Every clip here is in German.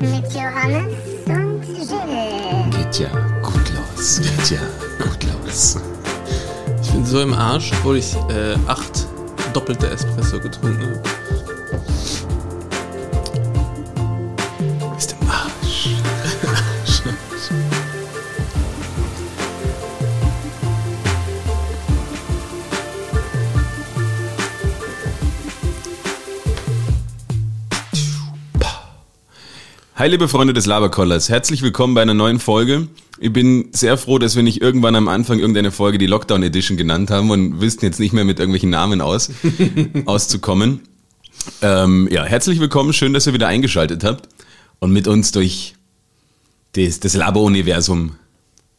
Mit Johannes und Jill. Geht ja gut los. Geht ja gut los. Ich bin so im Arsch, obwohl ich äh, acht doppelte Espresso getrunken habe. Hi, liebe Freunde des Laberkollers. Herzlich willkommen bei einer neuen Folge. Ich bin sehr froh, dass wir nicht irgendwann am Anfang irgendeine Folge die Lockdown Edition genannt haben und wüssten jetzt nicht mehr mit irgendwelchen Namen aus, auszukommen. Ähm, ja, herzlich willkommen. Schön, dass ihr wieder eingeschaltet habt und mit uns durch das, das Laber-Universum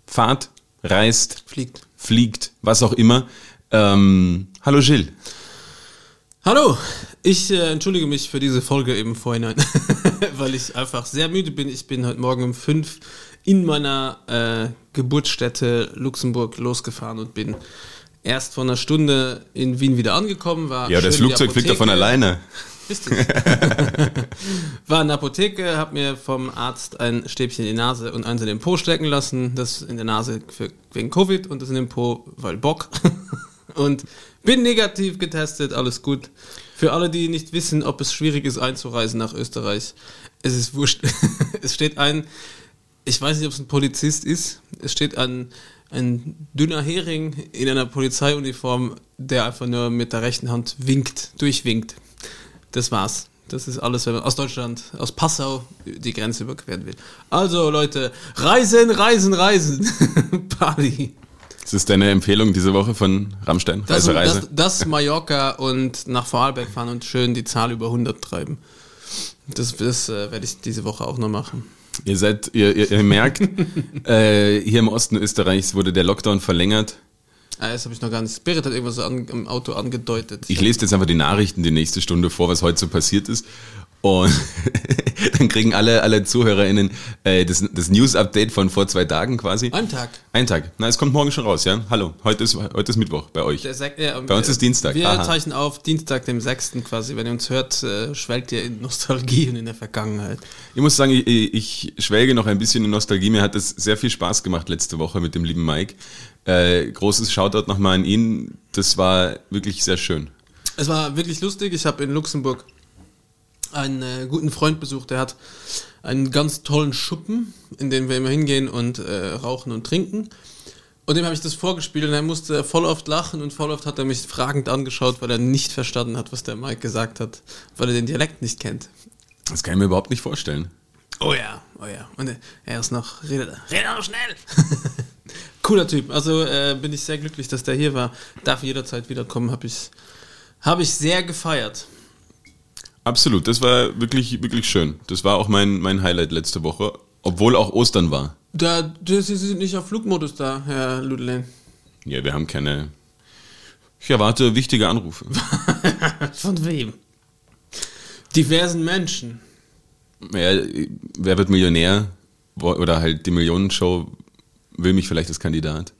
fahrt, reist, Fliegt. fliegt, was auch immer. Ähm, hallo Gilles. Hallo, ich äh, entschuldige mich für diese Folge eben vorhinein, weil ich einfach sehr müde bin. Ich bin heute Morgen um fünf in meiner äh, Geburtsstätte Luxemburg losgefahren und bin erst vor einer Stunde in Wien wieder angekommen. War Ja, das Flugzeug fliegt doch von Apotheke. alleine. War in der Apotheke, hab mir vom Arzt ein Stäbchen in die Nase und eins in den Po stecken lassen. Das in der Nase für, wegen Covid und das in den Po, weil Bock. Und bin negativ getestet, alles gut. Für alle, die nicht wissen, ob es schwierig ist einzureisen nach Österreich, es ist wurscht. Es steht ein, ich weiß nicht, ob es ein Polizist ist, es steht ein, ein dünner Hering in einer Polizeiuniform, der einfach nur mit der rechten Hand winkt, durchwinkt. Das war's. Das ist alles, wenn man aus Deutschland, aus Passau die Grenze überqueren will. Also Leute, reisen, reisen, reisen. Party. Das ist deine Empfehlung diese Woche von Rammstein. Das, Reise, Reise. das, das Mallorca und nach Vorarlberg fahren und schön die Zahl über 100 treiben. Das, das äh, werde ich diese Woche auch noch machen. Ihr seid, ihr, ihr, ihr merkt, äh, hier im Osten Österreichs wurde der Lockdown verlängert. Ah, das habe ich noch gar nicht. Spirit hat irgendwas an, im Auto angedeutet. Ich lese jetzt einfach die Nachrichten die nächste Stunde vor, was heute so passiert ist. Und dann kriegen alle, alle ZuhörerInnen äh, das, das News-Update von vor zwei Tagen quasi. Ein Tag. Ein Tag. Na, es kommt morgen schon raus, ja? Hallo, heute ist, heute ist Mittwoch bei euch. Sek- ja, Bei uns ist Dienstag. Wir Aha. zeichnen auf Dienstag, dem 6. quasi. Wenn ihr uns hört, äh, schwelgt ihr in Nostalgie und in der Vergangenheit. Ich muss sagen, ich, ich schwelge noch ein bisschen in Nostalgie. Mir hat es sehr viel Spaß gemacht letzte Woche mit dem lieben Mike. Äh, großes Shoutout nochmal an ihn. Das war wirklich sehr schön. Es war wirklich lustig. Ich habe in Luxemburg einen äh, guten Freund besucht. Der hat einen ganz tollen Schuppen, in den wir immer hingehen und äh, rauchen und trinken. Und dem habe ich das vorgespielt und er musste voll oft lachen und voll oft hat er mich fragend angeschaut, weil er nicht verstanden hat, was der Mike gesagt hat, weil er den Dialekt nicht kennt. Das kann ich mir überhaupt nicht vorstellen. Oh ja, oh ja. Und er ist noch, redet, redet noch schnell. Cooler Typ. Also äh, bin ich sehr glücklich, dass der hier war. Darf jederzeit wiederkommen, habe ich, hab ich sehr gefeiert. Absolut, das war wirklich, wirklich schön. Das war auch mein, mein Highlight letzte Woche, obwohl auch Ostern war. Da, das- Sie sind nicht auf Flugmodus da, Herr Ludlein. Ja, wir haben keine. Ich erwarte wichtige Anrufe. Von wem? Diversen Menschen. Ja, wer wird Millionär? Oder halt die Millionenshow will mich vielleicht als Kandidat.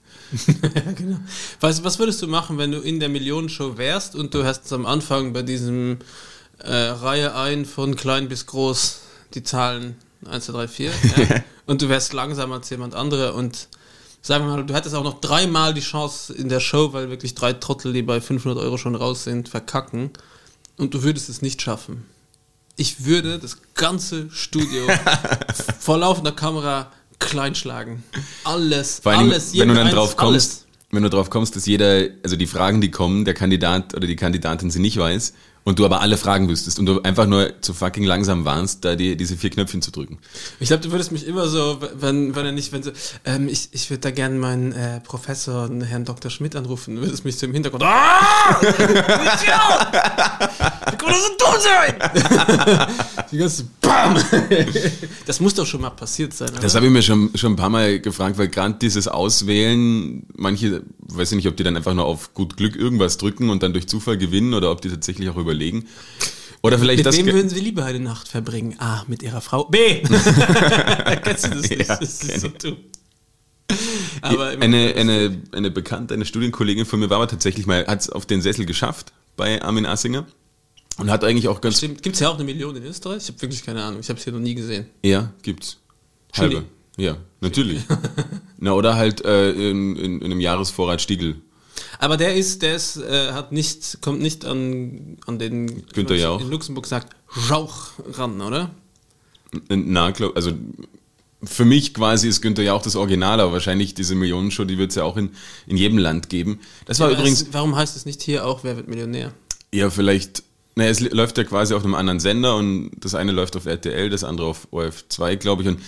ja, genau. Was, was würdest du machen, wenn du in der Millionenshow wärst und du hast am Anfang bei diesem äh, Reihe ein von klein bis groß die Zahlen 1, 2, 3, 4 ja? und du wärst langsamer als jemand andere und sagen wir mal, du hättest auch noch dreimal die Chance in der Show, weil wirklich drei Trottel, die bei 500 Euro schon raus sind, verkacken und du würdest es nicht schaffen. Ich würde das ganze Studio vor laufender Kamera kleinschlagen. Alles, allem, alles, wenn du dann drauf kommst, alles. wenn du drauf kommst, dass jeder, also die Fragen, die kommen, der Kandidat oder die Kandidatin sie nicht weiß und du aber alle Fragen wüsstest und du einfach nur zu fucking langsam warnst, da die, diese vier Knöpfchen zu drücken. Ich glaube, du würdest mich immer so, wenn, wenn er nicht, wenn so, ähm, ich, ich würde da gerne meinen äh, Professor, Herrn Dr. Schmidt anrufen, du würdest mich so im Hintergrund, ah! Wie kann das so dumm sein? Die ganze BAM! Das muss doch schon mal passiert sein, oder? Das habe ich mir schon, schon ein paar Mal gefragt, weil gerade dieses Auswählen, manche, weiß ich nicht, ob die dann einfach nur auf gut Glück irgendwas drücken und dann durch Zufall gewinnen oder ob die tatsächlich auch überlegen. Oder vielleicht mit das. wem würden Sie lieber eine Nacht verbringen? A, mit Ihrer Frau. B! Kennst du das nicht? Ja, das ist so dumm. Aber eine, eine, eine Bekannte, eine Studienkollegin von mir war aber tatsächlich mal, hat es auf den Sessel geschafft bei Armin Assinger. Und hat eigentlich auch ganz. Stimmt. Gibt es ja auch eine Million in Österreich? Ich habe wirklich keine Ahnung. Ich habe es hier noch nie gesehen. Ja, gibt's. Halbe. Ja, natürlich. Na, oder halt äh, in, in, in einem Jahresvorrat Stiegel. Aber der ist, der ist, äh, hat nicht, kommt nicht an, an den Günther Jauch. in Luxemburg sagt, Rauch ran, oder? Na, glaub, also für mich quasi ist Günther ja auch das Original, aber wahrscheinlich diese Millionenshow, die wird es ja auch in, in jedem Land geben. Das war Aber übrigens, es, warum heißt es nicht hier auch, wer wird Millionär? ja, vielleicht, naja, es läuft ja quasi auf einem anderen Sender und das eine läuft auf RTL, das andere auf OF2, glaube ich. Und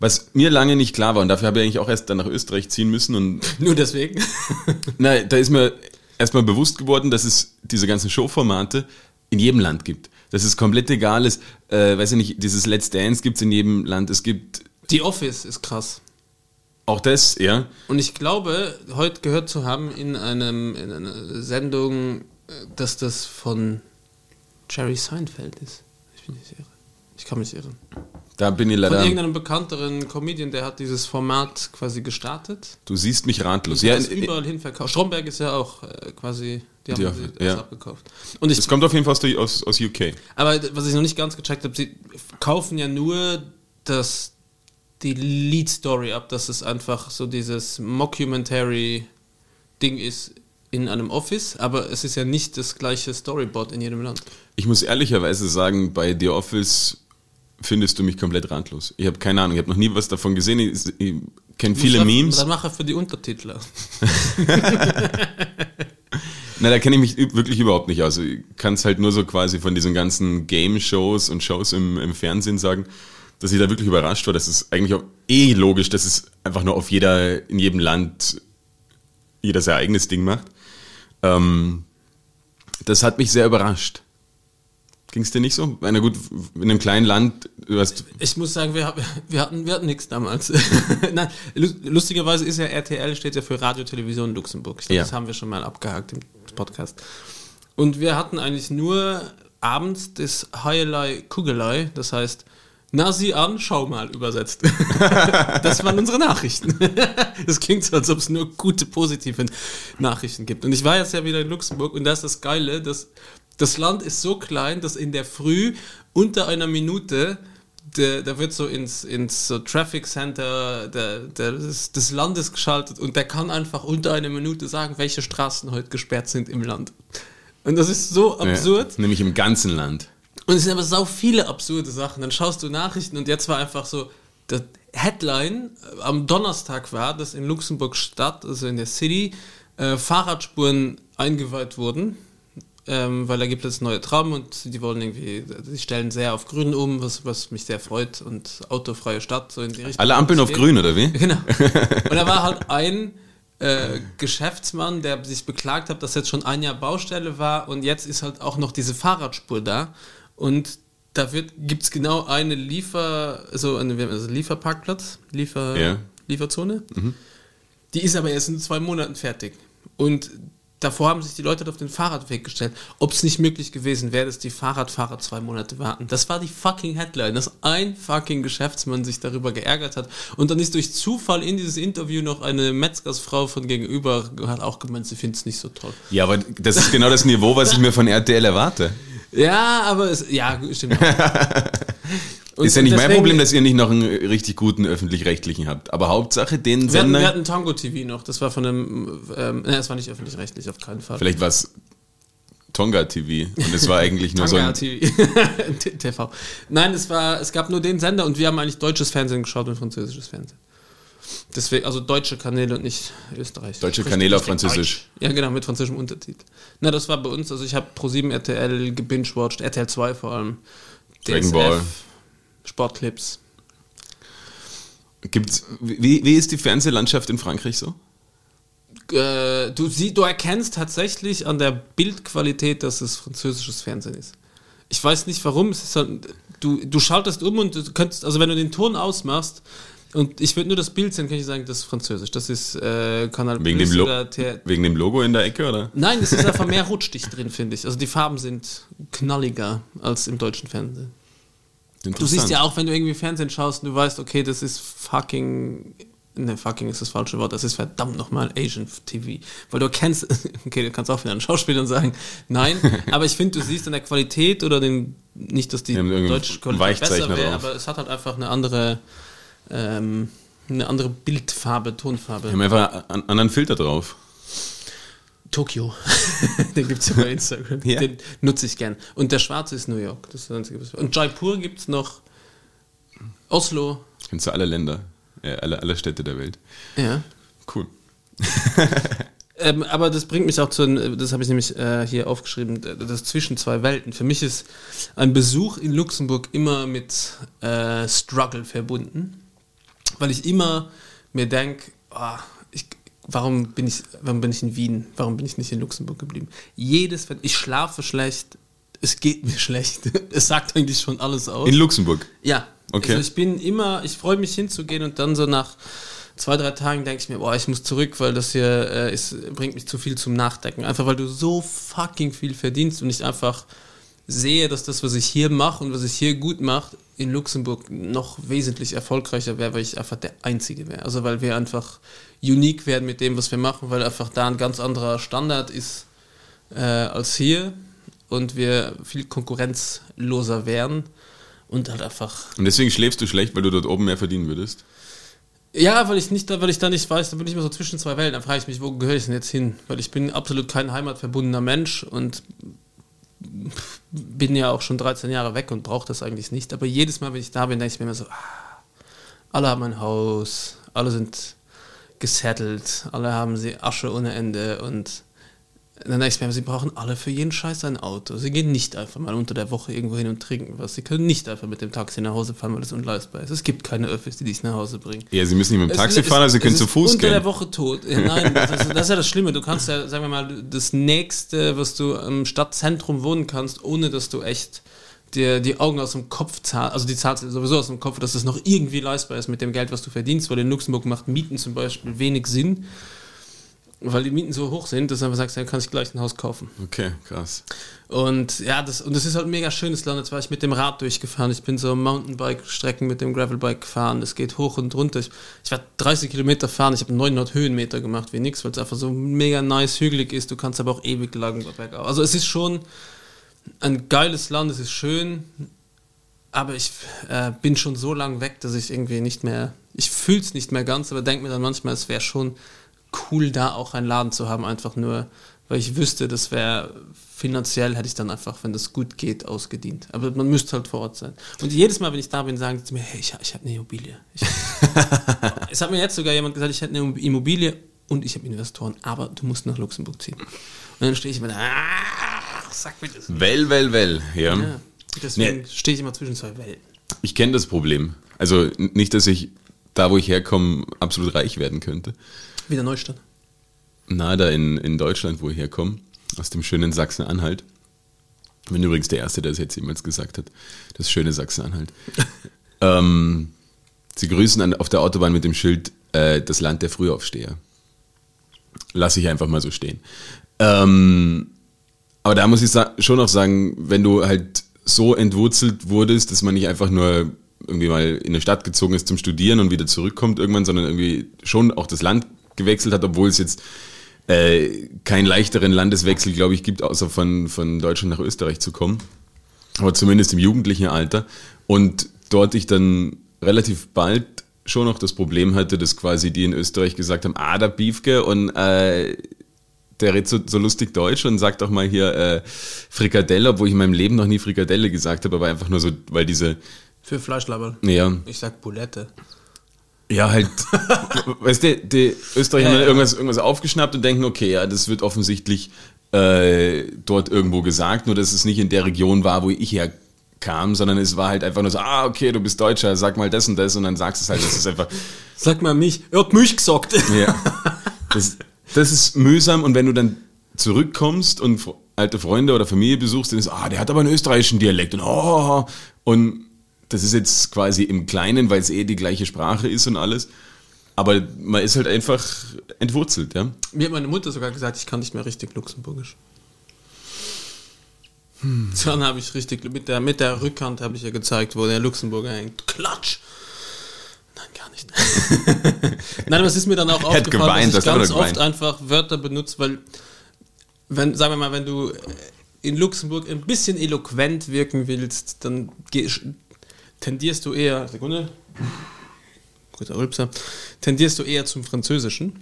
was mir lange nicht klar war, und dafür habe ich eigentlich auch erst dann nach Österreich ziehen müssen und Nur deswegen. na, da ist mir erstmal bewusst geworden, dass es diese ganzen Showformate in jedem Land gibt. Dass es komplett egal ist, äh, weiß ich nicht, dieses Let's Dance gibt es in jedem Land. Es gibt Die Office ist krass. auch das, ja. Und ich glaube, heute gehört zu haben in, einem, in einer Sendung, äh, dass das von Jerry Seinfeld ist. Ich bin nicht irre. Ich kann mich irren. Da bin ich Von leider. irgendeinem bekannteren Comedian, der hat dieses Format quasi gestartet. Du siehst mich ratlos. Ja, Ja, das in- überall hin verkauft. Stromberg ist ja auch äh, quasi, die haben Die- sie ja. abgekauft. Und ich, es kommt auf jeden Fall aus, der- aus, aus UK. aber was ich noch nicht ganz gecheckt habe, sie kaufen ja nur das, die Lead Story ab, dass es einfach so dieses Mockumentary-Ding ist in einem Office, aber es ist ja nicht das gleiche Storyboard in jedem Land. Ich muss ehrlicherweise sagen, bei The Office findest du mich komplett ratlos. Ich habe keine Ahnung, ich habe noch nie was davon gesehen. Ich, ich kenne viele Memes. Dann mache für die Untertitler. Na, da kenne ich mich wirklich überhaupt nicht aus. Ich kann es halt nur so quasi von diesen ganzen Game-Shows und Shows im, im Fernsehen sagen, dass ich da wirklich überrascht war. Das ist eigentlich auch eh logisch, dass es einfach nur auf jeder, in jedem Land jeder sein eigenes Ding macht. Ähm, das hat mich sehr überrascht. Ging es dir nicht so? Na gut, in einem kleinen Land, du hast Ich muss sagen, wir, wir hatten, wir hatten nichts damals. Nein, lu- lustigerweise ist ja RTL, steht ja für Radio Television Luxemburg. Ich glaube, Ja. das haben wir schon mal abgehakt im Podcast. Und wir hatten eigentlich nur abends das Heilei Kugelei, das heißt, na sieh an, schau mal, übersetzt. das waren unsere Nachrichten. das klingt so, als ob es nur gute, positive Nachrichten gibt. Und ich war jetzt ja wieder in Luxemburg und da ist das Geile, dass das Land ist so klein, dass in der Früh unter einer Minute der, da wird so ins, ins so Traffic Center der, der, des, des Landes geschaltet und der kann einfach unter einer Minute sagen, welche Straßen heute gesperrt sind im Land. Und das ist so absurd. Ja, nämlich im ganzen Land. Und es sind aber so viele absurde Sachen. Dann schaust du Nachrichten und jetzt war einfach so, das Headline äh, am Donnerstag war, dass in Luxemburg Stadt, also in der City, äh, Fahrradspuren eingeweiht wurden. Ähm, weil da gibt es neue Trauben und die wollen irgendwie, die stellen sehr auf Grün um, was, was mich sehr freut und autofreie Stadt, so in die Richtung. Alle Ampeln auf grün, oder wie? Genau. Und da war halt ein äh, Geschäftsmann, der sich beklagt hat, dass jetzt schon ein Jahr Baustelle war und jetzt ist halt auch noch diese Fahrradspur da. Und da gibt es genau eine Liefer, so eine also Lieferparkplatz, Liefer, Ja. Lieferzone. Die ist aber erst in zwei Monaten fertig. Und davor haben sich die Leute auf den Fahrradweg gestellt, ob es nicht möglich gewesen wäre, dass die Fahrradfahrer zwei Monate warten. Das war die fucking Headline, dass ein fucking Geschäftsmann sich darüber geärgert hat. Und dann ist durch Zufall in dieses Interview noch eine Metzgersfrau von gegenüber, hat auch gemeint, sie findet es nicht so toll. Ja, aber das ist genau das Niveau, was ich mir von RTL erwarte. Ja, aber es, ja, stimmt. Und ist ja nicht mein Problem, dass ihr nicht noch einen richtig guten öffentlich-rechtlichen habt. Aber Hauptsache den wir hatten, wir Sender. hatten Tango TV noch, das war von einem, ähm, ne, es war nicht öffentlich-rechtlich, auf keinen Fall. Vielleicht war es Tonga TV. Und es war eigentlich nur so ein. TV. TV. Nein, es war, es gab nur den Sender und wir haben eigentlich deutsches Fernsehen geschaut und französisches Fernsehen. Deswegen, also deutsche Kanäle und nicht Österreich. Deutsche Richtig- Kanäle auf Französisch. Ja, genau, mit französischem Untertitel. Na, das war bei uns, also ich habe Pro7 RTL gebingewatcht, RTL 2 vor allem. Dragon Ball. Sportclips. Gibt's, wie, wie ist die Fernsehlandschaft in Frankreich so? Äh, du, sie, du erkennst tatsächlich an der Bildqualität, dass es französisches Fernsehen ist. Ich weiß nicht warum. Halt, du, du schaltest um und du könntest, also wenn du den Ton ausmachst und ich würde nur das Bild sehen, kann ich sagen, das ist französisch. Das ist äh, Kanal Wegen Plus dem, oder wegen dem Logo in der Ecke, oder? Nein, es ist einfach mehr rutschdig drin, finde ich. Also die Farben sind knalliger als im deutschen Fernsehen. Du siehst ja auch, wenn du irgendwie Fernsehen schaust und du weißt, okay, das ist fucking ne, fucking ist das falsche Wort, das ist verdammt nochmal Asian TV. Weil du kennst, okay, du kannst auch wieder einen Schauspieler sagen, nein, aber ich finde, du siehst an der Qualität oder den, nicht, dass die deutsche Qualität besser wäre, aber es hat halt einfach eine andere, ähm, eine andere Bildfarbe, Tonfarbe. Wir haben einfach einen anderen Filter drauf. Tokio. den gibt es ja bei Instagram. Ja. Den nutze ich gern. Und der schwarze ist New York. Das ist das Einzige, was- Und Jaipur gibt es noch Oslo. Kennst du alle Länder, äh, alle, alle Städte der Welt. Ja. Cool. Ähm, aber das bringt mich auch zu, das habe ich nämlich äh, hier aufgeschrieben, das zwischen zwei Welten. Für mich ist ein Besuch in Luxemburg immer mit äh, Struggle verbunden, weil ich immer mir denke, ich, warum, bin ich, warum bin ich in Wien, warum bin ich nicht in Luxemburg geblieben? Jedes, ich schlafe schlecht, es geht mir schlecht. Es sagt eigentlich schon alles aus. In Luxemburg. Ja. Okay. Also ich bin immer, ich freue mich hinzugehen und dann so nach zwei, drei Tagen denke ich mir, boah, ich muss zurück, weil das hier äh, ist, bringt mich zu viel zum Nachdenken. Einfach weil du so fucking viel verdienst und ich einfach sehe, dass das, was ich hier mache und was ich hier gut mache, in Luxemburg noch wesentlich erfolgreicher wäre, weil ich einfach der Einzige wäre. Also weil wir einfach unique werden mit dem, was wir machen, weil einfach da ein ganz anderer Standard ist äh, als hier und wir viel konkurrenzloser wären und halt einfach Und deswegen schläfst du schlecht, weil du dort oben mehr verdienen würdest. ja, weil ich nicht, weil ich da nicht weiß, da bin ich immer so zwischen zwei Welten. Da frage ich mich, wo gehöre ich denn jetzt hin? Weil ich bin absolut kein heimatverbundener Mensch und bin ja auch schon 13 Jahre weg und brauche das eigentlich nicht. Aber jedes Mal, wenn ich da bin, denke ich mir immer so, ah, alle haben ein Haus, alle sind gesettelt, alle haben sie Asche ohne Ende und dann ich mir, sie brauchen alle für jeden Scheiß ein Auto. Sie gehen nicht einfach mal unter der Woche irgendwo hin und trinken was. Sie können nicht einfach mit dem Taxi nach Hause fahren, weil das unleistbar ist. Es gibt keine Öffis, die dich nach Hause bringen. Ja, sie müssen nicht mit dem Es- Taxi es- fahren, also sie es können zu Fuß unter der gehen. Woche tot. Ja, nein, das, ist- das ist ja das Schlimme. Du kannst ja, sagen wir mal, das nächste, was du im Stadtzentrum wohnen kannst, ohne dass du echt dir die Augen aus dem Kopf zahlst, also die zahlst sowieso aus dem Kopf, dass das noch irgendwie leistbar ist mit dem Geld, was du verdienst, weil in Luxemburg macht Mieten zum Beispiel wenig Sinn, weil die Mieten so hoch sind, dass du einfach sagst, dann kann ich gleich ein Haus kaufen. Okay, krass. Und ja, das, und das ist halt ein mega schönes Land. Jetzt war ich mit dem Rad durchgefahren. Ich bin so Mountainbike-Strecken mit dem Gravelbike gefahren. Es geht hoch und runter. Ich, ich werde 30 Kilometer fahren. Ich habe 900 Höhenmeter gemacht, wie nix, weil es einfach so mega nice hügelig ist. Du kannst aber auch ewig lang bergauf. Also es ist schon ein geiles Land. Es ist schön. Aber ich äh, bin schon so lang weg, dass ich irgendwie nicht mehr, ich fühle es nicht mehr ganz, aber denke mir dann manchmal, es wäre schon cool, da auch einen Laden zu haben, einfach nur, weil ich wüsste, das wäre finanziell, hätte ich dann einfach, wenn das gut geht, ausgedient. Aber man müsste halt vor Ort sein. Und jedes Mal, wenn ich da bin, sagen sie mir, hey, ich, ich habe eine Immobilie. Ich, es hat mir jetzt sogar jemand gesagt, ich hätte eine Immobilie und ich habe Investoren, aber du musst nach Luxemburg ziehen. Und dann stehe ich immer da, ah, sag mir das. Well, well, well. Ja. Ja, deswegen Nee. stehe ich immer zwischen zwei Welten. Ich kenne das Problem. Also nicht, dass ich da, wo ich herkomme, absolut reich werden könnte. Wieder Neustadt. Na, da in, in Deutschland, wo ich herkomme, aus dem schönen Sachsen-Anhalt. Ich bin übrigens der Erste, der es jetzt jemals gesagt hat. Das schöne Sachsen-Anhalt. ähm, sie grüßen an, auf der Autobahn mit dem Schild äh, das Land der Frühaufsteher. Lass ich einfach mal so stehen. Ähm, aber da muss ich schon auch sagen, wenn du halt so entwurzelt wurdest, dass man nicht einfach nur irgendwie mal in eine Stadt gezogen ist zum Studieren und wieder zurückkommt irgendwann, sondern irgendwie schon auch das Land gewechselt hat, obwohl es jetzt äh, keinen leichteren Landeswechsel, glaube ich, gibt, außer von, von Deutschland nach Österreich zu kommen. Aber zumindest im jugendlichen Alter. Und dort ich dann relativ bald schon noch das Problem hatte, dass quasi die in Österreich gesagt haben, ah, der Biefke und äh, der redet so, so lustig Deutsch und sagt auch mal hier äh, Frikadelle, obwohl ich in meinem Leben noch nie Frikadelle gesagt habe, aber einfach nur so, weil diese, Für Fleischlaberl. ja, Ich sag Bulette. Ja, halt, weißt du, die Österreicher haben irgendwas, irgendwas aufgeschnappt und denken, okay, ja, das wird offensichtlich äh, dort irgendwo gesagt, nur dass es nicht in der Region war, wo ich herkam, sondern es war halt einfach nur so, ah, okay, du bist Deutscher, sag mal das und das und dann sagst du es halt, das ist einfach, Sag mal mich. Er hat mich gesagt. ja, das, das ist mühsam und wenn du dann zurückkommst und alte Freunde oder Familie besuchst, dann ist, ah, der hat aber einen österreichischen Dialekt und oh, und das ist jetzt quasi im Kleinen, weil es eh die gleiche Sprache ist und alles. Aber man ist halt einfach entwurzelt, ja. Mir hat meine Mutter sogar gesagt, ich kann nicht mehr richtig Luxemburgisch. Dann habe ich richtig, mit der, mit der Rückhand habe ich ihr gezeigt, wo der Luxemburger hängt. Klatsch! Nein, gar nicht. Nein, aber es ist mir dann auch aufgefallen, geweint, dass das ich er ganz oft einfach Wörter benutze, weil, wenn, sagen wir mal, wenn du in Luxemburg ein bisschen eloquent wirken willst, dann geh, tendierst du eher, Sekunde, guter Rülpser, tendierst du eher zum Französischen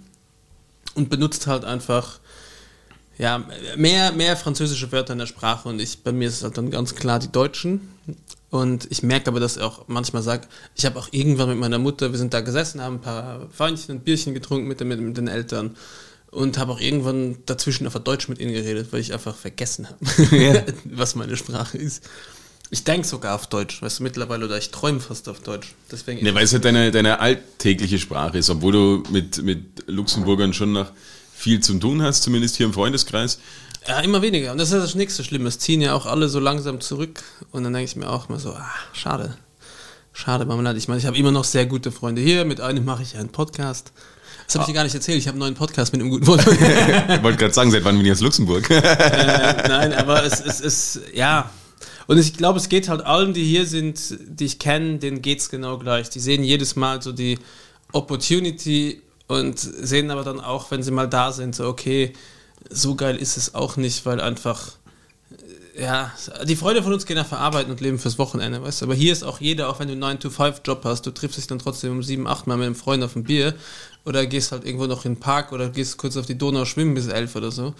und benutzt halt einfach ja, mehr, mehr französische Wörter in der Sprache und ich, bei mir ist es halt dann ganz klar die Deutschen. Und ich merke aber, dass ich auch manchmal sage, ich habe auch irgendwann mit meiner Mutter, wir sind da gesessen, haben ein paar Weinchen und Bierchen getrunken mit, den- mit, mit den Eltern und habe auch irgendwann dazwischen auf Deutsch mit ihnen geredet, weil ich einfach vergessen habe, was meine Sprache ist. Ich denke sogar auf Deutsch, weißt du, mittlerweile, oder ich träume fast auf Deutsch. Deswegen Ne, weil es halt deine, deine alltägliche Sprache ist, obwohl du mit, mit Luxemburgern schon noch viel zu tun hast, zumindest hier im Freundeskreis. Ja, immer weniger. Und das ist das nächste Schlimme. Es ziehen ja auch alle so langsam zurück. Und dann denke ich mir auch immer so, ah, schade. Schade, Marmelade. Ich meine, ich habe immer noch sehr gute Freunde hier. Mit einem mache ich einen Podcast. Das habe ich dir gar nicht erzählt. Ich habe einen neuen Podcast mit einem guten Freund. Ich wollte gerade sagen, seit wann bin ich aus Luxemburg? äh, nein, aber es ist, ja. Und ich glaube, es geht halt allen, die hier sind, die ich kenne, denen geht es genau gleich. Die sehen jedes Mal so die Opportunity und sehen aber dann auch, wenn sie mal da sind, so, okay, so geil ist es auch nicht, weil einfach, äh, ja, die Freunde von uns gehen nach verarbeiten und leben fürs Wochenende, weißt du. Aber hier ist auch jeder, auch wenn du einen 9-to-5-Job hast, du triffst dich dann trotzdem um 7, 8 Mal mit einem Freund auf ein Bier oder gehst halt irgendwo noch in den Park oder gehst kurz auf die Donau schwimmen bis 11 oder so.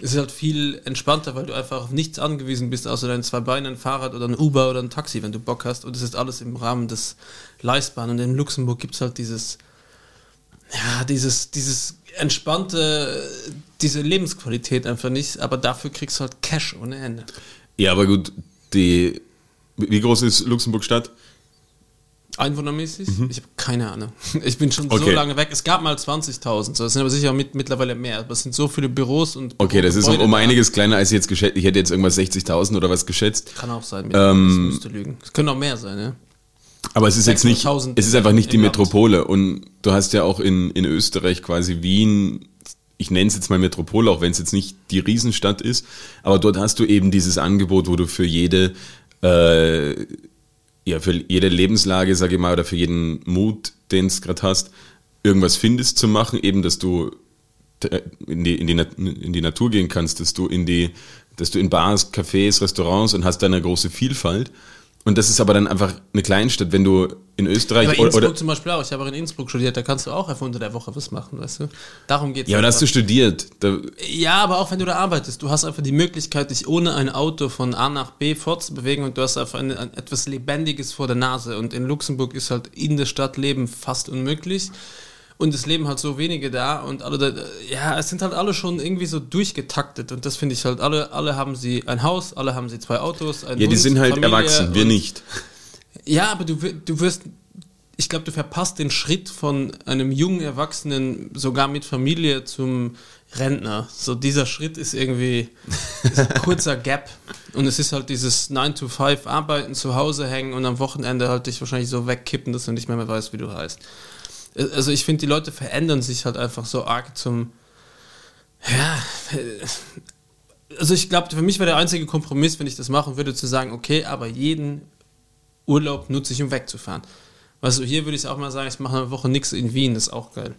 Es ist halt viel entspannter, weil du einfach auf nichts angewiesen bist, außer deinen zwei Beinen, ein Fahrrad oder ein Uber oder ein Taxi, wenn du Bock hast. Und es ist alles im Rahmen des Leistbaren. Und in Luxemburg gibt es halt dieses, ja, dieses, dieses entspannte, diese Lebensqualität einfach nicht, aber dafür kriegst du halt Cash ohne Ende. ja, aber gut, die, wie groß ist Luxemburg Stadt? Einwohnermäßig? Ich habe keine Ahnung. Ich bin schon so Mhm. Okay. lange weg. Es gab mal 20.000, so. es sind aber sicher mit, mittlerweile mehr. Aber es sind so viele Büros und. Okay, das ist um, um einiges kleiner als ich jetzt geschätzt. Ich hätte jetzt irgendwas 60.000 oder was geschätzt. Kann auch sein, Ähm, das müsste lügen. Es können auch mehr sein, ja. Aber es ist jetzt nicht, 600.000 es ist einfach nicht die Land. Metropole. Und du hast ja auch in, in Österreich quasi Wien, ich nenne es jetzt mal Metropole, auch wenn es jetzt nicht die Riesenstadt ist, aber dort hast du eben dieses Angebot, wo du für jede, äh, ja, für jede Lebenslage, sage ich mal, oder für jeden Mut, den es gerade hast, irgendwas findest zu machen, eben, dass du äh, in die, in, die, in die Natur gehen kannst, dass du in die, dass du in Bars, Cafés, Restaurants und hast da eine große Vielfalt. Und das ist aber dann einfach eine Kleinstadt, wenn du in Österreich Aber oder, Innsbruck oder zum Beispiel auch. Ich habe auch in Innsbruck studiert, da kannst du auch einfach unter der Woche was machen, weißt du? Darum geht es. ja, aber da hast du studiert. Da, Ja, aber auch wenn du da arbeitest, du hast einfach die Möglichkeit, dich ohne ein Auto von A nach B fortzubewegen und du hast einfach ein, ein, etwas Lebendiges vor der Nase. Und in Luxemburg ist halt in der Stadt Leben fast unmöglich. Und es leben halt so wenige da und alle, da, ja, es sind halt alle schon irgendwie so durchgetaktet und das finde ich halt, alle, alle haben sie ein Haus, alle haben sie zwei Autos, ein ja, die Hund, sind halt Familie erwachsen, wir und- nicht. ja, aber du, du wirst, ich glaube, du verpasst den Schritt von einem jungen Erwachsenen, sogar mit Familie, zum Rentner. So dieser Schritt ist irgendwie ist ein kurzer Gap. Und es ist halt dieses 9 to 5 Arbeiten, zu Hause hängen und am Wochenende halt dich wahrscheinlich so wegkippen, dass du nicht mehr, mehr weißt, wie du heißt. Also ich finde, die Leute verändern sich halt einfach so arg zum, ja, also ich glaube, für mich wäre der einzige Kompromiss, wenn ich das machen würde, zu sagen, okay, aber jeden Urlaub nutze ich, um wegzufahren. Also hier würde ich auch mal sagen, ich mache eine Woche nichts in Wien, das ist auch geil.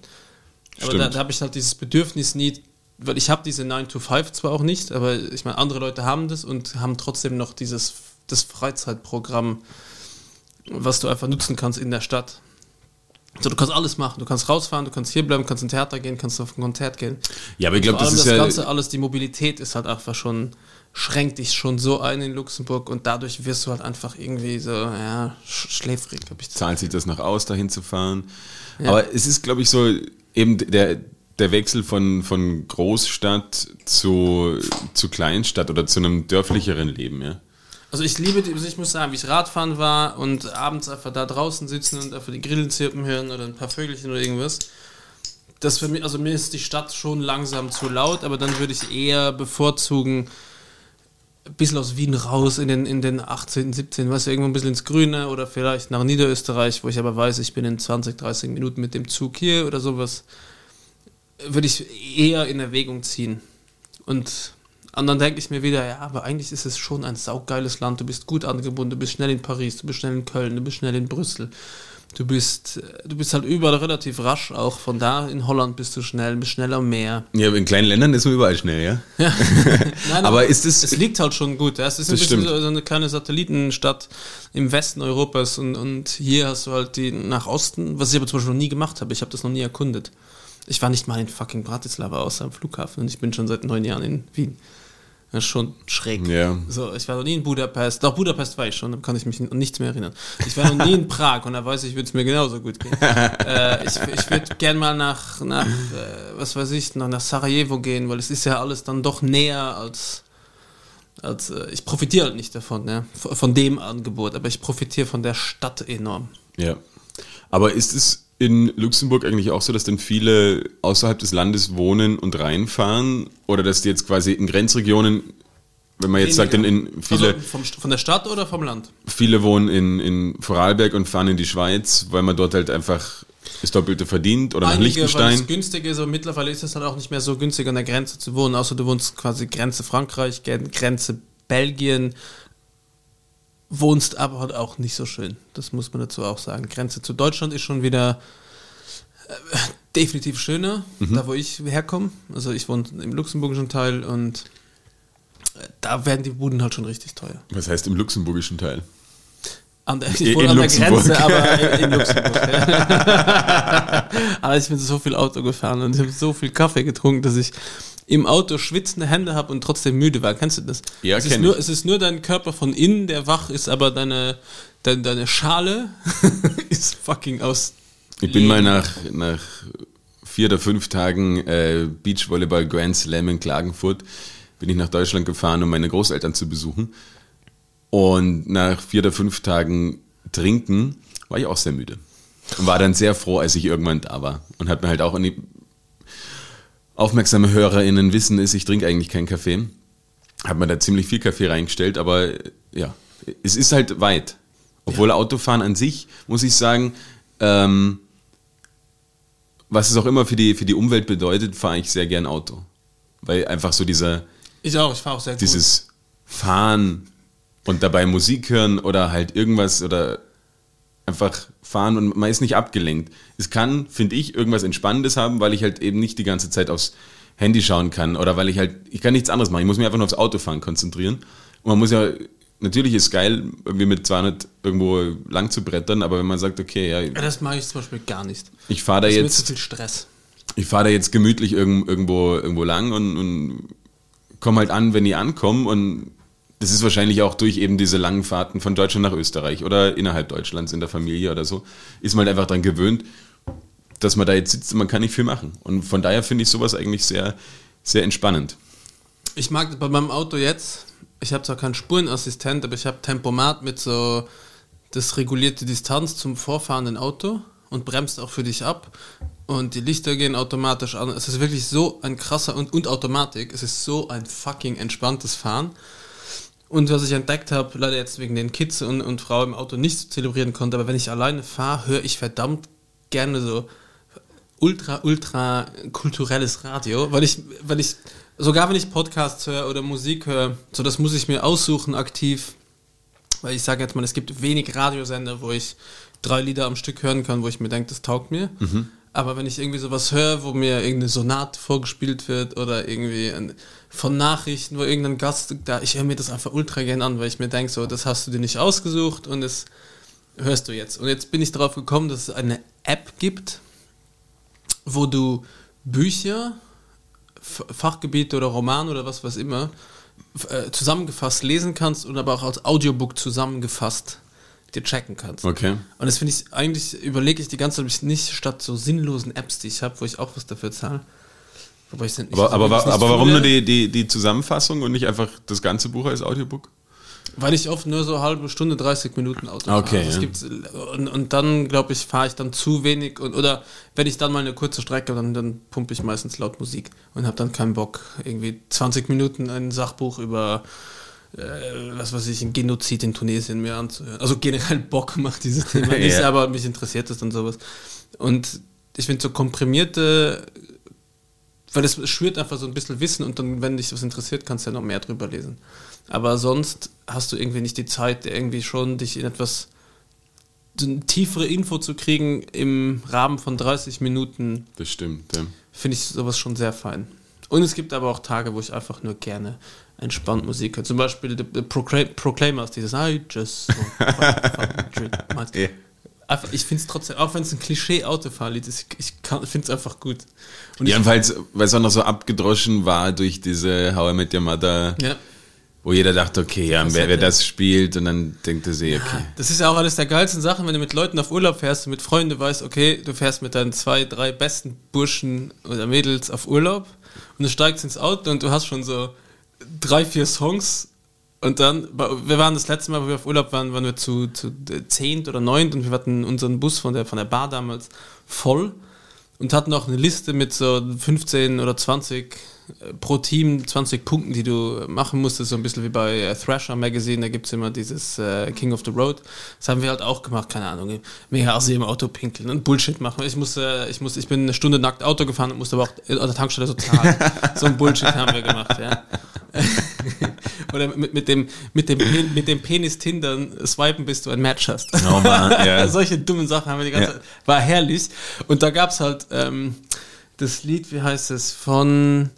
Aber Stimmt. da, da habe ich halt dieses Bedürfnis nie, weil ich habe diese 9 to 5 zwar auch nicht, aber ich meine, andere Leute haben das und haben trotzdem noch dieses das Freizeitprogramm, was du einfach nutzen kannst in der Stadt. So, du kannst alles machen. Du kannst rausfahren, du kannst hierbleiben, kannst ins Theater gehen, kannst auf ein Konzert gehen. Ja, aber ich glaube, das ist das ja. Ganze alles, die Mobilität ist halt einfach schon, schränkt dich schon so ein in Luxemburg und dadurch wirst du halt einfach irgendwie so, ja, sch schläfrig, hab ich zahlt sich das noch aus, dahin zu fahren. Aber es ist, glaube ich, so eben der, der Wechsel von, von Großstadt zu, zu Kleinstadt oder zu einem dörflicheren Leben, ja. Also ich liebe, die, also ich muss sagen, wie ich Radfahren war und abends einfach da draußen sitzen und einfach die Grillen zirpen hören oder ein paar Vögelchen oder irgendwas. Das für mich, also mir ist die Stadt schon langsam zu laut, aber dann würde ich eher bevorzugen, ein bisschen aus Wien raus in den, in den 18., 17., weißt du, irgendwo ein bisschen ins Grüne oder vielleicht nach Niederösterreich, wo ich aber weiß, ich bin in 20, 30 Minuten mit dem Zug hier oder sowas, würde ich eher in Erwägung ziehen. Und, und dann denke ich mir wieder, ja, aber eigentlich ist es schon ein saugeiles Land, du bist gut angebunden, du bist schnell in Paris, du bist schnell in Köln, du bist schnell in Brüssel. Du bist, du bist halt überall relativ rasch, auch von da in Holland bist du schnell, bist schneller am Meer. Ja, in kleinen Ländern ist man überall schnell, ja. Nein, Aber ist es- Es liegt halt schon gut. ja. Es ist ein bisschen stimmt. so eine kleine Satellitenstadt im Westen Europas und, und hier hast du halt die nach Osten, was ich aber zum Beispiel noch nie gemacht habe. Ich habe das noch nie erkundet. Ich war nicht mal in fucking Bratislava außer am Flughafen und ich bin schon seit neun Jahren in Wien. Das ist schon schräg. Ja. So, ich war noch nie in Budapest. Doch, Budapest war ich schon, da kann ich mich an nichts mehr erinnern. Ich war noch nie in Prag und da weiß ich, würde es mir genauso gut gehen. äh, ich ich würde gern mal nach, nach äh, was weiß ich, nach, nach Sarajevo gehen, weil es ist ja alles dann doch näher als, als äh, ich profitiere halt nicht davon, von von dem Angebot, aber ich profitiere von der Stadt enorm. Ja. Aber ist es in Luxemburg eigentlich auch so, dass dann viele außerhalb des Landes wohnen und reinfahren? Oder dass die jetzt quasi in Grenzregionen, wenn man jetzt sagt, in, in viele, also vom, von der Stadt oder vom Land? viele wohnen in, in Vorarlberg und fahren in die Schweiz, weil man dort halt einfach das Doppelte verdient oder nach Einige, weil Liechtenstein? es günstig ist, aber mittlerweile ist es dann auch nicht mehr so günstig an der Grenze zu wohnen, außer du wohnst quasi Grenze Frankreich, Grenze Belgien, wohnst aber halt auch nicht so schön. Das muss man dazu auch sagen. Grenze zu Deutschland ist schon wieder äh, definitiv schöner, da wo ich herkomme. Also ich wohne im luxemburgischen Teil und äh, da werden die Buden halt schon richtig teuer. Was heißt im luxemburgischen Teil? An der, In ich wohne an der Luxemburg. Grenze, aber in, in Luxemburg. Aber ich bin so viel Auto gefahren und ich habe so viel Kaffee getrunken, dass ich im Auto schwitzende Hände habe und trotzdem müde war. Kennst du das? Ja, es ist nur, ich. Es ist nur dein Körper von innen, der wach ist, aber deine, deine, deine Schale ist fucking aus. Ich bin mal nach, nach vier oder fünf Tagen äh, Beachvolleyball Grand Slam in Klagenfurt, bin ich nach Deutschland gefahren, um meine Großeltern zu besuchen. Und nach vier oder fünf Tagen Trinken war ich auch sehr müde. Und war dann sehr froh, als ich irgendwann da war. Und hat mir halt auch an die aufmerksame HörerInnen wissen ist, ich trinke eigentlich keinen Kaffee. Hat mir da ziemlich viel Kaffee reingestellt, aber ja, es ist halt weit. Obwohl Autofahren an sich, muss ich sagen, ähm, was es auch immer für die, für die Umwelt bedeutet, fahre ich sehr gern Auto. Weil einfach so dieser, Ich auch, ich fahre auch sehr gut. dieses Fahren und dabei Musik hören oder halt irgendwas oder einfach fahren und man ist nicht abgelenkt. Es kann, finde ich, irgendwas Entspannendes haben, weil ich halt eben nicht die ganze Zeit aufs Handy schauen kann oder weil ich halt, ich kann nichts anderes machen. Ich muss mich einfach nur aufs Autofahren konzentrieren. Und man muss ja, natürlich ist geil, irgendwie mit 200 irgendwo lang zu brettern, aber wenn man sagt, okay, ja, Ja, das mache ich zum Beispiel gar nicht. ich fahre da Das ist mir jetzt zu viel Stress. ich fahre da jetzt gemütlich irgend, irgendwo, irgendwo lang und, und komme halt an, wenn ich ankomme. Und das ist wahrscheinlich auch durch eben diese langen Fahrten von Deutschland nach Österreich oder innerhalb Deutschlands in der Familie oder so, ist man halt einfach dran gewöhnt, dass man da jetzt sitzt und man kann nicht viel machen. Und von daher finde ich sowas eigentlich sehr, sehr entspannend. Ich mag bei meinem Auto jetzt, ich habe zwar keinen Spurenassistent, aber ich habe Tempomat mit so das regulierte Distanz zum vorfahrenden Auto und bremst auch für dich ab und die Lichter gehen automatisch an. Es ist wirklich so ein krasser und, und Automatik, es ist so ein fucking entspanntes Fahren. Und was ich entdeckt habe, leider jetzt wegen den Kids und, und Frau im Auto nicht zelebrieren konnte, aber wenn ich alleine fahre, höre ich verdammt gerne so ultra, ultra kulturelles Radio, weil ich, weil ich, sogar wenn ich Podcasts höre oder Musik höre, so das muss ich mir aussuchen aktiv, weil ich sage jetzt mal, es gibt wenig Radiosender, wo ich drei Lieder am Stück hören kann, wo ich mir denke, das taugt mir. Aber wenn ich irgendwie sowas höre, wo mir irgendeine Sonate vorgespielt wird oder irgendwie ein, von Nachrichten, wo irgendein Gast da, ich höre mir das einfach ultra gern an, weil ich mir denke, so, das hast du dir nicht ausgesucht und das hörst du jetzt. Und jetzt bin ich darauf gekommen, dass es eine App gibt, wo du Bücher, Fachgebiete oder Roman oder was weiß immer äh, zusammengefasst lesen kannst und aber auch als Audiobook zusammengefasst dir checken kannst. Okay. Und das finde ich, eigentlich überlege ich die ganze Zeit, ob ich nicht statt so sinnlosen Apps, die ich habe, wo ich auch was dafür zahle. Wobei ich nicht, Aber, aber, wirklich nicht aber warum nur die, die, die Zusammenfassung und nicht einfach das ganze Buch als Audiobook? Weil ich oft nur so eine halbe Stunde, 30 Minuten Auto Okay. Also es ja. und, und dann, glaube ich, fahre ich dann zu wenig. Und, oder wenn ich dann mal eine kurze Strecke, dann, dann pumpe ich meistens laut Musik und habe dann keinen Bock, irgendwie 20 Minuten ein Sachbuch über, was weiß ich, ein Genozid in Tunesien mir anzuhören. Also generell Bock macht dieses Thema nicht, Ja. aber mich interessiert das dann sowas. Und ich finde so komprimierte, weil es schwört einfach so ein bisschen Wissen und dann, wenn dich was interessiert, kannst du ja noch mehr drüber lesen. Aber sonst hast du irgendwie nicht die Zeit, irgendwie schon dich in etwas eine tiefere Info zu kriegen im Rahmen von 30 Minuten, Das stimmt, ja. finde ich sowas schon sehr fein. Und es gibt aber auch Tage, wo ich einfach nur gerne entspannt Musik höre. Zum Beispiel The, the Procla Proclaimers, dieses I just want fucking drink my-" Ja. Einfach, ich finde es trotzdem, auch wenn es ein Klischee-Autofahrlied ist, ich, ich finde es einfach gut. Und Ja, weil es auch noch so abgedroschen war durch diese How I Met Your Mother, ja. wo jeder dachte, okay, ja, wer, wer das spielt und dann denkt er sich, okay. Das ist ja auch alles der geilsten Sachen, wenn du mit Leuten auf Urlaub fährst und mit Freunden, weißt, okay, du fährst mit deinen zwei, drei besten Burschen oder Mädels auf Urlaub und du steigst ins Auto und du hast schon so drei, vier Songs und dann, wir waren das letzte Mal, wo wir auf Urlaub waren, waren wir zu, zu zehnt oder neunt und wir hatten unseren Bus von der, von der Bar damals voll und hatten auch eine Liste mit so 15 oder 20 äh, pro Team 20 Punkten, die du machen musstest, so ein bisschen wie bei äh, Thrasher Magazine, da gibt es immer dieses äh, King of the Road. Das haben wir halt auch gemacht, keine Ahnung, mega assi im Auto pinkeln und Bullshit machen. Ich musste, ich musste, ich bin eine Stunde nackt Auto gefahren und musste aber auch an der Tankstelle so zahlen. so ein Bullshit haben wir gemacht, ja. Oder mit, mit dem, mit dem, mit dem Penis Tindern swipen, bis du ein Match hast. Oh Mann, ja. Solche dummen Sachen haben wir die ganze Ja. Zeit. War herrlich. Und da gab's halt ähm, das Lied, wie heißt es, von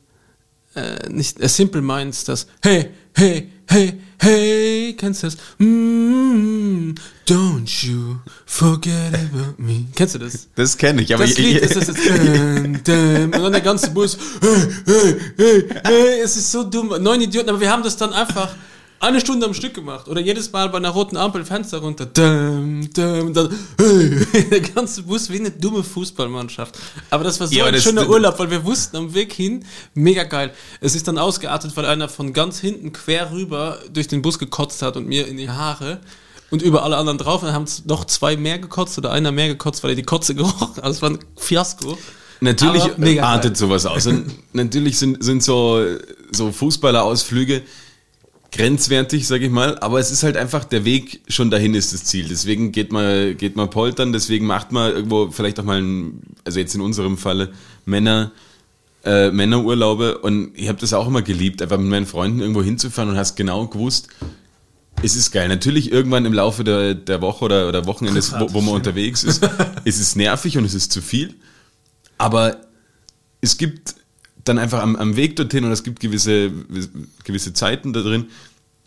äh, nicht äh, Simple Minds, das Hey, hey, hey, hey, kennst du das? Mm, don't you forget about me. Kennst du das? Das kenne ich, aber Das ich, Lied ich, ist. Dum, dum, und dann der ganze Bus. Hey, hey, hey, hey. Es ist so dumm. Neun Idioten, aber wir haben das dann einfach eine Stunde am Stück gemacht. Oder jedes Mal bei einer roten Ampel Fenster runter. Dum, dum, dann. Hey. Der ganze Bus wie eine dumme Fußballmannschaft. Aber das war so Ja, ein schöner Urlaub, weil wir wussten am Weg hin, mega geil. Es ist dann ausgeartet, weil einer von ganz hinten quer rüber durch den Bus gekotzt hat und mir in die Haare. Und über alle anderen drauf. Und dann haben noch zwei mehr gekotzt oder einer mehr gekotzt, weil er die Kotze gerochen hat. Also es war ein Fiasko. Natürlich artet geil. sowas aus. Und natürlich sind, sind so, so Fußballerausflüge grenzwertig, sag ich mal, aber es ist halt einfach, der Weg schon dahin ist das Ziel. Deswegen geht man, geht man poltern, deswegen macht man irgendwo vielleicht auch mal, ein, also jetzt in unserem Falle, Männer, äh, Männerurlaube und ich habe das auch immer geliebt, einfach mit meinen Freunden irgendwo hinzufahren und hast genau gewusst, es ist geil. Natürlich irgendwann im Laufe der, der Woche oder, oder Wochenendes, wo, wo man unterwegs ist, ist es nervig und es ist zu viel. Aber es gibt dann einfach am, am Weg dorthin und es gibt gewisse, gewisse Zeiten da drin,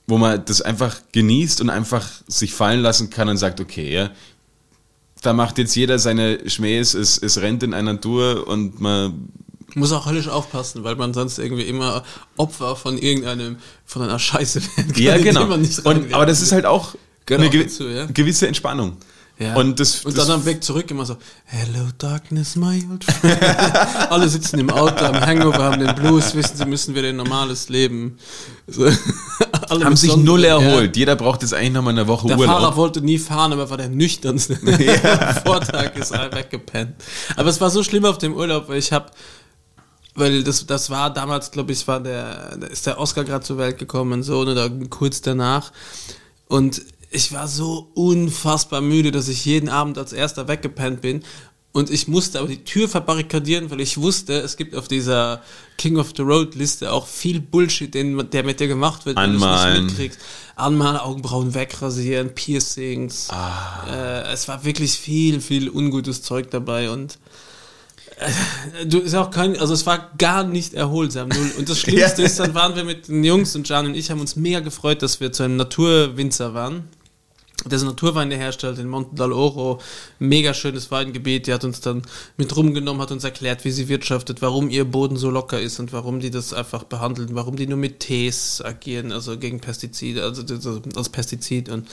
wo man das einfach genießt und einfach sich fallen lassen kann und sagt, okay, ja, da macht jetzt jeder seine Schmähs, es, es rennt in einer Tour und man Muss auch höllisch aufpassen, weil man sonst irgendwie immer Opfer von irgendeinem, von einer Scheiße werden kann, Ja, genau. man nicht Und, aber das ist halt auch Gehört eine gewi dazu, ja. gewisse Entspannung. Ja. Und das, und das dann am Weg zurück immer so, Hello Darkness, my old friend. Alle sitzen im Auto am Hangover, haben den Blues, wissen, sie müssen wieder ein normales Leben. So, haben sich Sonnen- null Ja. erholt. Jeder braucht jetzt eigentlich nochmal eine Woche Der Urlaub. Fahrer wollte nie fahren, aber war der nüchternste. Am Vortag ist er weggepennt. Aber es war so schlimm auf dem Urlaub, weil ich habe, weil das, das war damals, glaube ich, war der, ist der Oscar gerade zur Welt gekommen, so oder kurz danach. Und ich war so unfassbar müde, dass ich jeden Abend als erster weggepennt bin. Und ich musste aber die Tür verbarrikadieren, weil ich wusste, es gibt auf dieser King of the Road Liste auch viel Bullshit, den, der mit dir gemacht wird, wenn du es Anmalen. nicht mitkriegst. Anmalen, Augenbrauen wegrasieren, Piercings. Äh, es war wirklich viel, viel ungutes Zeug dabei und äh, du ist auch kein, also es war gar nicht erholsam. Null. Und das Schlimmste Ja. ist, dann waren wir mit den Jungs und Jan und ich haben uns mega gefreut, dass wir zu einem Naturwinzer waren. Der Naturweine herstellt in Monte d'Aloro. Mega schönes Weingebiet. Die hat uns dann mit rumgenommen, hat uns erklärt, wie sie wirtschaftet, warum ihr Boden so locker ist und warum die das einfach behandeln, warum die nur mit Tees agieren, also gegen Pestizide, also als Pestizid und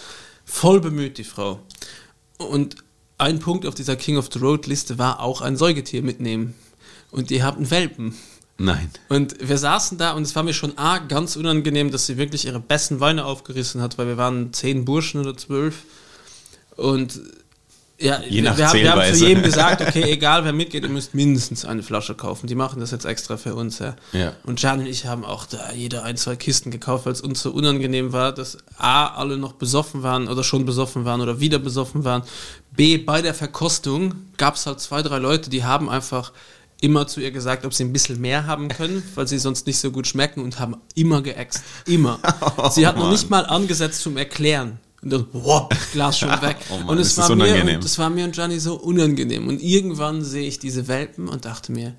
voll bemüht, die Frau. Und ein Punkt auf dieser King of the Road Liste war auch ein Säugetier mitnehmen. Und die hatten Welpen. Nein. Und wir saßen da und es war mir schon A, ganz unangenehm, dass sie wirklich ihre besten Weine aufgerissen hat, weil wir waren zehn Burschen oder zwölf. Und ja, Je nach wir, haben- wir haben zu jedem gesagt, okay, egal wer mitgeht, ihr müsst mindestens eine Flasche kaufen. Die machen das jetzt extra für uns, ja. Ja. Und Jan und ich haben auch da jeder ein, zwei Kisten gekauft, weil es uns so unangenehm war, dass A, alle noch besoffen waren oder schon besoffen waren oder wieder besoffen waren. B, bei der Verkostung gab es halt zwei, drei Leute, die haben einfach immer zu ihr gesagt, ob sie ein bisschen mehr haben können, weil sie sonst nicht so gut schmecken und haben immer geäxt. Immer. sie hat noch nicht mal angesetzt zum Erklären. Und dann, wow, Glas schon weg. Oh Mann, und es war, mir und, das war mir und Gianni so unangenehm. Und irgendwann sehe ich diese Welpen und dachte mir,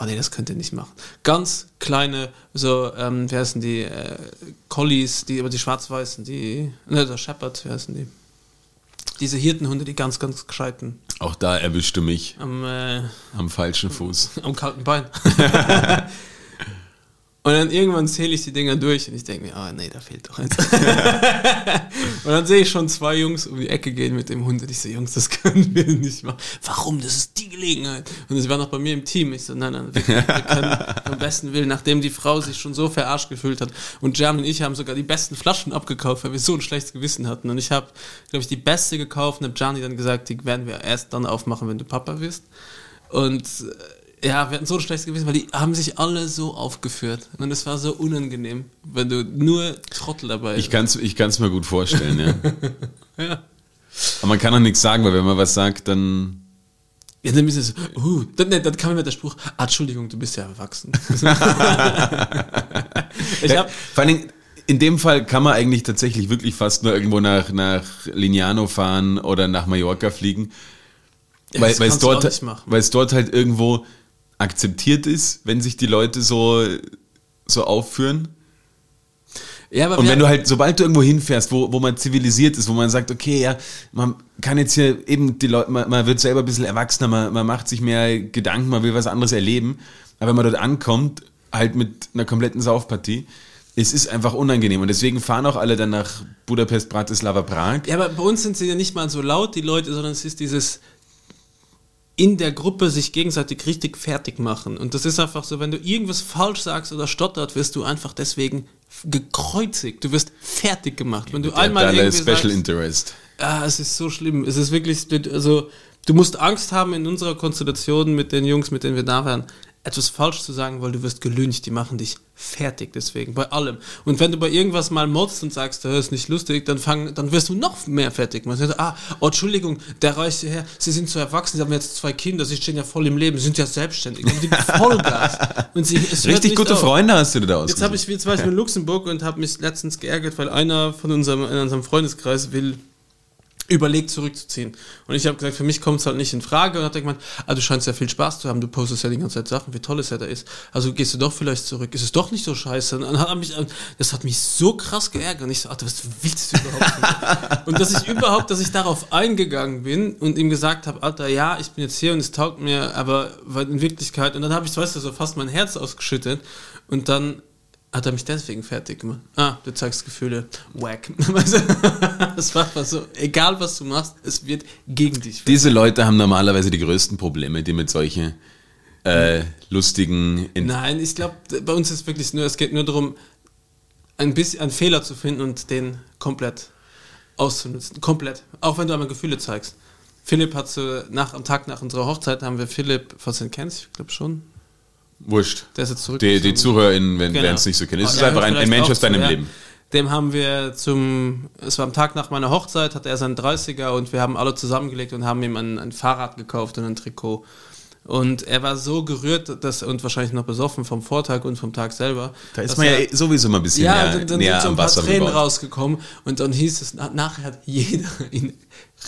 oh nee, das könnt ihr nicht machen. Ganz kleine, so, ähm, wie heißen die, äh, Collies, die, aber die schwarz-weißen, die, ne, der Shepherd, wie heißen die? Diese Hirtenhunde, die ganz, ganz gescheiten Auch da erwischte mich am, äh, am falschen Fuß. am kalten Bein. und dann irgendwann zähle ich die Dinger durch und ich denke mir, ah nee, da fehlt doch eins. und dann sehe ich schon zwei Jungs um die Ecke gehen mit dem Hund und ich so, Jungs, das können wir nicht machen. Warum? Das ist die Gelegenheit. Und sie waren noch bei mir im Team. Ich so, nein, nein, wir, wir können vom besten Willen, nachdem die Frau sich schon so verarscht gefühlt hat und Jan und ich haben sogar die besten Flaschen abgekauft, weil wir so ein schlechtes Gewissen hatten. Und ich habe, glaube ich, die beste gekauft und habe Gianni dann gesagt, die werden wir erst dann aufmachen, wenn du Papa wirst. Und äh, ja, wir hatten so ein schlechtes Gewissen, weil die haben sich alle so aufgeführt. Und es war so unangenehm, wenn du nur Trottel dabei Ich kann es ich kann's mir gut vorstellen, ja. ja. Aber man kann auch nichts sagen, weil wenn man was sagt, dann. Ja, dann müssen sie so, uh, dann, dann kam immer der Spruch, ah, Entschuldigung, du bist ja erwachsen. ich Ja, hab, vor allen Dingen, in dem Fall kann man eigentlich tatsächlich wirklich fast nur irgendwo nach, nach Lignano fahren oder nach Mallorca fliegen. Ja, weil, es dort, weil es dort halt irgendwo akzeptiert ist, wenn sich die Leute so, so aufführen. ja, Und wenn du halt, sobald du irgendwo hinfährst, wo, wo man zivilisiert ist, wo man sagt, okay, ja, man kann jetzt hier eben die Leute, man, man wird selber ein bisschen erwachsener, man, man macht sich mehr Gedanken, man will was anderes erleben. Aber wenn man dort ankommt, halt mit einer kompletten Saufpartie, es ist einfach unangenehm. Und deswegen fahren auch alle dann nach Budapest, Bratislava, Prag. Ja, aber bei uns sind sie ja nicht mal so laut, die Leute, sondern es ist dieses in der Gruppe sich gegenseitig richtig fertig machen. Und das ist einfach so, wenn du irgendwas falsch sagst oder stottert, wirst du einfach deswegen gekreuzigt. Du wirst fertig gemacht. Wenn du einmal Der- der irgendwie Special sagst, Interest. Ah, es ist so schlimm. Es ist wirklich, also du musst Angst haben in unserer Konstellation mit den Jungs, mit denen wir da waren, etwas falsch zu sagen, weil du wirst gelüncht. Die machen dich fertig deswegen, bei allem. Und wenn du bei irgendwas mal motzt und sagst, das ist nicht lustig, dann, fang, dann wirst du noch mehr fertig. Man sagt, ah, oh, Entschuldigung, der reicht hierher, Sie sind so erwachsen, Sie haben jetzt zwei Kinder, Sie stehen ja voll im Leben, Sie sind ja selbstständig. Und die Vollgas. Und sie, Richtig gute auf. Freunde hast du da Jetzt habe ich, jetzt war ich in Luxemburg und habe mich letztens geärgert, weil einer von unserem, in unserem Freundeskreis will überlegt zurückzuziehen. Und ich habe gesagt, für mich kommt es halt nicht in Frage und hat er gemeint, ah, du scheinst ja viel Spaß zu haben, du postest ja die ganze Zeit Sachen, wie toll es ja da ist. Also gehst du doch vielleicht zurück. Ist es doch nicht so scheiße? Und dann hat mich, das hat mich so krass geärgert. Und ich so, Alter, was willst du überhaupt? und dass ich überhaupt, dass ich darauf eingegangen bin und ihm gesagt habe, Alter, ja, ich bin jetzt hier und es taugt mir, aber in Wirklichkeit, und dann habe ich, weißt du, so fast mein Herz ausgeschüttet und dann hat er mich deswegen fertig gemacht. Ah, du zeigst Gefühle. Weißt du? Das war einfach so, egal was du machst, es wird gegen dich. Diese Leute haben normalerweise die größten Probleme, die mit solchen äh, lustigen. In Nein, ich glaube, bei uns ist wirklich nur, es geht nur darum, ein bisschen einen Fehler zu finden und den komplett auszunutzen. Komplett. Auch wenn du einmal Gefühle zeigst. Philipp hat so, nach, am Tag nach unserer Hochzeit haben wir Philipp, du ihn kennst, ich glaube schon, Wurscht. der ist jetzt zurück. Die, die ZuhörerInnen werden Genau. es nicht so kennen. Es Oh, ist einfach ein, ein Mensch aus deinem ja. Leben. Dem haben wir zum, es war am Tag nach meiner Hochzeit, hatte er seinen 30er und wir haben alle zusammengelegt und haben ihm ein, ein Fahrrad gekauft und ein Trikot. Und er war so gerührt dass, und wahrscheinlich noch besoffen vom Vortag und vom Tag selber. Da ist man ja er- eh sowieso mal ein bisschen ja, näher, dann, dann näher sind so ein paar Wasser Tränen gebaut. rausgekommen und dann hieß es, na- nachher hat jeder ihn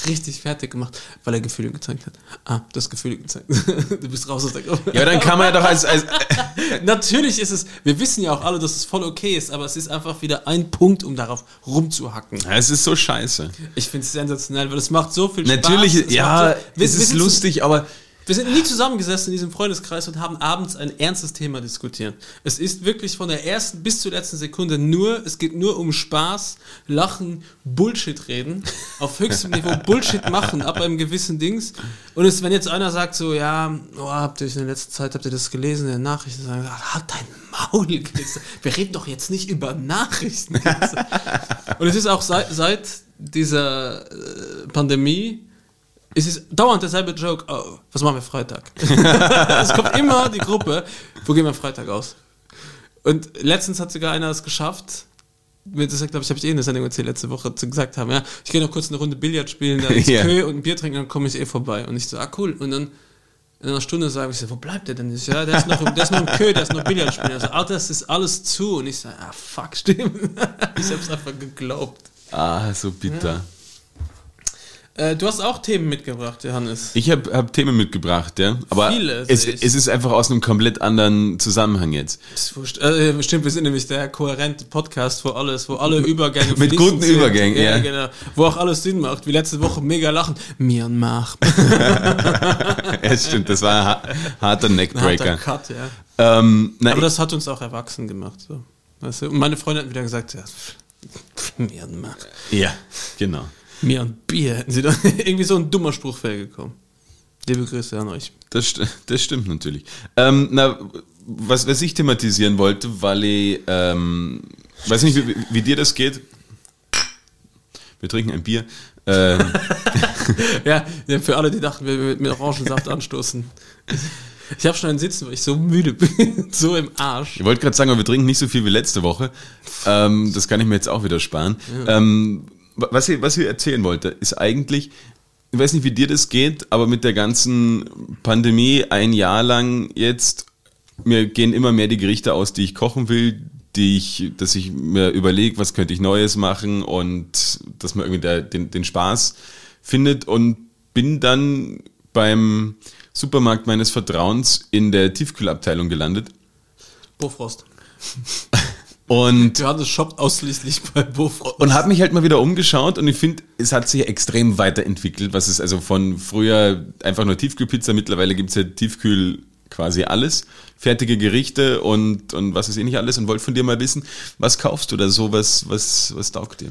richtig fertig gemacht, weil er Gefühle gezeigt hat. Ah, das Gefühle gezeigt. du bist raus aus der Gruppe. Ja, aber dann kann man ja doch als, als Natürlich ist es, wir wissen ja auch alle, dass es voll okay ist, aber es ist einfach wieder ein Punkt, um darauf rumzuhacken. Ja, es ist so scheiße. Ich finde es sensationell, weil es macht so viel Spaß. Natürlich, Es ja, so, es ist lustig, aber wir sind nie zusammengesessen in diesem Freundeskreis und haben abends ein ernstes Thema diskutiert. Es ist wirklich von der ersten bis zur letzten Sekunde nur, es geht nur um Spaß, Lachen, Bullshit reden, auf höchstem Niveau Bullshit machen, ab einem gewissen Dings. Und es, wenn jetzt einer sagt so, ja, oh, habt ihr in der letzten Zeit, habt ihr das gelesen in den Nachrichten, sagen, wir, halt dein Maul. Chris. Wir reden doch jetzt nicht über Nachrichten. Und es ist auch seit, seit dieser äh, Pandemie, es ist dauernd derselbe Joke, oh, was machen wir Freitag? es kommt immer die Gruppe, wo gehen wir Freitag aus? Und letztens hat sogar einer es geschafft, mir das glaube ich, habe ich eh in der Sendung erzählt, letzte Woche, zu gesagt haben, ja, ich gehe noch kurz eine Runde Billard spielen, da ins Ja. Kö und ein Bier trinken, dann komme ich eh vorbei. Und ich so, ah cool. Und dann in einer Stunde sage ich so, wo bleibt der denn? Ich so, ja, der ist noch, im- der ist noch im Kö, der ist noch Billard spielen. Also, Alter, das ist alles zu. Und ich so, ah fuck, stimmt. ich hab's einfach geglaubt. Ah, so bitter. Äh, du hast auch Themen mitgebracht, Johannes. Ich habe hab Themen mitgebracht, ja. Aber Viele, es, ich. es ist einfach aus einem komplett anderen Zusammenhang jetzt. Ist wurscht. Äh, stimmt, wir sind nämlich der kohärente Podcast, wo alles, wo alle Übergänge Mit guten. Übergängen, ja. genau. Wo auch alles Sinn macht. Wie letzte Woche mega lachen. Myanmar. ja, stimmt, das war ein ha- harter Harter Neckbreaker. Cut, ja. Ähm, na, Aber das hat uns auch erwachsen gemacht. So. Weißt du? Und meine Freundin hat wieder gesagt, ja, Myanmar. ja, genau. Mir und Bier. Hätten sie doch irgendwie so ein dummer Spruch gekommen. Liebe Grüße an euch. Das, st- das stimmt natürlich. Ähm, na, was, was ich thematisieren wollte, weil ich, ähm, weiß nicht, wie, wie dir das geht. Wir trinken ein Bier. Ähm, Ja, ja, für alle, die dachten, wir mit, mit Orangensaft anstoßen. Ich habe schon einen Sitzen, weil ich so müde bin. so im Arsch. ich wollte gerade sagen, aber wir trinken nicht so viel wie letzte Woche. Ähm, das kann ich mir jetzt auch wieder sparen. Ähm, wa- was, ich, was ich erzählen wollte, ist eigentlich, ich weiß nicht, wie dir das geht, aber mit der ganzen Pandemie ein Jahr lang jetzt, mir gehen immer mehr die Gerichte aus, die ich kochen will, die ich, dass ich mir überlege, was könnte ich Neues machen und dass man irgendwie der, den, den Spaß findet und bin dann beim Supermarkt meines Vertrauens in der Tiefkühlabteilung gelandet. Bofrost. Und Johannes shoppt ausschließlich bei Bofrost. und habe mich halt mal wieder umgeschaut und ich finde, es hat sich extrem weiterentwickelt, was es also von früher einfach nur Tiefkühlpizza, mittlerweile gibt's ja Tiefkühl quasi alles, fertige Gerichte und, und was ist eh nicht alles und wollte von dir mal wissen, was kaufst du da so, was, was, was taugt dir?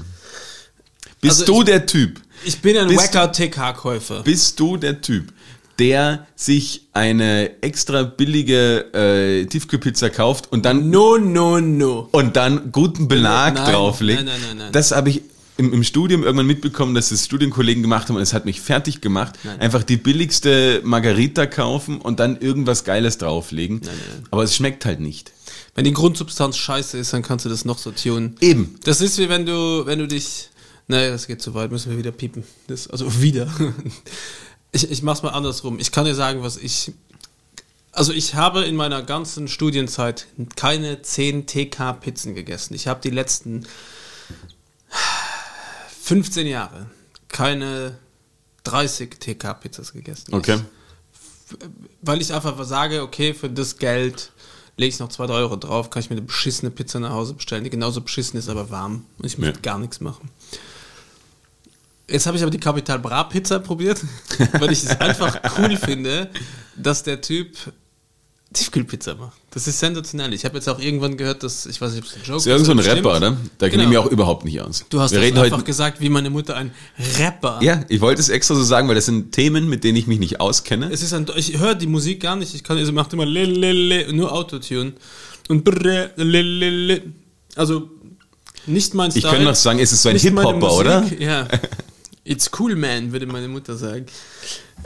Bist Also du ich- der Typ, Ich bin ein wacker TK-Käufer. bist du der Typ, der sich eine extra billige äh, Tiefkühlpizza kauft und dann No, no, no. und dann guten Belag Nein, drauflegt. nein, nein, nein, nein. Das habe ich im, im Studium irgendwann mitbekommen, dass das Studienkollegen gemacht haben und es hat mich fertig gemacht. Einfach die billigste Margarita kaufen und dann irgendwas Geiles drauflegen. Aber es schmeckt halt nicht. Wenn die Grundsubstanz scheiße ist, dann kannst du das noch so tunen. Eben. Das ist wie wenn du, wenn du dich. Nee, das geht zu weit, müssen wir wieder piepen. Das, also wieder. Ich, ich mach's mal andersrum. Ich kann dir sagen, was ich. Also ich habe in meiner ganzen Studienzeit keine 10 TK-Pizzen gegessen. Ich habe die letzten 15 Jahre keine 30 TK-Pizzas gegessen. Okay. Weil ich einfach sage, okay, für das Geld lege ich noch 2 drei Euro drauf, kann ich mir eine beschissene Pizza nach Hause bestellen, die genauso beschissen ist, aber warm. Und ich muss Ja. gar nichts machen. Jetzt habe ich aber die Capital Bra Pizza probiert, weil ich es einfach cool finde, dass der Typ Tiefkühlpizza macht. Das ist sensationell. Ich habe jetzt auch irgendwann gehört, dass, ich weiß nicht, ob es ein Joke Das ist irgend so. Rapper, oder? Da kenne ich Genau. mich auch überhaupt nicht aus. Du hast Wir reden einfach heute. gesagt, wie meine Mutter ein Rapper. Ja, ich wollte es extra so sagen, weil das sind Themen, mit denen ich mich nicht auskenne. Es ist ein, ich höre die Musik gar nicht. Ich kann, sie macht immer le, le, le, nur Autotune. Und brr, le, le, le. Also, nicht mein Ich Style. könnte noch sagen, es ist so ein Hip-Hopper, oder? Ja. It's cool, man, würde meine Mutter sagen.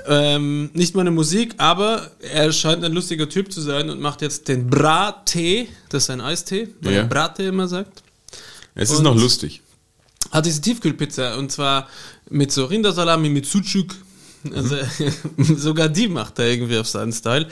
Ähm, nicht meine Musik, aber er scheint ein lustiger Typ zu sein und macht jetzt den Bra-Tee. Das ist ein Eistee, weil Ja. er Brattee immer sagt. Es ist Und- noch lustig. Hat diese Tiefkühlpizza und zwar mit so Rindersalami, mit Sucuk. Also sogar die macht er irgendwie auf seinen Style.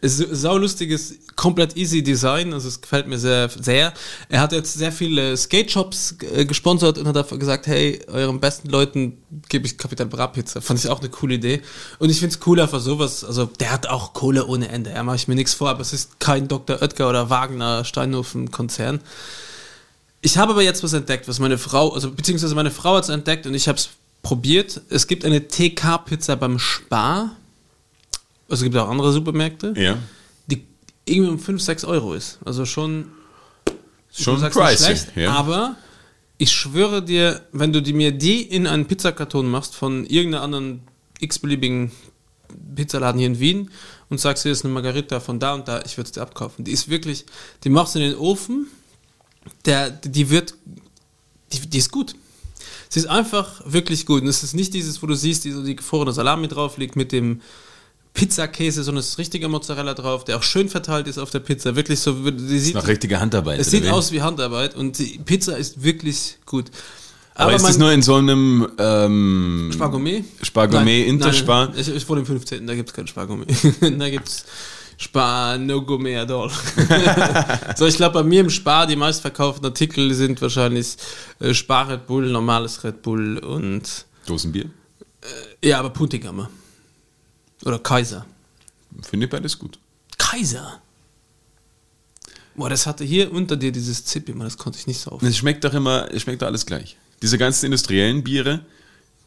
Saulustiges, komplett easy Design, also es gefällt mir sehr, sehr. Er hat jetzt sehr viele Skate-Shops äh, gesponsert und hat dafür gesagt, hey, euren besten Leuten gebe ich Capital Bra Pizza. Fand ich auch eine coole Idee. Und ich finde es cool einfach sowas, also der hat auch Kohle ohne Ende, ja, mache ich mir nichts vor, aber es ist kein Dr. Oetker oder Wagner Steinhofen-Konzern. Ich habe aber jetzt was entdeckt, was meine Frau, also beziehungsweise meine Frau hat es entdeckt und ich habe es probiert. Es gibt eine TK-Pizza beim Spar. Also es gibt auch andere Supermärkte, Ja. die irgendwie um 5, 6 Euro ist. Also schon, Schon sagst pricey. schlecht, Ja. aber ich schwöre dir, wenn du die, mir die in einen Pizzakarton machst von irgendeiner anderen x-beliebigen Pizzaladen hier in Wien und sagst, hier ist eine Margarita von da und da, ich würde es dir abkaufen. Die ist wirklich, die machst du in den Ofen, der, die wird, die, die ist gut. Sie ist einfach wirklich gut. Und es ist nicht dieses, wo du siehst, die, so die gefrorene Salami drauf liegt mit dem Pizzakäse, sondern es ist richtiger Mozzarella drauf, der auch schön verteilt ist auf der Pizza. Wirklich so, die sieht, Noch richtige Handarbeit. es sieht wie? aus wie Handarbeit und die Pizza ist wirklich gut. Aber, ist das nur in so einem ähm, Spargourmet? Spargourmet, Interspar? nein, Ich, ich wohne im 15. Da gibt es kein Spargourmet. da gibt es Spar, no go mehr doll. so, ich glaube, bei mir im Spar, die meistverkauften Artikel sind wahrscheinlich äh, Spar Red Bull, normales Red Bull und, Dosenbier? ja, aber Puntigammer. Oder Kaiser. Finde ich beides gut. Kaiser? Boah, das hatte hier unter dir dieses Zippi, man, das konnte ich nicht so auf. Es schmeckt doch immer, es schmeckt doch alles gleich. Diese ganzen industriellen Biere,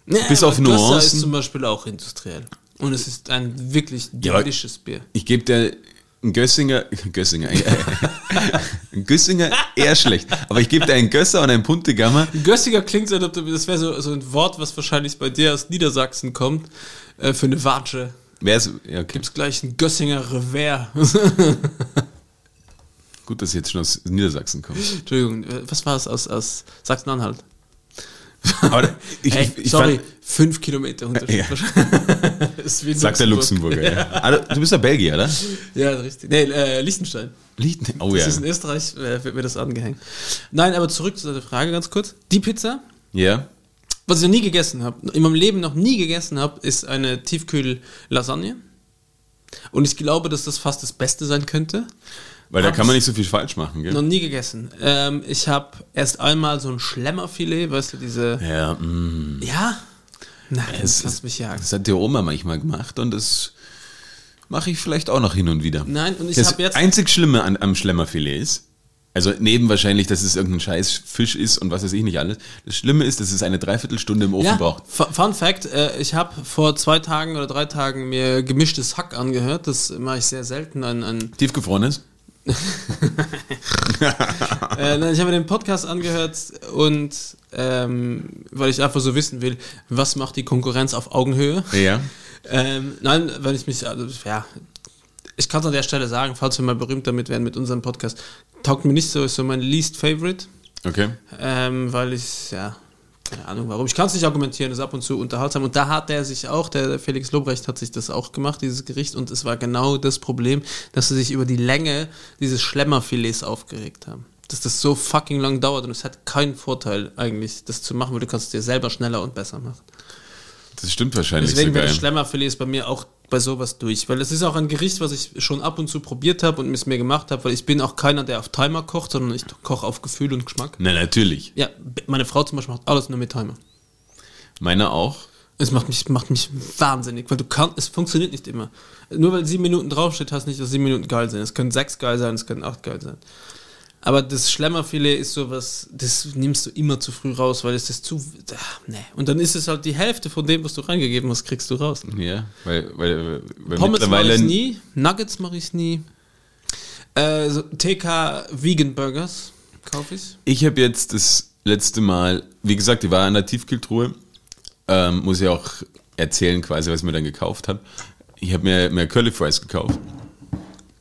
Nee, bis auf Nuancen. ist zum Beispiel auch industriell. Und es ist ein wirklich Ja, aber- delisches Bier. ich gebe dir ein Gössinger, Gössinger, ein Gössinger eher schlecht, aber ich gebe dir einen Gösser und einen Puntigammer. Gössiger klingt so, als ob du- das wäre so, so ein Wort, was wahrscheinlich bei dir aus Niedersachsen kommt, äh, für eine Watsche. Wer ist, ja, okay. Gibt's gleich ein Gössinger Revers. Gut, dass ich jetzt schon aus Niedersachsen komme. Entschuldigung, äh, was war es aus, aus Sachsen-Anhalt? Ich, Hey, ich, ich sorry, fand, fünf Kilometer Unterschied. Ja. sagt der Luxemburger. Ja. Ah, du bist ja Belgier, oder? Ja, richtig. Nee, äh, Liechtenstein. Lichten. Oh Das ja. ist in Österreich, äh, wird mir das angehängt. Nein, aber zurück zu der Frage ganz kurz. Die Pizza, Ja. was ich noch nie gegessen habe, in meinem Leben noch nie gegessen habe, ist eine Tiefkühl-Lasagne. Und ich glaube, dass das fast das Beste sein könnte. Weil da kann man ich nicht so viel falsch machen, Noch gell? nie gegessen. Ähm, ich habe erst einmal so ein Schlemmerfilet, weißt du, diese. Ja, mm. Ja? Nein, Es das mich jagen. Das hat die Oma manchmal gemacht und das mache ich vielleicht auch noch hin und wieder. Nein, und ich das habe jetzt. einzig Schlimme an, am Schlemmerfilet ist, also neben wahrscheinlich, dass es irgendein scheiß Fisch ist und was weiß ich nicht alles, das Schlimme ist, dass es eine Dreiviertelstunde im Ofen Ja, braucht. Fu- Fun Fact, äh, ich habe vor zwei Tagen oder drei Tagen mir gemischtes Hack angehört. Das mache ich sehr selten. Ein, ein, Tiefgefroren ist? äh, nein, ich habe mir den Podcast angehört und ähm, weil ich einfach so wissen will, was macht die Konkurrenz auf Augenhöhe. Ja. Ähm, nein, weil ich mich, also, ja, ich kann es an der Stelle sagen, falls wir mal berühmt damit werden mit unserem Podcast, taugt mir nicht so, ist so mein least favorite, Okay. ähm, weil ich, ja, keine Ahnung warum. Ich kann es nicht argumentieren, ist ab und zu unterhaltsam. Und da hat er sich auch, der Felix Lobrecht hat sich das auch gemacht, dieses Gericht. Und es war genau das Problem, dass sie sich über die Länge dieses Schlemmerfilets aufgeregt haben. Dass das so fucking lang dauert und es hat keinen Vorteil eigentlich, das zu machen, weil du kannst es dir selber schneller und besser machen. Das stimmt wahrscheinlich Deswegen wäre das Schlemmerfilet bei mir auch bei sowas durch. Weil es ist auch ein Gericht, was ich schon ab und zu probiert habe und es mir gemacht habe, weil ich bin auch keiner, der auf Timer kocht, sondern ich koche auf Gefühl und Geschmack. Na, natürlich. Ja, meine Frau zum Beispiel macht alles nur mit Timer. Meiner auch. Es macht mich, macht mich wahnsinnig, weil du kannst, es funktioniert nicht immer. Nur weil sieben Minuten draufsteht, heißt nicht, dass sieben Minuten geil sind. Es können sechs geil sein, es können acht geil sein. Aber das Schlemmerfilet ist sowas, das nimmst du immer zu früh raus, weil es ist zu. Ach, nee. Und dann ist es halt die Hälfte von dem, was du reingegeben hast, kriegst du raus. Ja, weil, weil, weil Pommes mache ich nie, Nuggets mache ich nie. Äh, so TK Vegan Burgers kaufe ich. Ich habe jetzt das letzte Mal, wie gesagt, ich war an der Tiefkühltruhe, ähm, muss ich auch erzählen quasi, was ich mir dann gekauft habe. Ich habe mir, mir Curly Fries gekauft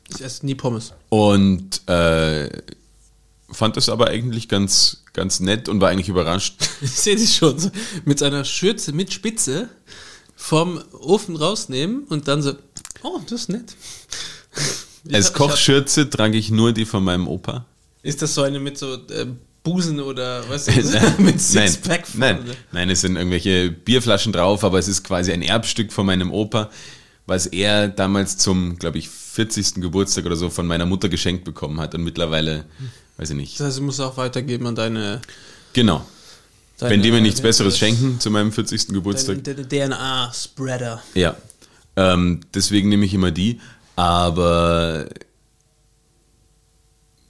Ich esse nie Pommes. und äh, fand das aber eigentlich ganz, ganz nett und war eigentlich überrascht. Ich sehe dich schon mit seiner Schürze mit Spitze vom Ofen rausnehmen und dann so, oh, das ist nett. Als Kochschürze trage ich nur die von meinem Opa. Ist das so eine mit so äh, Busen oder weißt du, mit nein, Sixpack nein, vorne? nein, es sind irgendwelche Bierflaschen drauf, aber es ist quasi ein Erbstück von meinem Opa, was er damals zum, glaube ich, 40. Geburtstag oder so von meiner Mutter geschenkt bekommen hat und mittlerweile, weiß ich nicht. Das heißt, du musst auch weitergeben an deine. Genau. deine Wenn die mir nichts Besseres schenken zu meinem 40. Geburtstag. DNA-Spreader. Ja. Ähm, deswegen nehme ich immer die, aber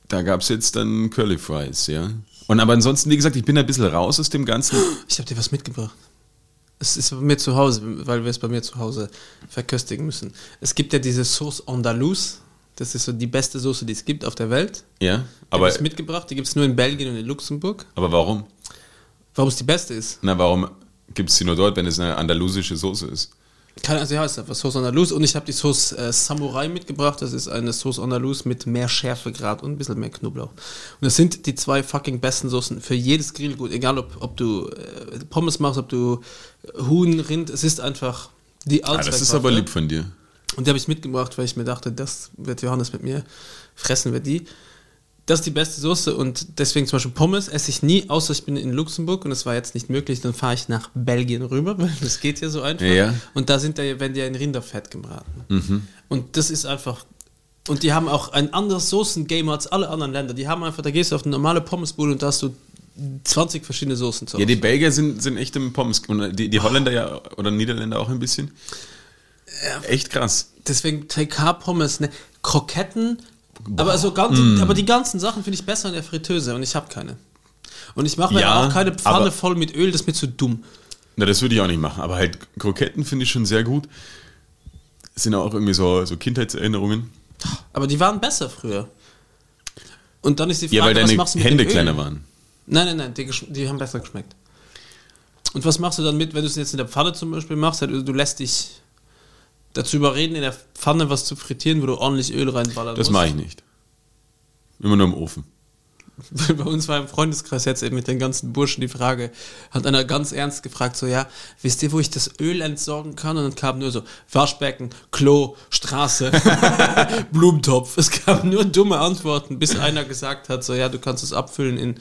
da gab es jetzt dann Curly Fries, ja. Und aber ansonsten, wie gesagt, ich bin ein bisschen raus aus dem Ganzen. Ich habe dir was mitgebracht. Es ist bei mir zu Hause, weil wir es bei mir zu Hause verköstigen müssen. Es gibt ja diese Sauce Andalous. Das ist so die beste Soße, die es gibt auf der Welt. Ja, Aber ich mitgebracht. Die gibt es nur in Belgien und in Luxemburg. aber warum? Warum es die beste ist? Na, warum gibt es sie nur dort, wenn es eine andalusische Soße ist? Keine Ahnung, sie heißt einfach Sauce Andalous. Und ich habe die Sauce äh, Samurai mitgebracht. Das ist eine Sauce Andalous mit mehr Schärfegrad und ein bisschen mehr Knoblauch. Und das sind die zwei fucking besten Soßen für jedes Grillgut. Egal, ob, ob du äh, Pommes machst, ob du Huhn, Rind. Es ist einfach die Ah, das ist Allzweckwaffe. aber lieb von dir. Und die habe ich mitgebracht, weil ich mir dachte, das wird Johannes mit mir fressen, wir die. Das ist die beste Soße und deswegen zum Beispiel Pommes esse ich nie, außer ich bin in Luxemburg und es war jetzt nicht möglich, dann fahre ich nach Belgien rüber, weil das geht ja so einfach. Ja. Und da sind da, werden die ja in Rinderfett gebraten. Und das ist einfach Und die haben auch ein anderes Soßen-Game als alle anderen Länder. Die haben einfach, da gehst du auf eine normale Pommesbude und da hast du 20 verschiedene Soßen zu Ja, die. Belgier sind, sind echt im Pommes. Und die, die Holländer ja, oder Niederländer auch ein bisschen. Echt krass. Deswegen TK-Pommes, ne? Kroketten, aber, so ganz, Mm. aber die ganzen Sachen finde ich besser in der Fritteuse und ich habe keine. Und ich mache mir Ja, auch keine Pfanne voll mit Öl, das ist mir zu dumm. Na, das würde ich auch nicht machen. Aber halt Kroketten finde ich schon sehr gut. Das sind auch irgendwie so, so Kindheitserinnerungen. Aber die waren besser früher. Und dann ist die Frage, Ja, weil was deine machst du mit Hände dem Öl? kleiner waren. Nein, nein, nein, die, die haben besser geschmeckt. Und was machst du dann mit, wenn du es jetzt in der Pfanne zum Beispiel machst? Also Du lässt dich dazu überreden, in der Pfanne was zu frittieren, wo du ordentlich Öl reinballern Das musst. mache ich nicht. Immer nur im Ofen. Bei uns war im Freundeskreis jetzt eben mit den ganzen Burschen die Frage, hat einer ganz ernst gefragt, so, ja, wisst ihr, wo ich das Öl entsorgen kann? Und dann kam nur so, Waschbecken, Klo, Straße, Blumentopf. Es kamen nur dumme Antworten, bis einer gesagt hat, so, ja, du kannst es abfüllen in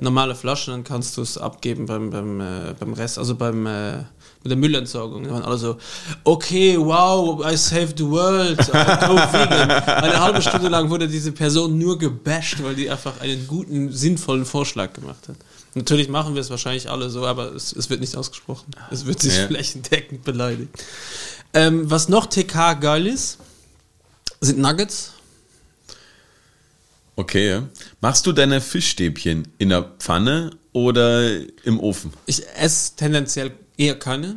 normale Flaschen, dann kannst du es abgeben beim, beim, äh, beim Rest, also beim, äh, mit der Müllentsorgung. Da waren alle so, okay, wow, I saved the world, go vegan. Eine halbe Stunde lang wurde diese Person nur gebasht, weil die einfach einen guten, sinnvollen Vorschlag gemacht hat. Natürlich machen wir es wahrscheinlich alle so, aber es, es wird nicht ausgesprochen. Es wird sich Ja. flächendeckend beleidigt. Ähm, was noch TK geil ist, sind Nuggets. Okay. Machst du deine Fischstäbchen in der Pfanne oder im Ofen? Ich esse tendenziell eher keine.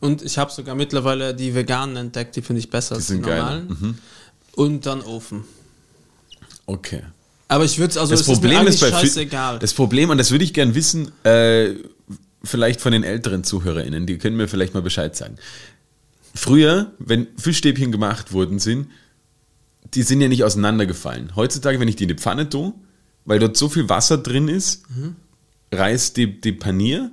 Und ich habe sogar mittlerweile die veganen entdeckt, die finde ich besser als die sind geiler. normalen. Und dann Ofen. Okay. Aber ich würde es also Das es ist Problem ist, bei Fi- scheißegal. Das Problem, und das würde ich gern wissen, äh, vielleicht von den älteren ZuhörerInnen, die können mir vielleicht mal Bescheid sagen. Früher, wenn Fischstäbchen gemacht worden sind, die sind ja nicht auseinandergefallen. Heutzutage, wenn ich die in die Pfanne tue, weil dort so viel Wasser drin ist, reißt die, die Panier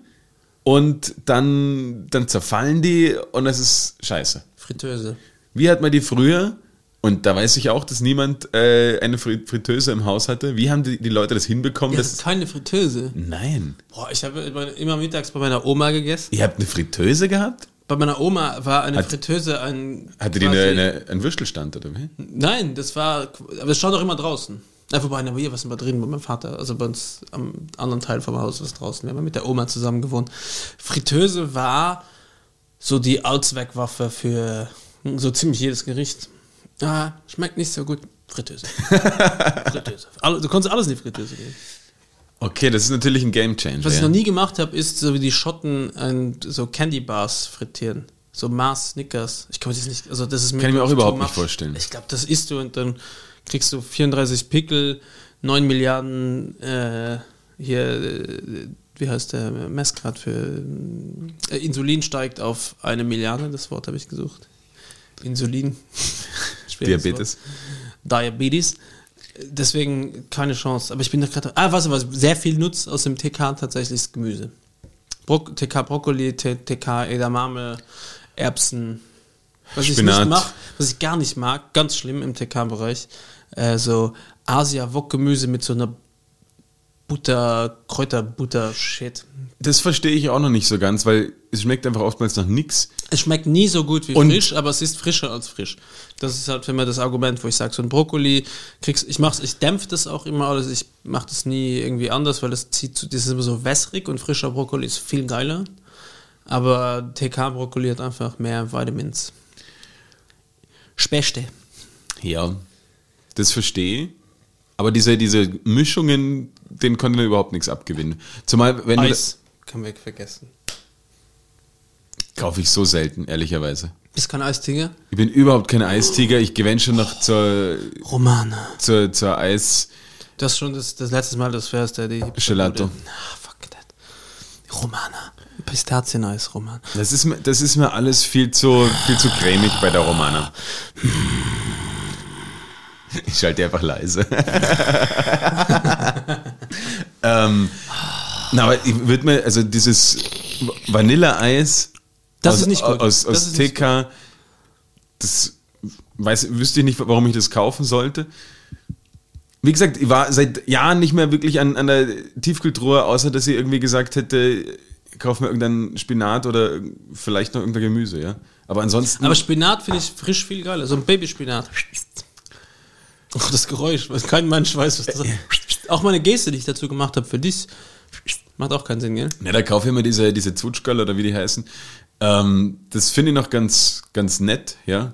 und dann, dann zerfallen die und das ist scheiße. Fritteuse. Wie hat man die früher, und da weiß ich auch, dass niemand äh, eine Fri- Fritteuse im Haus hatte, wie haben die, die Leute das hinbekommen? Ja, dass, keine Fritteuse. nein. Boah, ich habe immer, mittags bei meiner Oma gegessen. Ihr habt eine Fritteuse gehabt? Bei meiner Oma war eine Hat- Fritteuse ein. Hatte die eine, eine, einen Würstelstand oder wie? Nein, das war. Aber es stand auch immer draußen. Ja, wobei, na, hier, was sind wir drin bei meinem Vater? Also bei uns am anderen Teil vom Haus was draußen. Wir haben mit der Oma zusammen gewohnt. Fritteuse war so die Allzweckwaffe für so ziemlich jedes Gericht. Ah, schmeckt nicht so gut. Fritteuse. Fritteuse. Du konntest alles in die Fritteuse geben. Okay, das ist natürlich ein Game Changer. Was ich ja. noch nie gemacht habe, ist so wie die Schotten ein, so Candy Bars frittieren. So Mars, Snickers. Ich kann mir das nicht, also das ist Kann ich mir auch überhaupt nicht vorstellen. Ich glaube, das isst du und dann kriegst du 34 Pickel, 9 Milliarden, äh, hier, äh, wie heißt der Messgrad für äh, Insulin steigt auf eine Milliarde, das Wort habe ich gesucht. Insulin. Diabetes. Diabetes. Deswegen keine Chance. Aber ich bin da gerade. Ah, was, was sehr viel nutzt aus dem TK tatsächlich ist Gemüse. Bro TK Brokkoli, TK Edamame, Erbsen. Was ich Spinat. nicht mag, was ich gar nicht mag, ganz schlimm im TK-Bereich, äh, so Asia-Wok-Gemüse mit so einer Butter, Kräuterbutter-Shit. Das verstehe ich auch noch nicht so ganz, weil es schmeckt einfach oftmals nach nix. Es schmeckt nie so gut wie Und- frisch, aber es ist frischer als frisch. Das ist halt immer das Argument, wo ich sage, so ein Brokkoli kriegst, ich mach's, ich dämpfe das auch immer alles, ich mache das nie irgendwie anders, weil das zieht zu, das ist immer so wässrig und frischer Brokkoli ist viel geiler. Aber TK-Brokkoli hat einfach mehr Vitamins. Spechte. Ja, das verstehe. Aber diese, diese Mischungen, denen konnte überhaupt nichts abgewinnen. Zumal, wenn du, Eis. Kann man vergessen. kaufe ich so selten, ehrlicherweise. Bist kein Eistiger? Ich bin überhaupt kein Eistiger. Ich gewinne schon noch zur, Romane. zur, zur Eis. Das ist schon das, das letzte Mal, das fährst, der die Gelato. Ah, fuck that. Romana. Pistazieneis, Roman. Das ist, mir- das ist mir alles viel zu, viel zu cremig bei der Romana. Ich schalte einfach leise. ähm, na, aber ich würde mir, also dieses Vanilleeis Das aus, ist nicht gut. aus, Das aus TK, das weiß, wüsste ich nicht, warum ich das kaufen sollte. Wie gesagt, ich war seit Jahren nicht mehr wirklich an, an der Tiefkühltruhe, außer dass ich irgendwie gesagt hätte, kauf mir irgendeinen Spinat oder vielleicht noch irgendein Gemüse, ja. Aber ansonsten. Aber Spinat finde ich frisch viel geiler. So ein Babyspinat. Oh, das Geräusch, was kein Mensch weiß, was das ist. Auch meine Geste, die ich dazu gemacht habe für dich, macht auch keinen Sinn, gell? Ja, da kaufe ich immer diese, diese Zwutschgerl oder wie die heißen. Ähm, das finde ich noch ganz, ganz nett, ja.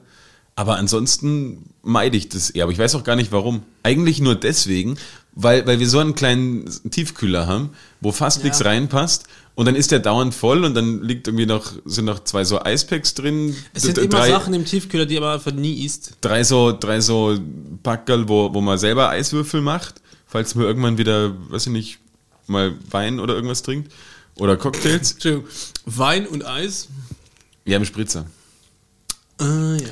Aber ansonsten meide ich das eher. Aber ich weiß auch gar nicht warum. Eigentlich nur deswegen, weil, weil wir so einen kleinen Tiefkühler haben, wo fast Ja. nichts reinpasst. Und dann ist der dauernd voll und dann liegt irgendwie noch, sind noch zwei so Eispacks drin. Es sind d- immer drei, Sachen im Tiefkühler, die aber einfach nie isst. drei so, drei so Packerl, wo, wo man selber Eiswürfel macht, falls man irgendwann wieder, weiß ich nicht, mal Wein oder irgendwas trinkt. Oder Cocktails. Wein und Eis. Ja, im Spritzer. Ah, ja.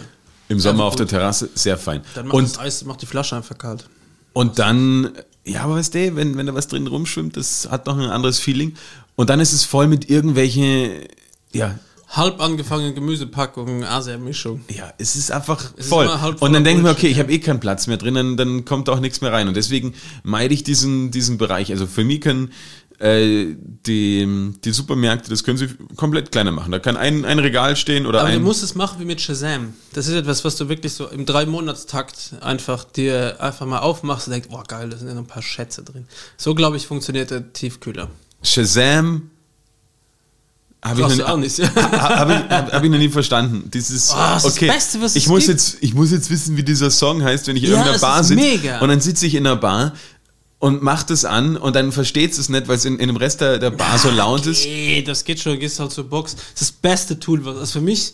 Im Sommer Also auf der. Terrasse, sehr fein. Dann macht Und, das Eis, macht die Flasche einfach kalt. und dann, ja, aber weißt du, wenn, wenn da was drin rumschwimmt, das hat noch ein anderes Feeling. Und dann ist es voll mit irgendwelche, ja, Halb angefangene Gemüsepackungen, Asia-Mischung. ja, es ist einfach Es ist voll. halb und dann voller denke ich mir, okay, ich habe eh keinen Platz mehr drin, dann, dann kommt auch nichts mehr rein. Und deswegen meide ich diesen, diesen Bereich. Also für mich können äh, die, die Supermärkte, das können sie komplett kleiner machen. Da kann ein, ein Regal stehen oder Aber ein. du musst es machen wie mit Shazam. Das ist etwas, was du wirklich so im Drei-Monatstakt einfach dir einfach mal aufmachst und denkst, oh geil, da sind ja noch ein paar Schätze drin. So, glaube ich, funktioniert der Tiefkühler. Shazam habe ich, noch auch nie- nicht. hab ich, hab, hab ich noch nie verstanden. Dieses, Oh, das okay, das Beste, was ich muss gibt. jetzt, ich muss jetzt wissen, wie dieser Song heißt, wenn ich in Ja, irgendeiner Bar sitze. Und dann sitze ich in einer Bar und macht es an und dann versteht es nicht, weil es in, in dem Rest der, der Bar so laut ist. Nee, das geht schon, gehst halt zur Box. Das ist das beste Tool, was also für mich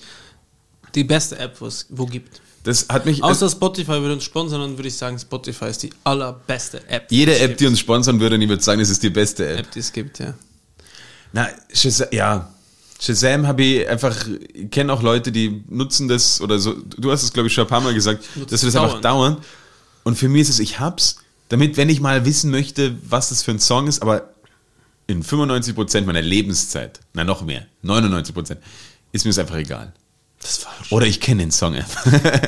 die beste App, was wo gibt. Das hat mich. Außer Spotify würde uns sponsern, dann würde ich sagen, Spotify ist die allerbeste App. jede es App, gibt. die uns sponsern würde, und ich würde sagen, es ist die beste App. App, die es gibt, ja. Na, Shazam, ja. Shazam habe ich einfach, ich kenne auch Leute, die nutzen das oder so. Du hast es, glaube ich, schon ein paar Mal gesagt, Nutzt dass wir das es einfach dauern. Und für mich ist es, ich hab's, damit, wenn ich mal wissen möchte, was das für ein Song ist, aber in 95% meiner Lebenszeit, na noch mehr, 99%, ist mir es einfach egal. Oder ich kenne den Song einfach.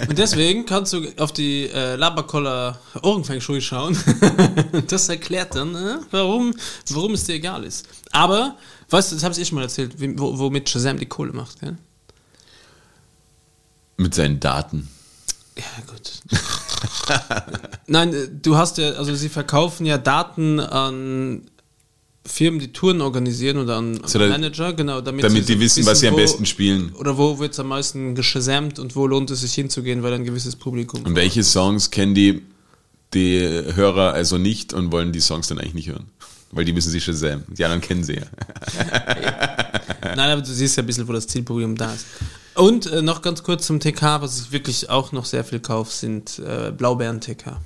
Und deswegen kannst du auf die äh, Laberkoller Ohrenfeng Shui schauen. das erklärt dann, äh, warum, warum es dir egal ist. Aber, weißt du, das habe ich schon mal erzählt, wo, womit Shazam die Kohle macht, gell? Mit seinen Daten. Ja, gut. Nein, äh, du hast ja, also sie verkaufen ja Daten an Firmen, die Touren organisieren oder an, an So, Manager, genau, damit, Damit die wissen, was sie am wo- besten spielen. Oder wo wird es am meisten geschasamt und wo lohnt es sich hinzugehen, weil ein gewisses Publikum. Und welche Songs kennen die, die Hörer also nicht und wollen die Songs dann eigentlich nicht hören? Weil die müssen sie Shazam. Die anderen kennen sie ja. Nein, aber du siehst ja ein bisschen, wo das Zielpublikum da ist. Und äh, noch ganz kurz zum TK, was ich wirklich auch noch sehr viel kaufe, sind äh, Blaubeeren-TK.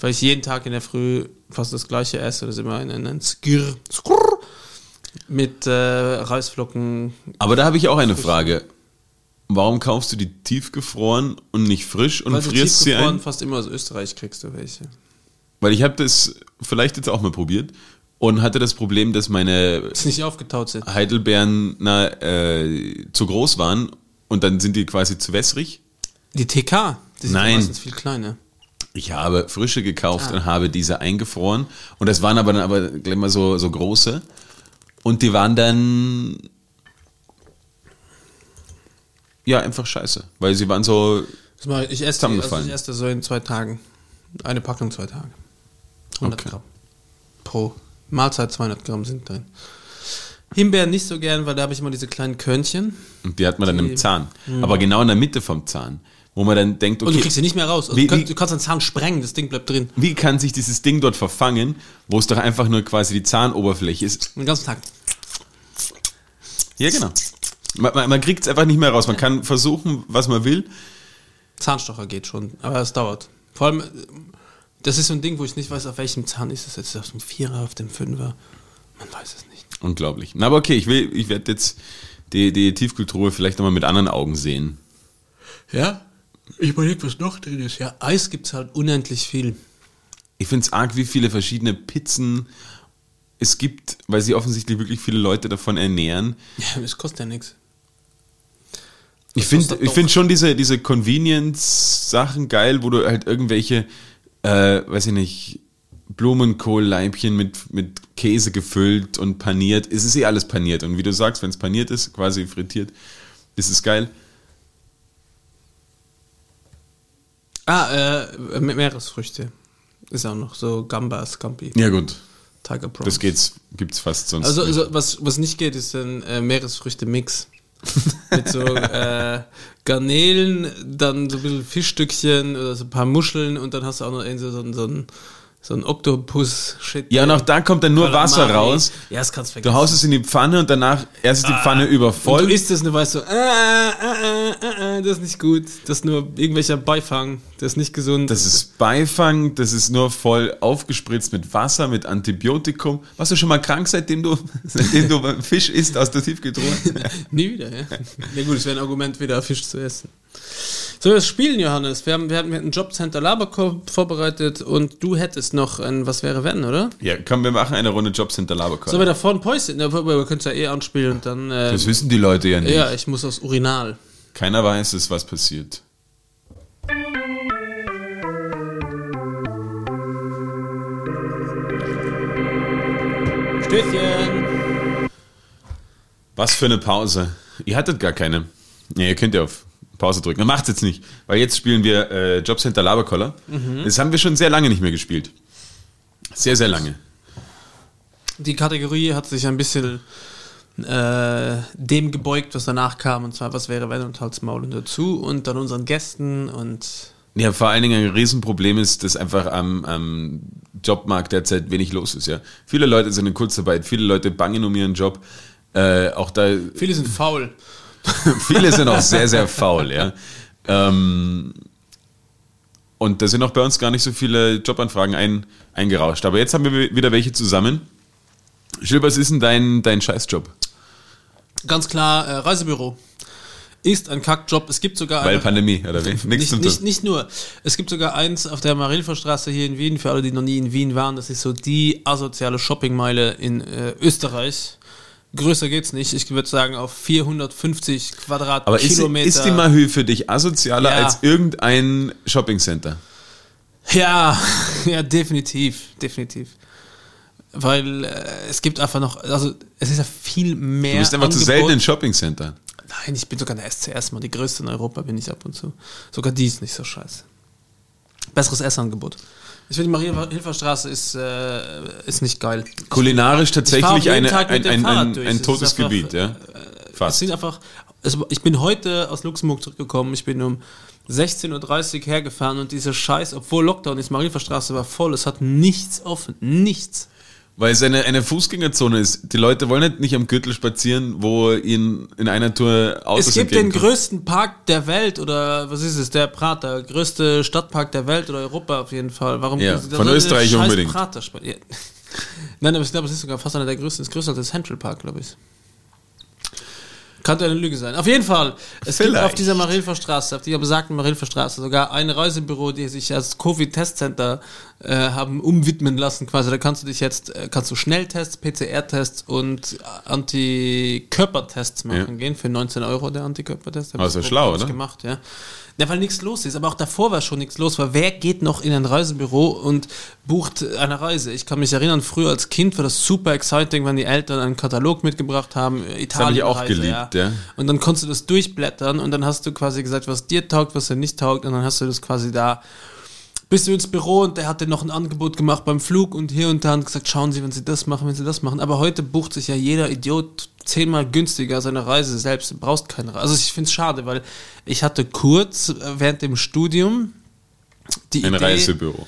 Weil ich jeden Tag in der Früh fast das gleiche esse. Das ist immer ein, ein, ein Skir, Skrrr mit äh, Reisflocken. Aber da habe ich auch eine Frage. Warum kaufst du die tiefgefroren und nicht frisch und Weil du frierst sie tiefgefroren ein? fast immer aus Österreich kriegst du welche. Weil ich habe das vielleicht jetzt auch mal probiert und hatte das Problem, dass meine Die nicht aufgetaut sind. Heidelbeeren na, äh, zu groß waren und dann sind die quasi zu wässrig. Die TK, die sind Nein. meistens viel kleiner. Ich habe frische gekauft Ah. und habe diese eingefroren und das waren aber dann aber gleich mal so, so große und die waren dann ja einfach scheiße, weil sie waren so ich, ich esse die, also ich esse so in zwei Tagen. Eine Packung zwei Tage. 100 Okay. Gramm. Pro Mahlzeit 200 Gramm sind drin. Himbeeren nicht so gern, weil da habe ich immer diese kleinen Körnchen. und die hat man dann Die- im Zahn, aber genau in der Mitte vom Zahn, wo man dann denkt, Und du okay, kriegst sie nicht mehr raus. Also Wie- du, kannst, du kannst den Zahn sprengen, das Ding bleibt drin. wie kann sich dieses Ding dort verfangen, wo es doch einfach nur quasi die Zahnoberfläche ist? Den ganzen Tag. Ja, genau. Man, man, man kriegt es einfach nicht mehr raus. Man kann versuchen, was man will. Zahnstocher geht schon, aber es dauert. Vor allem, das ist so ein Ding, wo ich nicht weiß, auf welchem Zahn ist es jetzt. Auf dem Vierer, auf dem Fünfer. Man weiß es nicht. Unglaublich. Na, aber okay, ich will, ich werde jetzt die, die Tiefkultur vielleicht nochmal mit anderen Augen sehen. Ja, ich überlege, was noch drin ist. Ja, Eis gibt es halt unendlich viel. Ich finde es arg, wie viele verschiedene Pizzen es gibt, weil sie offensichtlich wirklich viele Leute davon ernähren. Ja, es kostet ja nichts. Ich finde ich find schon diese, diese Convenience-Sachen geil, wo du halt irgendwelche, äh, weiß ich nicht, Blumenkohlleibchen mit, mit Käse gefüllt und paniert. Es ist eh alles paniert. Und wie du sagst, wenn es paniert ist, quasi frittiert, ist es geil. Ah, äh, Me- Meeresfrüchte. Ist auch noch so Gambas, Scampi, Ja gut, Tiger Prawns. das geht's, gibt's fast sonst Also, nicht. also was, was nicht geht, ist ein äh, Meeresfrüchte-Mix. Mit so äh, Garnelen, dann so ein bisschen Fischstückchen oder so ein paar Muscheln und dann hast du auch noch irgendwie so, ein- so ein, so ein Oktopus-Shit. Ja, und auch da kommt dann nur Calamari. Wasser raus. Ja, das kannst du vergessen. Du haust es in die Pfanne und danach erst ist die Pfanne und übervoll. du isst es und du weißt so, äh, äh, äh, äh, äh, das ist nicht gut. Das ist nur irgendwelcher Beifang. Das ist nicht gesund. Das ist Beifang, das ist nur voll aufgespritzt mit Wasser, mit Antibiotikum. Warst du schon mal krank, seitdem du, seitdem du Fisch isst aus der Tiefkühltruhe? Nie wieder, ja. Ja gut, es wäre ein Argument, wieder Fisch zu essen. So, das Spielen, Johannes. Wir haben, wir hatten ein Jobcenter Laberkorb vorbereitet und du hättest noch ein Was wäre wenn, oder? Ja, komm, wir machen eine Runde Jobcenter Laberkorb. Sollen wir da vorne Päuschen? Ja, wir können es ja eh anspielen und dann. Äh, Das wissen die Leute ja nicht. ja, ich muss aufs Urinal. Keiner weiß es, was passiert. Stößchen! Was für eine Pause. Ihr hattet gar keine. Ja, ihr könnt ja auf Pause drücken. Macht's jetzt nicht, weil jetzt spielen wir äh, Jobcenter Laberkoller. Das haben wir schon sehr lange nicht mehr gespielt. Sehr, sehr lange. Die Kategorie hat sich ein bisschen äh, dem gebeugt, was danach kam, und zwar Was wäre wenn und Hals Maul und dazu und dann unseren Gästen und Ja, vor allen Dingen ein Riesenproblem ist, dass einfach am, am Jobmarkt derzeit wenig los ist. Ja, Viele Leute sind in Kurzarbeit, viele Leute bangen um ihren Job. Äh, auch da viele sind faul. Viele sind auch sehr, sehr faul, ja. Ähm, und da sind auch bei uns gar nicht so viele Jobanfragen ein, eingerauscht. Aber jetzt haben wir wieder welche zusammen. Gilles, was ist denn dein, dein Scheißjob? Ganz klar, äh, Reisebüro ist ein Kackjob. Es gibt sogar Weil eine, Pandemie, oder wie? Nichts nicht, nicht, nicht nur. Es gibt sogar eins auf der Marilferstraße hier in Wien, für alle, die noch nie in Wien waren. Das ist so die asoziale Shoppingmeile in äh, Österreich. Größer geht's nicht. Ich würde sagen auf 450 Quadratkilometer. Aber ist, ist die Mahü für dich asozialer Ja. als irgendein Shoppingcenter? Ja, ja, definitiv, definitiv. Weil äh, es gibt einfach noch, also es ist ja viel mehr. Du bist einfach zu Angebot. selten in Shoppingcenter. Nein, ich bin sogar in der SCS mal, die größte in Europa bin ich ab und zu. Sogar die ist nicht so scheiße. Besseres Essangebot. Ich finde, die Maria-Hilfer-Straße ist, äh, ist nicht geil. Kulinarisch tatsächlich eine, ein, ein, ein, ein Es totes Gebiet, ja? Es Fast. sind einfach, es, ich bin heute aus Luxemburg zurückgekommen, ich bin um 16.30 Uhr hergefahren und dieser Scheiß, obwohl Lockdown ist, Maria-Hilfer-Straße war voll, es hat nichts offen, nichts. Weil es eine, eine Fußgängerzone ist. Die Leute wollen nicht, nicht am Gürtel spazieren, wo ihnen in einer Tour Autos Es gibt den größten Park der Welt oder was ist es, der Prater, größte Stadtpark der Welt oder Europa auf jeden Fall. Warum Ja, von Österreich unbedingt. Prater ja. Nein, aber ich glaube, es ist sogar fast einer der größten, ist größer als der Central Park, glaube ich. Könnte eine Lüge sein. Auf jeden Fall, es gibt Vielleicht. auf dieser Marilfer Straße, auf dieser besagten Marilfer Straße sogar ein Reisebüro, die sich als Covid-Testcenter äh, haben umwidmen lassen quasi. Da kannst du dich jetzt, äh, kannst du Schnelltests, PCR-Tests und Antikörpertests machen Ja. gehen für 19 Euro der Antikörpertest. Hab Also schlau, oder? gemacht, ja. Ja, weil nichts los ist. Aber auch davor war schon nichts los, weil wer geht noch in ein Reisebüro und bucht eine Reise? Ich kann mich erinnern, früher als Kind war das super exciting, wenn die Eltern einen Katalog mitgebracht haben. Italien hab ich auch geliebt, ja. Und dann konntest du das durchblättern und dann hast du quasi gesagt, was dir taugt, was dir nicht taugt und dann hast du das quasi da bist du ins Büro und der hat dir noch ein Angebot gemacht beim Flug und hier und da und gesagt, schauen Sie, wenn Sie das machen, wenn Sie das machen. Aber heute bucht sich ja jeder Idiot zehnmal günstiger seine Reise selbst. Du brauchst keine Reise. Also ich finde es schade, weil ich hatte kurz äh, während dem Studium die Ein Idee, Reisebüro.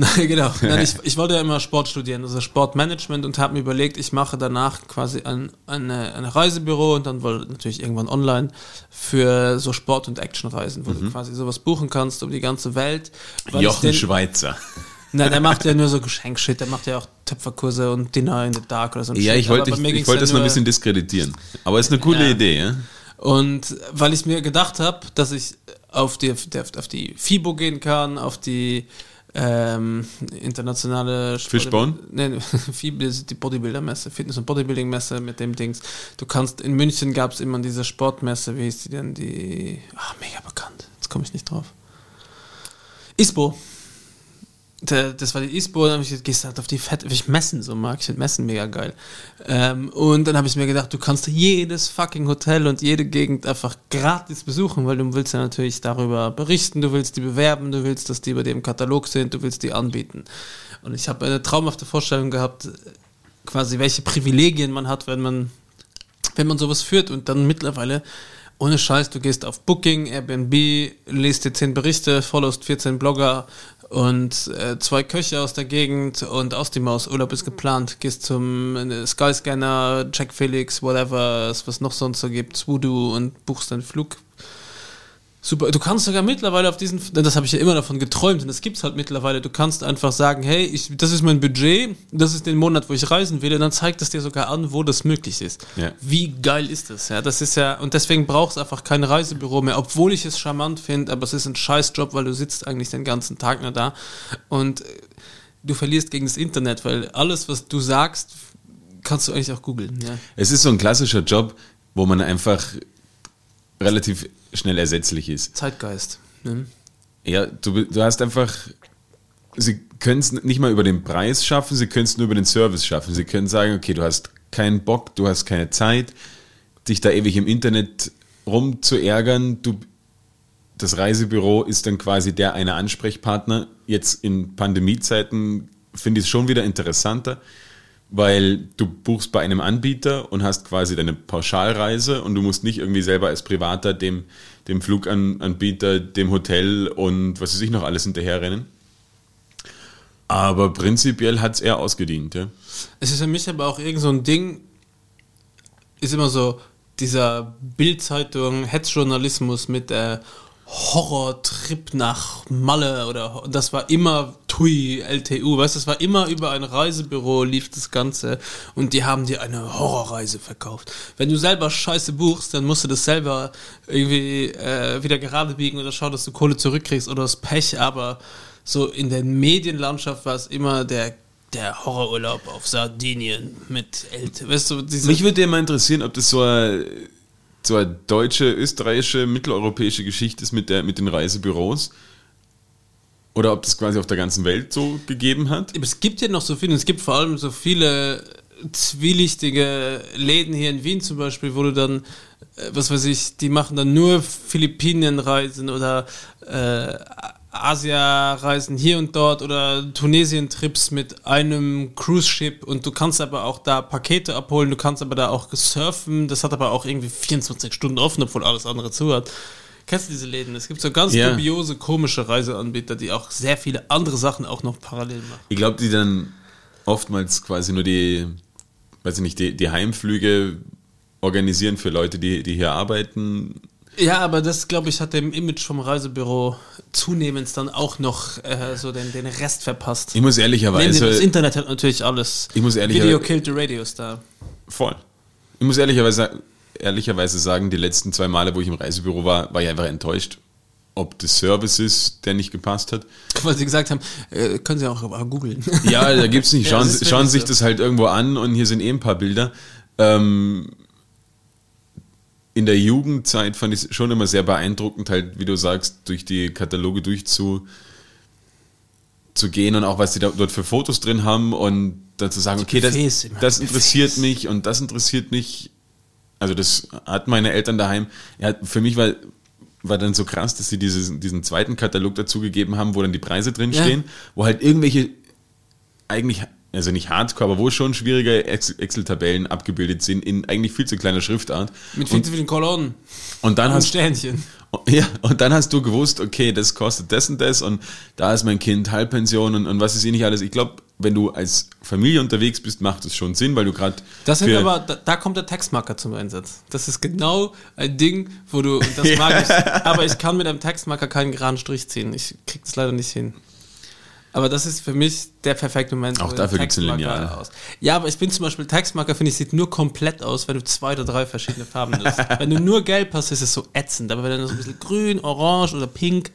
Nein, genau. Nein, ich, ich wollte ja immer Sport studieren, also Sportmanagement und habe mir überlegt, ich mache danach quasi ein, eine, ein Reisebüro und dann wohl natürlich irgendwann online für so Sport- und Actionreisen, wo du quasi sowas buchen kannst um die ganze Welt. Jochen den- Schweizer. Nein, der macht ja nur so Geschenkshit, der macht ja auch Töpferkurse und Dinner in the Dark oder so. ein Ja, Shit. ich wollte ich, ich wollte ja das mal ein nur- bisschen diskreditieren. Aber es ist eine coole Ja. Idee, ja? Und weil ich mir gedacht habe, dass ich auf die, auf die FIBO gehen kann, auf die ähm, internationale FIBO ist die Bodybuilder-Messe, Fitness- und Bodybuilding-Messe mit dem Dings. Du kannst, in München gab es immer diese Sportmesse, wie hieß die denn? Die, ach, mega bekannt. Jetzt komme ich nicht drauf. ISPO. Das war die ISPO, dann habe ich gesagt, halt auf die Fett, ich messen so mag, ich finde Messen mega geil. Ähm, und dann habe ich mir gedacht, du kannst jedes fucking Hotel und jede Gegend einfach gratis besuchen, weil du willst ja natürlich darüber berichten, du willst die bewerben, du willst, dass die bei dir im Katalog sind, du willst die anbieten. Und ich habe eine traumhafte Vorstellung gehabt, quasi welche Privilegien man hat, wenn man, wenn man sowas führt und dann mittlerweile ohne Scheiß, du gehst auf Booking, Airbnb, liest dir 10 Berichte, followst 14 Blogger und äh, zwei Köche aus der Gegend und aus dem Maus, Urlaub ist geplant, gehst zum äh, Skyscanner, Jack Felix, whatever, was noch sonst so gibt, Voodoo und buchst deinen Flug Super, du kannst sogar mittlerweile auf diesen, das habe ich ja immer davon geträumt und das gibt's halt mittlerweile, du kannst einfach sagen, hey, ich, das ist mein Budget, das ist den Monat, wo ich reisen will und dann zeigt es dir sogar an, wo das möglich ist. Ja. Wie geil ist das? Ja, das ist ja, und deswegen brauchst du einfach kein Reisebüro mehr, obwohl ich es charmant finde, aber es ist ein Scheißjob, weil du sitzt eigentlich den ganzen Tag nur da und äh, du verlierst gegen das Internet, weil alles, was du sagst, kannst du eigentlich auch googeln. Ja. Es ist so ein klassischer Job, wo man einfach relativ schnell ersetzlich ist. Zeitgeist. Ne? Ja, du, du hast einfach, sie können es nicht mal über den Preis schaffen, sie können es nur über den Service schaffen. Sie können sagen, okay, du hast keinen Bock, du hast keine Zeit, dich da ewig im Internet rumzuärgern. Du, das Reisebüro ist dann quasi der eine Ansprechpartner. Jetzt in Pandemiezeiten finde ich es schon wieder interessanter, weil du buchst bei einem Anbieter und hast quasi deine Pauschalreise und du musst nicht irgendwie selber als Privater dem, dem Fluganbieter, dem Hotel und was weiß ich noch alles hinterherrennen. Aber prinzipiell hat es eher ausgedient, ja. Es ist für mich aber auch irgend so ein Ding, ist immer so dieser Bildzeitung Hetzjournalismus mit der Horrortrip nach Malle oder das war immer TUI, LTU, weißt du, das war immer über ein Reisebüro lief das Ganze und die haben dir eine Horrorreise verkauft. Wenn du selber Scheiße buchst, dann musst du das selber irgendwie äh, wieder gerade biegen oder schauen, dass du Kohle zurückkriegst oder das Pech, aber so in der Medienlandschaft war es immer der der Horrorurlaub auf Sardinien mit LTU, weißt du, Mich würde ja mal interessieren, ob das so eine, so deutsche, österreichische, mitteleuropäische Geschichte ist mit, der, mit den Reisebüros. Oder ob das quasi auf der ganzen Welt so gegeben hat. Es gibt ja noch so viele, es gibt vor allem so viele zwielichtige Läden hier in Wien zum Beispiel, wo du dann, äh, was weiß ich, die machen dann nur Philippinenreisen oder äh, Asia-Reisen hier und dort oder Tunesien-Trips mit einem Cruise-Ship und du kannst aber auch da Pakete abholen, du kannst aber da auch surfen, das hat aber auch irgendwie 24 Stunden offen, obwohl alles andere zu hat. Kennst du diese Läden? Es gibt so ganz Ja. dubiose, komische Reiseanbieter, die auch sehr viele andere Sachen auch noch parallel machen. Ich glaube, die dann oftmals quasi nur die, weiß ich nicht, die, die Heimflüge organisieren für Leute, die, die hier arbeiten. Ja, aber das, glaube ich, hat dem Image vom Reisebüro zunehmend dann auch noch äh, so den, den Rest verpasst. Ich muss dem, das ehrlicherweise. Internet hat natürlich alles. Ich muss ehrlich- Video killed the Radio Star. Voll. Ich muss ehrlicherweise, ehrlicherweise sagen, die letzten zwei Male, wo ich im Reisebüro war, war ich einfach enttäuscht. Ob des Service ist, der nicht gepasst hat. Weil sie gesagt haben, äh, können sie auch googeln. Ja, da gibt's nicht. Ja, Schauen, das Sie- schauen sich so. das halt irgendwo an und hier sind eh ein paar Bilder. Ähm, in der Jugendzeit fand ich es schon immer sehr beeindruckend, halt, wie du sagst, durch die Kataloge durchzu zu gehen und auch was die da, dort für Fotos drin haben und dann zu sagen, okay, das, das interessiert mich und das interessiert mich. Also das hatten meine Eltern daheim. Ja, für mich war, war dann so krass, dass sie dieses, diesen zweiten Katalog dazugegeben haben, wo dann die Preise drin Ja. wo halt irgendwelche eigentlich, also nicht Hardcore, aber wo schon schwierige Ex- Excel-Tabellen abgebildet sind in eigentlich viel zu kleiner Schriftart. Mit viel zu vielen Kolonnen und dann und hast Sternchen. ja, und dann hast du gewusst, okay, das kostet das und das und da ist mein Kind Halbpension und, und was ist eh nicht alles. Ich glaube, wenn du als Familie unterwegs bist, macht es schon Sinn, weil du gerade Das sind aber, da, da kommt der Textmarker zum Einsatz. Das ist genau ein Ding, wo du, das mag ich, aber ich kann mit einem Textmarker keinen geraden Strich ziehen. Ich krieg das leider nicht hin. Aber das ist für mich der perfekte Moment. Auch dafür der gibt's ein Lineal. Aus. Ja, aber ich bin zum Beispiel, Textmarker finde ich, sieht nur komplett aus, wenn du zwei oder drei verschiedene Farben nimmst. wenn du nur gelb hast, ist es so ätzend. Aber wenn du so ein bisschen grün, orange oder pink,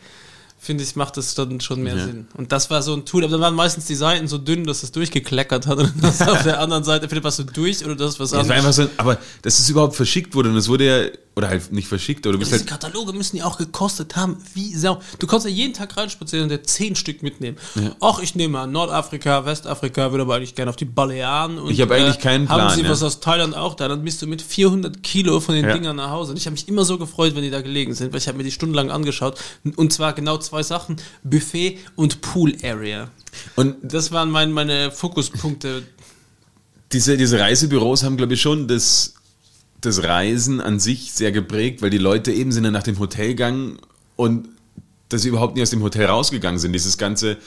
finde ich, macht das dann schon mehr Ja. Sinn. Und das war so ein Tool, aber dann waren meistens die Seiten so dünn, dass es durchgekleckert hat. Und das auf der anderen Seite, entweder warst du durch oder das was Das war einfach so, aber dass es überhaupt verschickt wurde und es wurde ja oder halt nicht verschickt, oder du bist Diese halt, Kataloge müssen ja auch gekostet haben, wie Sau. Du kannst ja jeden Tag reinspazieren und dir zehn Stück mitnehmen. Ach, ich nehme an Nordafrika, Westafrika, würde aber eigentlich gerne auf die Balearen. Und, Ich habe eigentlich keinen Haben Plan, sie ja. was aus Thailand auch da? Dann bist du mit 400 Kilo von den Ja. Dingern nach Hause. Und ich habe mich immer so gefreut, wenn die da gelegen sind, weil ich habe mir die stundenlang angeschaut. Und zwar genau zwei Sachen, Buffet und Pool Area. und Das waren mein, meine Fokuspunkte. diese, diese Reisebüros haben, glaube ich, schon das, das Reisen an sich sehr geprägt, weil die Leute eben sind dann nach dem Hotel gegangen und dass sie überhaupt nicht aus dem Hotel rausgegangen sind. Dieses ganze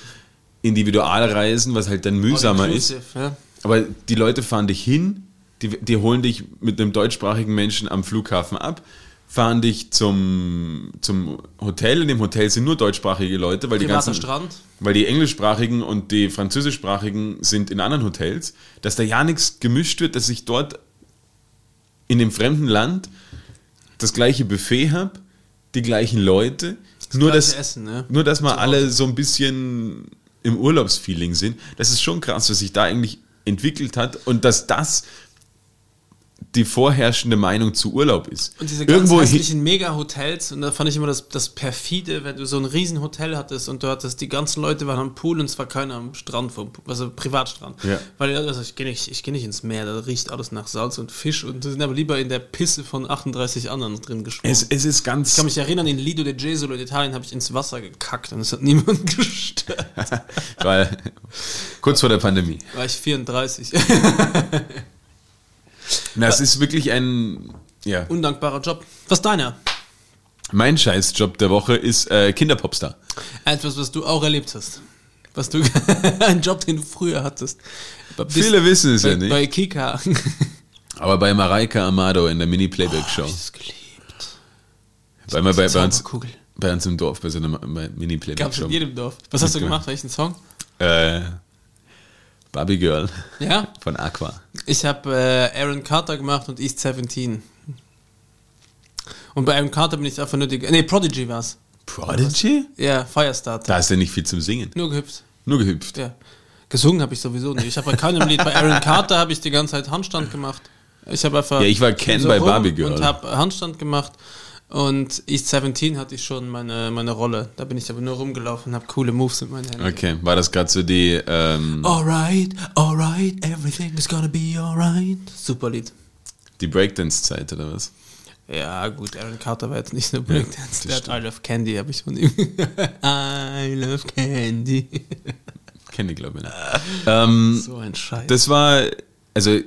Individualreisen, was halt dann mühsamer ist. Ja. Aber die Leute fahren dich hin, die, die holen dich mit einem deutschsprachigen Menschen am Flughafen ab, fahren dich zum, zum Hotel. In dem Hotel sind nur deutschsprachige Leute, weil die ganzen, Strand. weil die englischsprachigen und die französischsprachigen sind in anderen Hotels, dass da ja nichts gemischt wird, dass ich dort in dem fremden Land das gleiche Buffet habe, die gleichen Leute, nur gleiche dass, Essen, ne? nur dass wir alle so ein bisschen im Urlaubsfeeling sind. Das ist schon krass, was sich da eigentlich entwickelt hat und dass das die vorherrschende Meinung zu Urlaub ist. Und diese ganz Irgendwo hässlichen Mega-Hotels, und da fand ich immer das, das perfide, wenn du so ein riesen Hotel hattest und du hattest, die ganzen Leute waren am Pool und es war keiner am Strand, vom, also Privatstrand. Ja. Weil also ich gehe nicht, ich geh nicht ins Meer, da riecht alles nach Salz und Fisch und sind aber lieber in der Pisse von 38 anderen drin geschwommen. es, es ist ganz ich kann mich erinnern, in Lido de Jesolo in Italien habe ich ins Wasser gekackt und es hat niemand gestört. weil kurz vor der Pandemie. War ich 34. Na, es ist wirklich ein ja, Undankbarer Job. Was ist deiner? mein Scheißjob der Woche ist äh, Kinderpopstar. Etwas, was du auch erlebt hast. Was du, ein Job, den du früher hattest. Bis- Viele wissen es bei, ja nicht. Bei Kika. Aber bei Mareike Amado in der Mini-Playback-Show. Hab ich geliebt. Weil bei, bei, uns, bei uns im Dorf, bei so einer Ma- Gab's in Mini-Playback-Show. jedem Dorf. Was hast du gemacht? Welchen Song? Äh, Barbie Girl Ja. von Aqua. Ich habe äh, Aaron Carter gemacht und East 17. Und bei Aaron Carter bin ich einfach nur die. Nee, Prodigy war's. Prodigy? Ja, Firestarter. Da ist ja nicht viel zum Singen. Nur gehüpft. Nur gehüpft. Ja. Gesungen habe ich sowieso nicht. Ich habe bei keinem Lied. Bei Aaron Carter habe ich die ganze Zeit Handstand gemacht. Ich habe einfach. Ja, ich war Ken so bei Barbie Girl. Und habe Handstand gemacht. Und East 17 hatte ich schon meine, meine Rolle. Da bin ich aber nur rumgelaufen und habe coole Moves mit meinen Händen. Okay, war das gerade so die, ähm, Alright, alright, everything is gonna be alright. Super Lied. die Breakdance-Zeit oder was? Ja, gut, Aaron Carter war jetzt nicht so Breakdance. das Der hat. I Love Candy, habe ich von ihm. I Love Candy. Kenne ich, glaube ich nicht. ähm, So ein Scheiß. das war, also,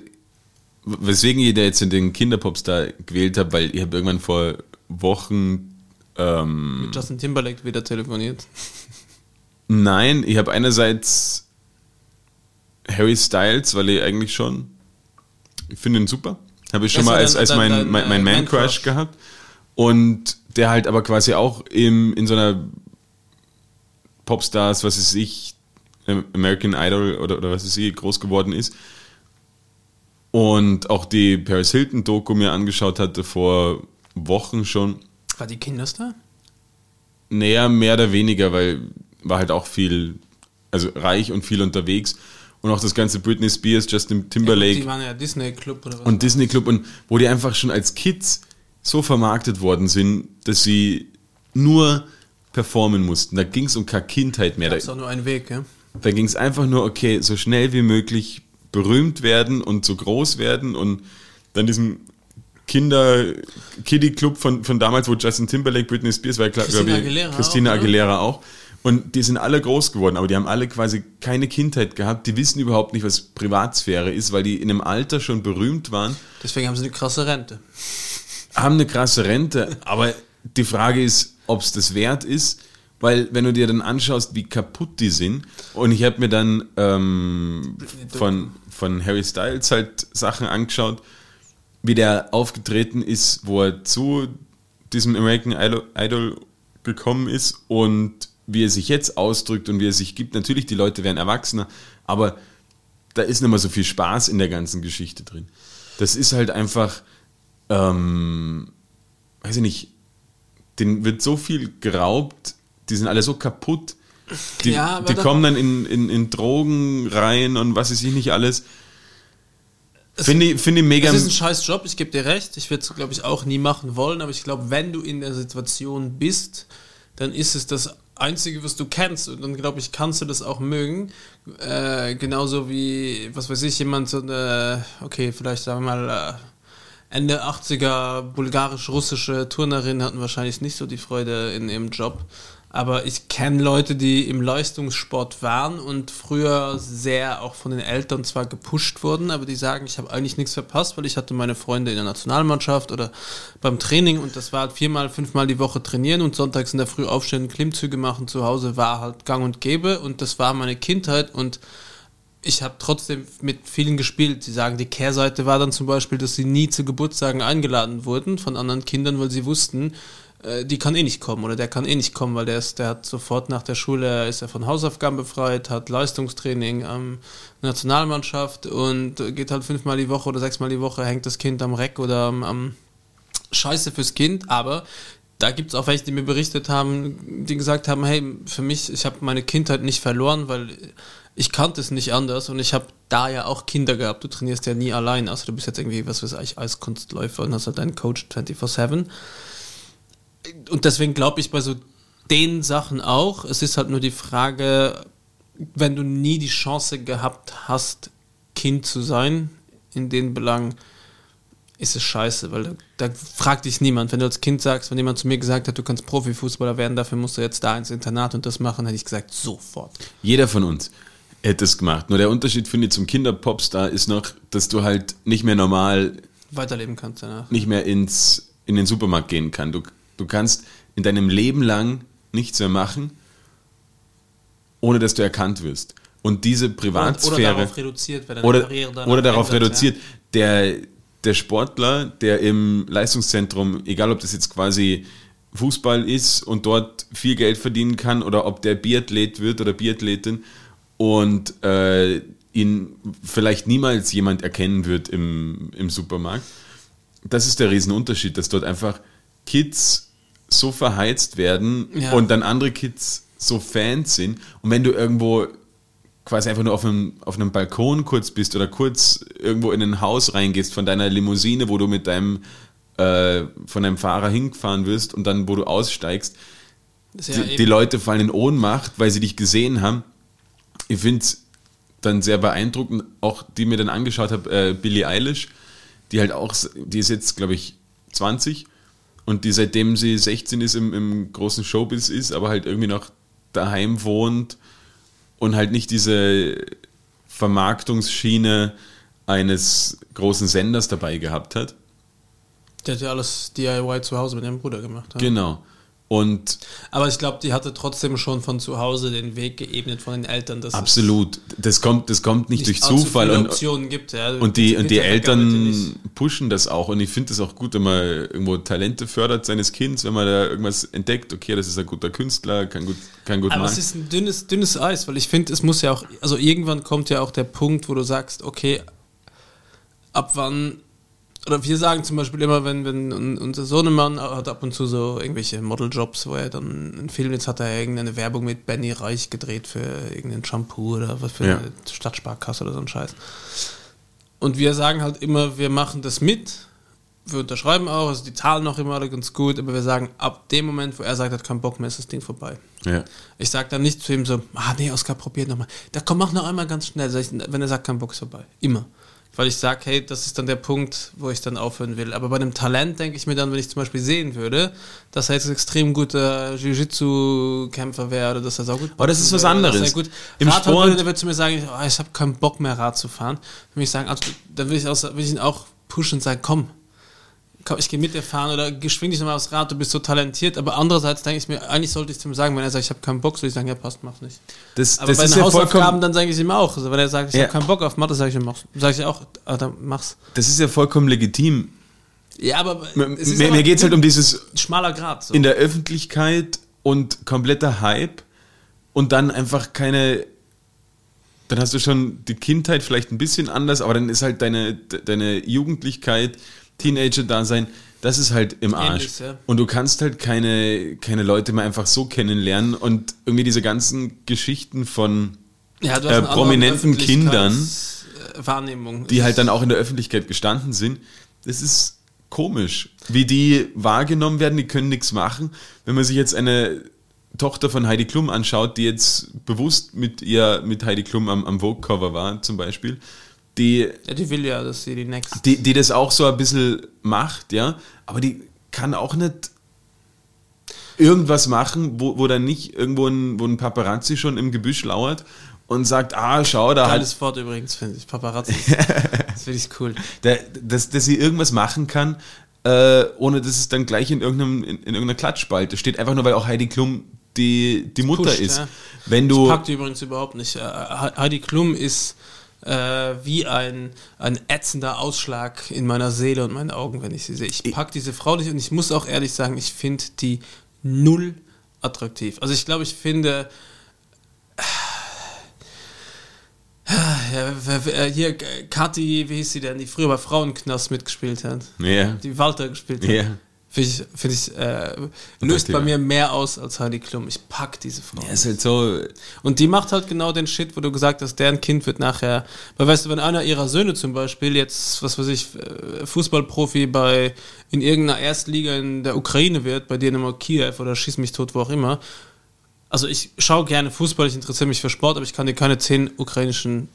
weswegen ich da jetzt in den Kinderpopstar gewählt habe, weil ich habe irgendwann vor Wochen, ähm, Mit Justin Timberlake wieder telefoniert. nein, ich habe einerseits Harry Styles, weil ich eigentlich schon, ich finde ihn super. Habe ich schon Das mal als, als dein- mein, dein, mein, mein äh, Man-Crush Man-Crush. gehabt. Und der halt aber quasi auch im, in so einer Popstars, was weiß ich, American Idol oder, oder was weiß ich, groß geworden ist. Und auch die Paris Hilton-Doku mir angeschaut hatte vor Wochen schon. War die Kinderstar? Naja, mehr oder weniger, weil war halt auch viel, also reich und viel unterwegs. Und auch das ganze Britney Spears, Justin Timberlake Die waren ja Disney Club oder was? und Disney Club und wo die einfach schon als Kids so vermarktet worden sind, dass sie nur performen mussten. Da ging es um keine Kindheit mehr. Da Da, ist auch nur ein Weg, ja? da ging es einfach nur, okay, so schnell wie möglich berühmt werden und so groß werden und dann diesen Kinder Kiddie Club von, von damals, wo Justin Timberlake, Britney Spears war, glaube Christina Aguilera Christina auch? Aguilera auch. Und die sind alle groß geworden, aber die haben alle quasi keine Kindheit gehabt. Die wissen überhaupt nicht, was Privatsphäre ist, weil die in einem Alter schon berühmt waren Deswegen haben sie eine krasse Rente. haben eine krasse Rente, aber die Frage ist, ob es das wert ist, weil wenn du dir dann anschaust, wie kaputt die sind, und ich habe mir dann ähm, von, von Harry Styles halt Sachen angeschaut, wie der aufgetreten ist, wo er zu diesem American Idol, gekommen ist und wie er sich jetzt ausdrückt und wie er sich gibt. Natürlich, die Leute werden erwachsener, aber da ist nicht mehr so viel Spaß in der ganzen Geschichte drin. Das ist halt einfach, ähm, weiß ich nicht, denen wird so viel geraubt, die sind alle so kaputt. Die, Ja, die kommen dann in, in, in Drogen rein und was weiß ich nicht alles. Finde ich, finde ich mega. Es ist ein scheiß Job, ich gebe dir recht. Ich würde es, glaube ich, auch nie machen wollen, aber ich glaube, wenn du in der Situation bist, dann ist es das Einzige, was du kennst. Und dann, glaube ich, kannst du das auch mögen. Äh, genauso wie, was weiß ich, jemand so eine, okay, vielleicht sagen wir mal, äh, Ende 80er bulgarisch-russische Turnerin hatten wahrscheinlich nicht so die Freude in ihrem Job. Aber ich kenne Leute, die im Leistungssport waren und früher sehr auch von den Eltern zwar gepusht wurden, aber die sagen, ich habe eigentlich nichts verpasst, weil ich hatte meine Freunde in der Nationalmannschaft oder beim Training und das war halt viermal, fünfmal die Woche trainieren und sonntags in der Früh aufstehen, Klimmzüge machen zu Hause war halt gang und gäbe und das war meine Kindheit und ich habe trotzdem mit vielen gespielt. Sie sagen, die Kehrseite war dann zum Beispiel, dass sie nie zu Geburtstagen eingeladen wurden von anderen Kindern, weil sie wussten, die kann eh nicht kommen oder der kann eh nicht kommen, weil der ist, der hat sofort nach der Schule ist er von Hausaufgaben befreit, hat Leistungstraining am Nationalmannschaft und geht halt fünfmal die Woche oder sechsmal die Woche, hängt das Kind am Reck oder am, am Scheiße fürs Kind, aber da gibt es auch welche, die mir berichtet haben, die gesagt haben, hey, für mich, ich habe meine Kindheit nicht verloren, weil ich kannte es nicht anders und ich habe da ja auch Kinder gehabt. Du trainierst ja nie allein, also du bist jetzt irgendwie, was weiß ich, Eiskunstläufer und hast halt deinen Coach 24-7 und deswegen glaube ich bei so den Sachen auch, es ist halt nur die Frage, wenn du nie die Chance gehabt hast, Kind zu sein, in den Belangen, ist es scheiße, weil da, da, fragt dich niemand. Wenn du als Kind sagst, wenn jemand zu mir gesagt hat, du kannst Profifußballer werden, dafür musst du jetzt da ins Internat und das machen, hätte ich gesagt, sofort. Jeder von uns hätte es gemacht. Nur der Unterschied, finde ich, zum Kinderpopstar ist noch, dass du halt nicht mehr normal weiterleben kannst danach. Nicht mehr ins, in den Supermarkt gehen kannst. Du Du kannst in deinem Leben lang nichts mehr machen, ohne dass du erkannt wirst. Und diese Privatsphäre. Oder, darauf reduziert, wenn oder, oder darauf ändert, reduziert. Ja. Der, der Sportler, der im Leistungszentrum, egal ob das jetzt quasi Fußball ist und dort viel Geld verdienen kann oder ob der Biathlet wird oder Biathletin und äh, ihn vielleicht niemals jemand erkennen wird im, im Supermarkt. Das ist der Riesenunterschied, dass dort einfach Kids so verheizt werden ja. und dann andere Kids so Fans sind. Und wenn du irgendwo quasi einfach nur auf einem, auf einem Balkon kurz bist oder kurz irgendwo in ein Haus reingehst von deiner Limousine, wo du mit deinem äh, von deinem Fahrer hingefahren wirst und dann, wo du aussteigst, ja die, die, Leute fallen in Ohnmacht, weil sie dich gesehen haben. Ich finde es dann sehr beeindruckend, auch die mir dann angeschaut habe, äh, Billie Eilish, die halt auch, die ist jetzt, glaube ich, 20 und die seitdem sie 16 ist im, im großen Showbiz ist, aber halt irgendwie noch daheim wohnt und halt nicht diese Vermarktungsschiene eines großen Senders dabei gehabt hat. Der hat ja alles DIY zu Hause mit ihrem Bruder gemacht. Ja? Genau. Und aber ich glaube, die hatte trotzdem schon von zu Hause den Weg geebnet von den Eltern. Dass absolut. Das kommt, das kommt nicht, nicht durch Zufall. Und, Optionen gibt, ja. und die, und die Eltern pushen das auch. Und ich finde das auch gut, wenn man irgendwo Talente fördert seines Kindes, wenn man da irgendwas entdeckt. Okay, das ist ein guter Künstler, kann gut, kann gut Aber machen. es ist ein dünnes, dünnes Eis, weil ich finde, es muss ja auch, also irgendwann kommt ja auch der Punkt, wo du sagst, okay, ab wann oder wir sagen zum Beispiel immer, wenn, wenn unser Sohnemann hat ab und zu so irgendwelche Modeljobs, wo er dann einen Film, jetzt hat er irgendeine Werbung mit Benny Reich gedreht für irgendeinen Shampoo oder was für ja. eine Stadtsparkasse oder so ein Scheiß. Und wir sagen halt immer, wir machen das mit, wir unterschreiben auch, also die zahlen auch immer alle ganz gut, aber wir sagen, ab dem Moment, wo er sagt, er hat keinen Bock mehr, ist das Ding vorbei. Ja. Ich sage dann nicht zu ihm so, ah nee, Oskar, probiert nochmal. Da komm, mach noch einmal ganz schnell. Wenn er sagt, kein Bock ist vorbei. Immer weil ich sage, hey, das ist dann der Punkt, wo ich dann aufhören will. Aber bei einem Talent denke ich mir dann, wenn ich zum Beispiel sehen würde, dass er jetzt ein extrem guter Jiu-Jitsu-Kämpfer wäre oder dass er saugut Aber das ist was anderes. Gut Im Rad Sport würde, der wird zu mir sagen, oh, ich habe keinen Bock mehr Rad zu fahren. Dann würde ich sagen, also, dann will ich, auch, will ich ihn auch pushen und sagen, komm, komm, ich gehe mit dir fahren oder geschwing dich nochmal aufs Rad, du bist so talentiert. Aber andererseits denke ich mir, eigentlich sollte ich es ihm sagen, wenn er sagt, ich habe keinen Bock, soll ich sagen, ja, passt, mach nicht. Das, aber das bei den ja Hausaufgaben, dann sage ich es ihm auch. Also, wenn er sagt, ich ja. habe keinen Bock auf Mathe, sage ich ihm auch, sage ich auch, ah, dann mach's. Das ist ja vollkommen legitim. Ja, aber mir, mir geht es halt um dieses schmaler Grad. So. In der Öffentlichkeit und kompletter Hype und dann einfach keine dann hast du schon die Kindheit vielleicht ein bisschen anders, aber dann ist halt deine, deine Jugendlichkeit Teenager-Dasein, das ist halt im Arsch. Ähnlich, ja. Und du kannst halt keine, keine Leute mehr einfach so kennenlernen und irgendwie diese ganzen Geschichten von ja, äh, prominenten Kindern. Wahrnehmung. die halt dann auch in der Öffentlichkeit gestanden sind. Das ist komisch, wie die wahrgenommen werden, die können nichts machen. Wenn man sich jetzt eine Tochter von Heidi Klum anschaut, die jetzt bewusst mit ihr, mit Heidi Klum am, am Vogue-Cover war, zum Beispiel, die, Ja, die will ja, dass sie die Next. die, die das auch so ein bisschen macht, ja, aber die kann auch nicht irgendwas machen, wo, wo dann nicht irgendwo ein, wo ein Paparazzi schon im Gebüsch lauert und sagt, ah, schau, da hat Geiles Wort übrigens, finde ich. Paparazzi. das finde ich cool. der, dass, dass sie irgendwas machen kann, äh, ohne dass es dann gleich in, irgendeinem, in, in irgendeiner Klatschspalte steht. Einfach nur, weil auch Heidi Klum die, die Mutter pusht, ist. ja. Wenn Das du. packt die übrigens überhaupt nicht. Äh, Heidi Klum ist äh, wie ein, ein ätzender Ausschlag in meiner Seele und meinen Augen, wenn ich sie sehe. Ich pack diese Frau nicht und ich muss auch ehrlich sagen, ich finde die null attraktiv. Also ich glaube, ich finde ja, wer- hier Kathi, wie hieß sie denn, die früher bei Frauenknast mitgespielt hat, Ja. die Walter gespielt hat. Ja. Finde ich, find ich äh, löst bei mir mehr aus als Heidi Klum. Ich pack diese Frau. Ja, ist halt so. Und die macht halt genau den Shit, wo du gesagt hast, deren Kind wird nachher, weil weißt du, wenn einer ihrer Söhne zum Beispiel jetzt, was weiß ich, äh, Fußballprofi bei, in irgendeiner Erstliga in der Ukraine wird, bei Dynamo Kiew oder schieß mich tot, wo auch immer. Also ich schaue gerne Fußball, ich interessiere mich für Sport, aber ich kann dir keine zehn ukrainischen,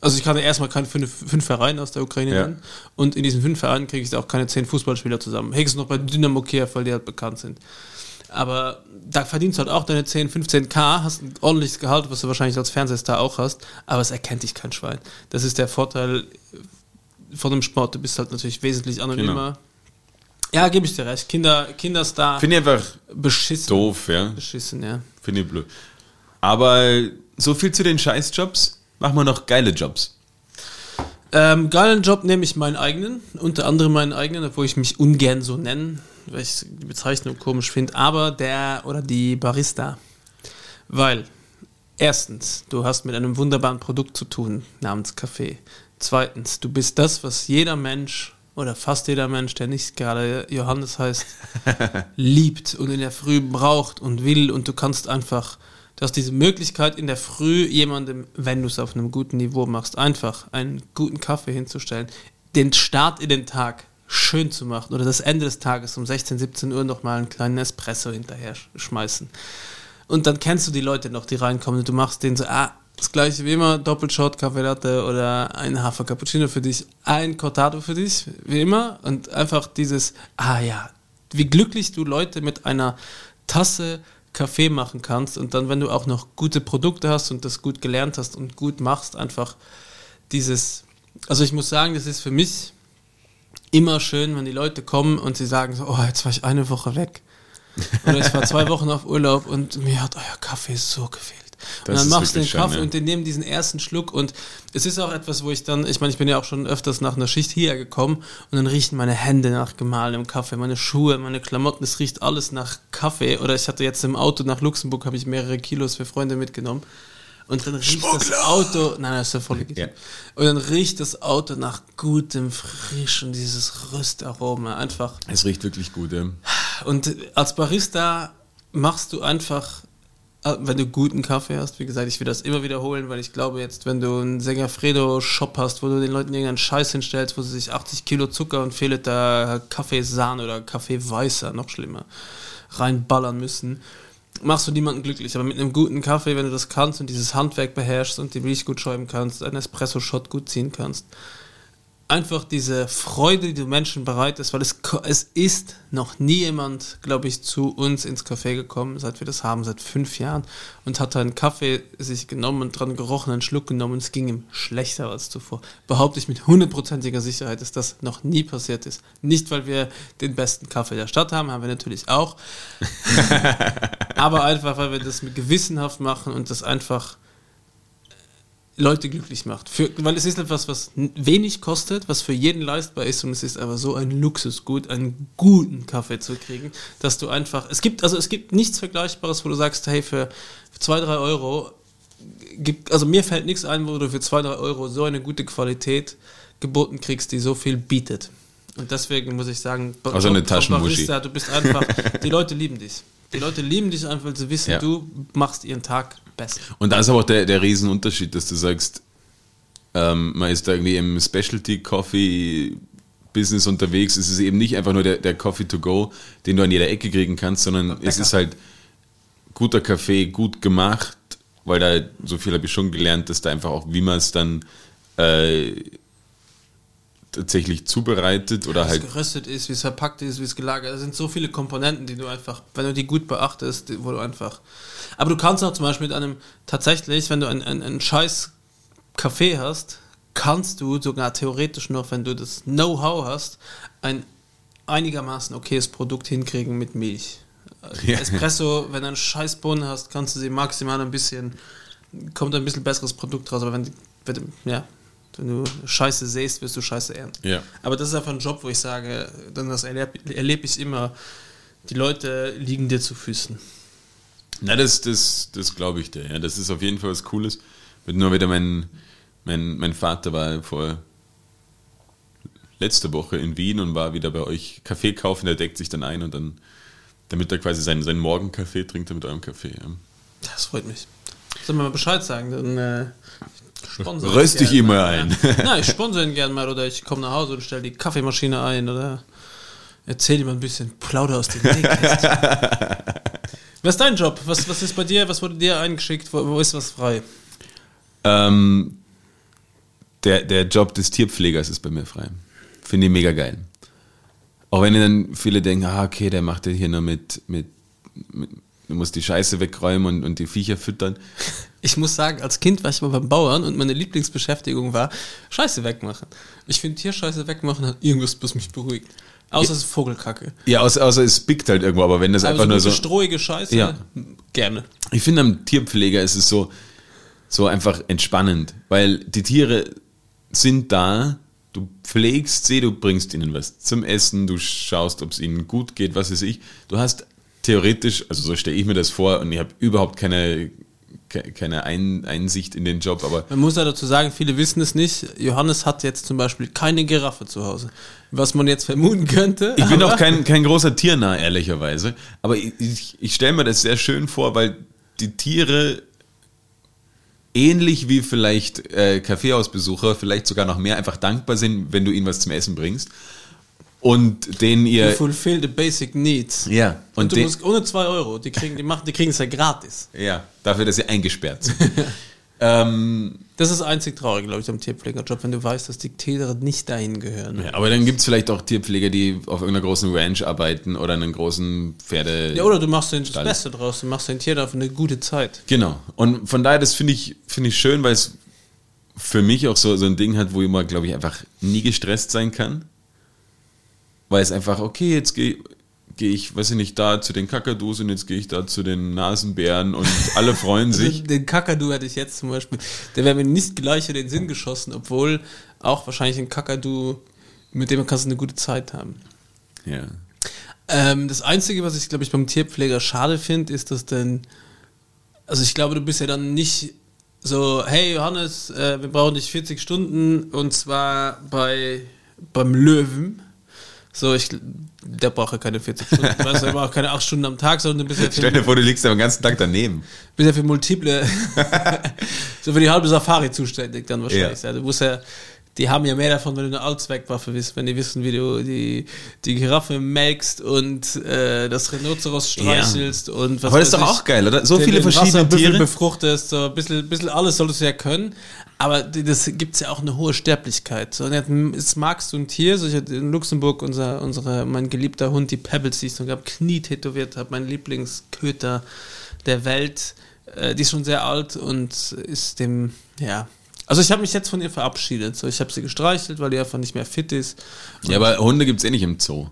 also ich kann dir erstmal keine fünf, fünf Vereine aus der Ukraine Ja. nennen und in diesen fünf Vereinen kriege ich auch keine zehn Fußballspieler zusammen. Höchstens noch bei Dynamo Kiew, weil die halt bekannt sind. Aber da verdienst du halt auch deine 10, 15k, hast ein ordentliches Gehalt, was du wahrscheinlich als Fernsehstar auch hast, aber es erkennt dich kein Schwein. Das ist der Vorteil von dem Sport. Du bist halt natürlich wesentlich anonymer. Ja, gebe ich dir recht. Kinder, Kinderstar, Finde ich einfach beschissen. doof, ja. Beschissen, ja. Finde ich blöd. Aber so viel zu den Scheißjobs. Machen wir noch geile Jobs. Ähm, geilen Job nehme ich meinen eigenen, unter anderem meinen eigenen, obwohl ich mich ungern so nenne, weil ich die Bezeichnung komisch finde, aber der oder die Barista. Weil, erstens, du hast mit einem wunderbaren Produkt zu tun, namens Kaffee. Zweitens, du bist das, was jeder Mensch oder fast jeder Mensch, der nicht gerade Johannes heißt, liebt und in der Früh braucht und will und du kannst einfach, du hast diese Möglichkeit in der Früh jemandem, wenn du es auf einem guten Niveau machst, einfach einen guten Kaffee hinzustellen, den Start in den Tag schön zu machen oder das Ende des Tages um 16, 17 Uhr nochmal einen kleinen Espresso hinterher sch- schmeißen. Und dann kennst du die Leute noch, die reinkommen und du machst denen so, ah, das gleiche wie immer, Doppelshot, Kaffee Latte oder ein Hafer Cappuccino für dich, ein Cortado für dich, wie immer. Und einfach dieses, ah ja, wie glücklich du Leute mit einer Tasse Kaffee machen kannst und dann, wenn du auch noch gute Produkte hast und das gut gelernt hast und gut machst, einfach dieses, also ich muss sagen, das ist für mich immer schön, wenn die Leute kommen und sie sagen so, oh, jetzt war ich eine Woche weg. Oder ich war zwei Wochen auf Urlaub und mir hat euer Kaffee so gefehlt. Das und dann machst du den Kaffee ja. und die nehmen diesen ersten Schluck und es ist auch etwas, wo ich dann, ich meine, ich bin ja auch schon öfters nach einer Schicht hierher gekommen und dann riechen meine Hände nach gemahlenem Kaffee, meine Schuhe, meine Klamotten, es riecht alles nach Kaffee. Oder ich hatte jetzt im Auto nach Luxemburg, habe ich mehrere Kilos für Freunde mitgenommen. Und dann riecht das Auto, nein, das ist ja voll. Ja. Und dann riecht das Auto nach gutem, frischen, dieses Röstaroma. Einfach Es riecht wirklich gut, ja. und als Barista machst du einfach, wenn du guten Kaffee hast, wie gesagt, ich will das immer wiederholen, weil ich glaube jetzt, wenn du einen Segafredo-Shop hast, wo du den Leuten irgendeinen Scheiß hinstellst, wo sie sich 80 Kilo Zucker und fehlt da Kaffeesahne oder Kaffeeweißer, noch schlimmer, reinballern müssen, machst du niemanden glücklich. Aber mit einem guten Kaffee, wenn du das kannst und dieses Handwerk beherrschst und die Milch gut schäumen kannst, einen Espresso-Shot gut ziehen kannst, einfach diese Freude, die du Menschen bereitest, weil es, es ist noch nie jemand, glaube ich, zu uns ins Café gekommen, seit wir das haben, seit fünf Jahren, und hat einen Kaffee sich genommen und dran gerochen, einen Schluck genommen und es ging ihm schlechter als zuvor. Behaupte ich mit hundertprozentiger Sicherheit, dass das noch nie passiert ist. Nicht, weil wir den besten Kaffee der Stadt haben, haben wir natürlich auch, aber einfach, weil wir das mit gewissenhaft machen und das einfach Leute glücklich macht. Für, weil es ist etwas, was wenig kostet, was für jeden leistbar ist und es ist aber so ein Luxusgut, einen guten Kaffee zu kriegen, dass du einfach, es gibt, also es gibt nichts Vergleichbares, wo du sagst, hey, für, zwei, drei Euro gibt, also mir fällt nichts ein, wo du für zwei, drei Euro so eine gute Qualität geboten kriegst, die so viel bietet. Und deswegen muss ich sagen, Also eine Taschenmuschi. Du bist einfach, die Leute lieben dich. Die Leute lieben dich einfach, weil sie wissen, Ja. du machst ihren Tag besser. Und da ist aber auch der, der Riesenunterschied, dass du sagst, ähm, man ist da irgendwie im Specialty Coffee Business unterwegs. Es ist eben nicht einfach nur der, der Coffee to go, den du an jeder Ecke kriegen kannst, sondern es ist halt guter Kaffee, gut gemacht, weil da so viel habe ich schon gelernt, dass da einfach auch, wie man es dann äh, tatsächlich zubereitet oder Wie es halt geröstet ist, wie es verpackt ist, wie es gelagert ist. Es sind so viele Komponenten, die du einfach, wenn du die gut beachtest, wo du einfach. Aber du kannst auch zum Beispiel mit einem, tatsächlich, wenn du einen, einen, einen scheiß Kaffee hast, kannst du sogar theoretisch noch, wenn du das Know-how hast, ein einigermaßen okayes Produkt hinkriegen mit Milch. Ja. Espresso, wenn du einen scheiß Bohnen hast, kannst du sie maximal ein bisschen, kommt ein bisschen besseres Produkt raus, aber wenn, wenn, ja, wenn du Scheiße säst, wirst du Scheiße ernten. Ja. Aber das ist einfach ein Job, wo ich sage, dann das erlebe erleb ich immer, die Leute liegen dir zu Füßen. Na, das, das, das glaube ich dir. Ja, das ist auf jeden Fall was Cooles. Wird nur wieder mein, mein, mein Vater war vor letzte Woche in Wien und war wieder bei euch Kaffee kaufen. Der deckt sich dann ein und dann, damit er quasi seinen, seinen Morgenkaffee trinkt er mit eurem Kaffee. Ja. Das freut mich. Soll mir mal Bescheid sagen, dann äh, sponsor Röst dich gern immer mal, ein. Nein, ich sponsere ihn gerne mal oder ich komme nach Hause und stelle die Kaffeemaschine ein oder erzähle ihm ein bisschen Plauder aus dem Nähkästchen. Was ist dein Job? Was, was ist bei dir? Was wurde dir eingeschickt? Wo, wo ist was frei? Ähm, der, der Job des Tierpflegers ist bei mir frei. Finde ich mega geil. Auch wenn dann viele denken, ah, okay, der macht ja hier nur mit, mit, mit du musst die Scheiße wegräumen und, und die Viecher füttern. Ich muss sagen, als Kind war ich mal beim Bauern und meine Lieblingsbeschäftigung war Scheiße wegmachen. Ich finde Tierscheiße wegmachen hat irgendwas, was mich beruhigt. Außer es ist Vogelkacke. Ja, außer, außer es pickt halt irgendwo, aber wenn das Aber einfach so nur so. strohige Scheiße, Ja. gerne. Ich finde am Tierpfleger ist es so, so einfach entspannend, weil die Tiere sind da, du pflegst sie, du bringst ihnen was zum Essen, du schaust, ob es ihnen gut geht, was weiß ich. Du hast theoretisch, also so stelle ich mir das vor und ich habe überhaupt keine, ke- keine Ein Einsicht in den Job, aber Man muss ja dazu sagen, viele wissen es nicht. Johannes hat jetzt zum Beispiel keine Giraffe zu Hause. Was man jetzt vermuten könnte. Ich bin auch kein, kein großer Tiernah, ehrlicherweise. Aber ich, ich, ich stelle mir das sehr schön vor, weil die Tiere ähnlich wie vielleicht äh, Kaffeehausbesucher, vielleicht sogar noch mehr, einfach dankbar sind, wenn du ihnen was zum Essen bringst. Und denen You ihr. fulfill the basic needs. Ja, Und, und du musst ohne 2 Euro, die kriegen, die machen, die kriegen es ja gratis. Ja, dafür, dass sie eingesperrt sind. ähm, Das ist einzig traurig, glaube ich, am Tierpflegerjob, wenn du weißt, dass die Tiere nicht dahin gehören. ja, aber dann gibt es vielleicht auch Tierpfleger, die auf irgendeiner großen Ranch arbeiten oder einen großen Pferde. Ja, oder du machst den das. Beste draus, du machst den Tier dafür eine gute Zeit. Genau. Und von daher, das finde ich, finde ich schön, weil es für mich auch so, so ein Ding hat, wo ich mal, glaube ich, einfach nie gestresst sein kann. Weil es einfach, okay, jetzt gehe gehe ich, weiß ich nicht, da zu den Kakadus und jetzt gehe ich da zu den Nasenbären und alle freuen sich. Also den Kakadu hätte ich jetzt zum Beispiel, der wäre mir nicht gleich in den Sinn geschossen, obwohl auch wahrscheinlich ein Kakadu, mit dem kannst du eine gute Zeit haben. Ja. Ähm, das Einzige, was ich, glaube ich, beim Tierpfleger schade finde, ist, dass dann, also ich glaube, du bist ja dann nicht so, hey Johannes, äh, wir brauchen dich 40 Stunden und zwar bei beim Löwen. So, ich, der braucht ja keine 40 Stunden, weißt du, der braucht keine 8 Stunden am Tag, sondern bist ja Stell dir vor, du liegst den ganzen Tag daneben. bist ja für multiple, so für die halbe Safari zuständig dann wahrscheinlich. Ja. Du musst ja, die haben ja mehr davon, wenn du eine Allzweckwaffe bist, wenn die wissen, wie du die, die Giraffe melkst und äh, das Rhinoceros streichelst und was Aber das ist doch auch geil, oder? So den- viele den verschiedene Tiere. befruchtest, so ein bisschen, bisschen alles solltest du ja können. Aber das gibt es ja auch eine hohe Sterblichkeit. So, und jetzt magst du ein Tier, so ich hatte in Luxemburg unser, unsere, mein geliebter Hund, die Pebbles, die ich sogar Knie tätowiert habe, mein Lieblingsköter der Welt, äh, die ist schon sehr alt und ist dem, ja. Also ich habe mich jetzt von ihr verabschiedet. So, ich habe sie gestreichelt, weil die einfach nicht mehr fit ist. Ja, aber Hunde gibt es eh nicht im Zoo.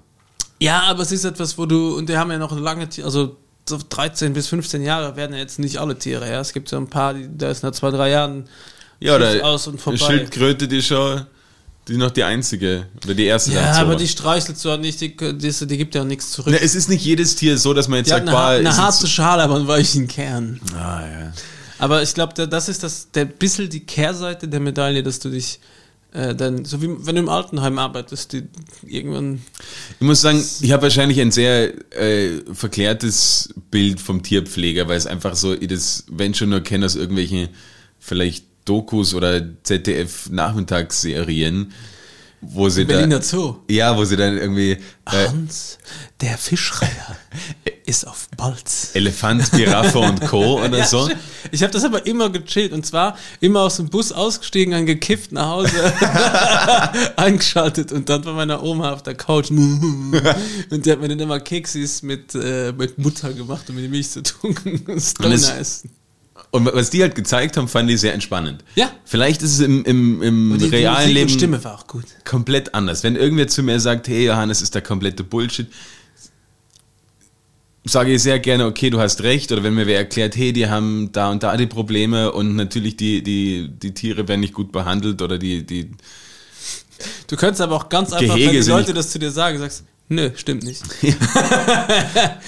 Ja, aber es ist etwas, wo du, und die haben ja noch eine lange, also so 13 bis 15 Jahre werden ja jetzt nicht alle Tiere, ja. Es gibt so ein paar, die, da ist nach zwei, drei Jahren Ja, oder aus und vorbei. Schildkröte, die schon, die ist noch die einzige oder die erste Ja, aber die streichelst du auch nicht, die, die, die gibt ja auch nichts zurück. Na, es ist nicht jedes Tier so, dass man jetzt die hat sagt, eine, har- boah, eine harte Schale, aber einen weichen Kern. Ah, ja. Aber ich glaube, das ist das, der bisschen die Kehrseite der Medaille, dass du dich äh, dann, so wie wenn du im Altenheim arbeitest, die irgendwann Ich muss sagen, ich habe wahrscheinlich ein sehr äh, verklärtes Bild vom Tierpfleger, weil es einfach so, ich das, wenn schon nur kenne aus irgendwelchen vielleicht Dokus oder ZDF-Nachmittagsserien, wo sie Berliner da, Zoo. ja, wo sie dann irgendwie äh, Hans, der Fischreiher, ist auf Balz. Elefant, Giraffe und Co. oder so. stimmt. Ich habe das aber immer gechillt und zwar immer aus dem Bus ausgestiegen, dann gekifft nach Hause, eingeschaltet und dann bei meiner Oma auf der Couch. und die hat mir dann immer Keksis mit, äh, mit Mutter gemacht, um mir die Milch zu tunken und Stoner das- essen. Und was die halt gezeigt haben, fand ich sehr entspannend. Ja. Vielleicht ist es im, im, im Und die, die realen Leben und Stimme war auch gut. komplett anders. Wenn irgendwer zu mir sagt, hey Johannes, ist der komplette Bullshit, sage ich sehr gerne, okay, du hast recht. Oder wenn mir wer erklärt, hey, die haben da und da die Probleme und natürlich die, die, die Tiere werden nicht gut behandelt oder die, die Du könntest aber auch ganz einfach, Gehege wenn die Leute das zu dir sagen, sagst, nö, stimmt nicht.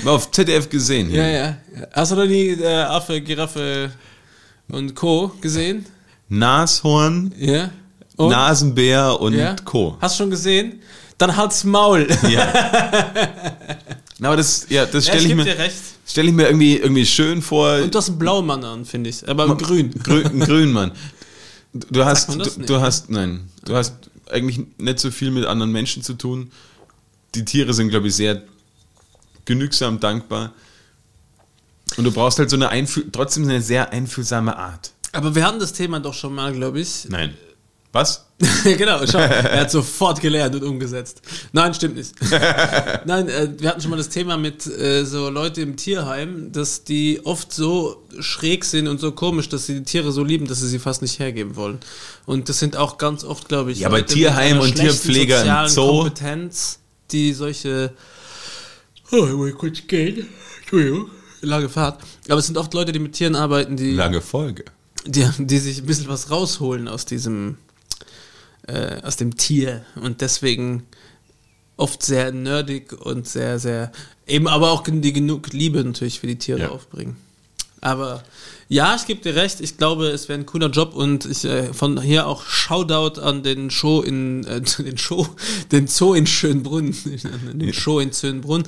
mal auf ZDF gesehen. Ja, ja. Hast du noch nie äh, Affe, Giraffe und Co. gesehen? Nashorn, Ja. Und? Nasenbär und ja? Co. Hast du schon gesehen? Dann halt's Maul. Ja. Na, aber das, ja, das Ja, stelle ich, geb mir, stell ich mir irgendwie, irgendwie schön vor. Und du hast einen blauen Mann an, finde ich. Aber im grün. Grün, ein Grünmann. Du, du hast, das du, du hast, nein, du hast eigentlich nicht so viel mit anderen Menschen zu tun. Die Tiere sind, glaube ich, sehr genügsam, dankbar. Und du brauchst halt so eine Einfühl trotzdem eine sehr einfühlsame Art. Aber wir hatten das Thema doch schon mal, glaube ich. Nein. Was? genau, schau, er hat sofort gelernt und umgesetzt. Nein, stimmt nicht. Nein, äh, wir hatten schon mal das Thema mit äh, so Leute im Tierheim, dass die oft so schräg sind und so komisch, dass sie die Tiere so lieben, dass sie sie fast nicht hergeben wollen. Und das sind auch ganz oft, glaube ich, Ja, aber Leute mit Tierheim und Tierpfleger im sozialen Zoo- Kompetenz, die solche Oh, ich will kurz gehen. Entschuldigung. Lange Fahrt. Aber es sind oft Leute, die mit Tieren arbeiten, die Lange Folge. die, die sich ein bisschen was rausholen aus diesem, äh, aus dem Tier und deswegen oft sehr nerdig und sehr, sehr, eben aber auch die genug Liebe natürlich für die Tiere Ja. aufbringen. Aber ja, ich gebe dir recht, ich glaube, es wäre ein cooler Job und ich äh, von hier auch Shoutout an den Show in äh, den Show, den Zoo in Schönbrunn, den Show in Schönbrunn.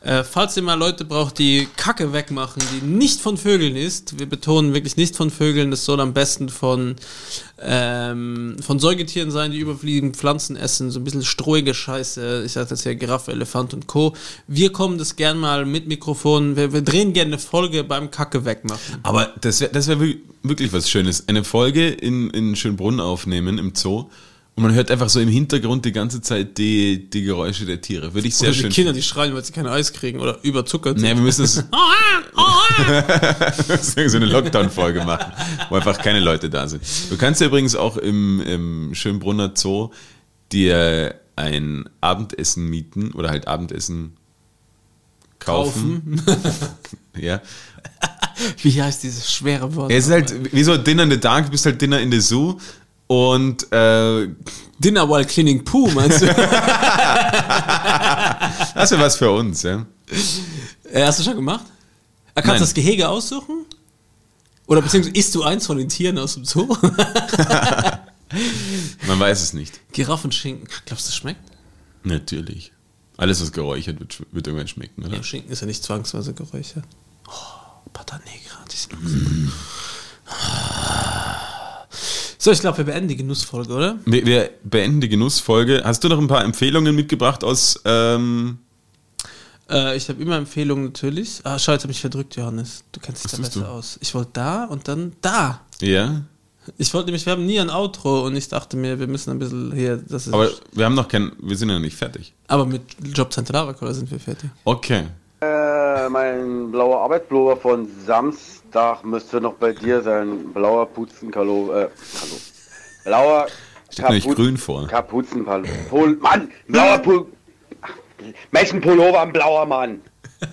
Äh, falls ihr mal Leute braucht, die Kacke wegmachen, die nicht von Vögeln ist, wir betonen wirklich nicht von Vögeln, das soll am besten von ähm, von Säugetieren sein, die überfliegen Pflanzen essen, so ein bisschen strohige Scheiße. Ich sage das ja Giraffe, Elefant und Co. Wir kommen das gern mal mit Mikrofon. Wir, wir drehen gerne eine Folge beim Kacke wegmachen. Aber das wäre das wär wir- wirklich was Schönes. Eine Folge in, in Schönbrunn aufnehmen im Zoo und man hört einfach so im Hintergrund die ganze Zeit die, die Geräusche der Tiere. Würde ich sehr Oder die schön Kinder, die schreien, weil sie kein Eis kriegen oder überzuckert Nee, sind. wir müssen es so eine Lockdown-Folge machen, wo einfach keine Leute da sind. Du kannst ja übrigens auch im, im Schönbrunner Zoo dir ein Abendessen mieten oder halt Abendessen kaufen. ja. Wie heißt dieses schwere Wort? Es ist halt wie so Dinner in the Dark, bist halt Dinner in the Zoo und äh, Dinner while cleaning poo, meinst du? das wäre was für uns, ja. Äh, Hast du schon gemacht? Ah, Kannst Nein. du das Gehege aussuchen? Oder beziehungsweise isst du eins von den Tieren aus dem Zoo? Man weiß es nicht. Giraffenschinken. Glaubst du, das schmeckt? Natürlich. Alles, was geräuchert wird, wird irgendwann schmecken, oder? Ja, Schinken ist ja nicht zwangsweise geräuchert. Oh, Pata Negra. Die sind so, ich glaube, wir beenden die Genussfolge, oder? Wir, wir beenden die Genussfolge. Hast du noch ein paar Empfehlungen mitgebracht aus ähm, Äh, ich habe immer Empfehlungen natürlich. Ah, schau, jetzt habe ich verdrückt, Johannes. Du kennst dich da besser du? aus. Ich wollte da und dann da. Ja? Ich wollte nämlich, wir haben nie ein Outro und ich dachte mir, wir müssen ein bisschen hier, das ist. Aber wir haben noch kein, wir sind ja noch nicht fertig. aber mit Job Zentralrekorder sind wir fertig. Okay. Äh, mein blauer Arbeitspullover von Samstag müsste noch bei dir sein. Blauer Puzenkalo, äh, Kalo. Blauer Steht nämlich grün vor. Kapuzenpullover. Pol Mann, blauer Pul... Ach, Welchen Pullover ein blauer Mann?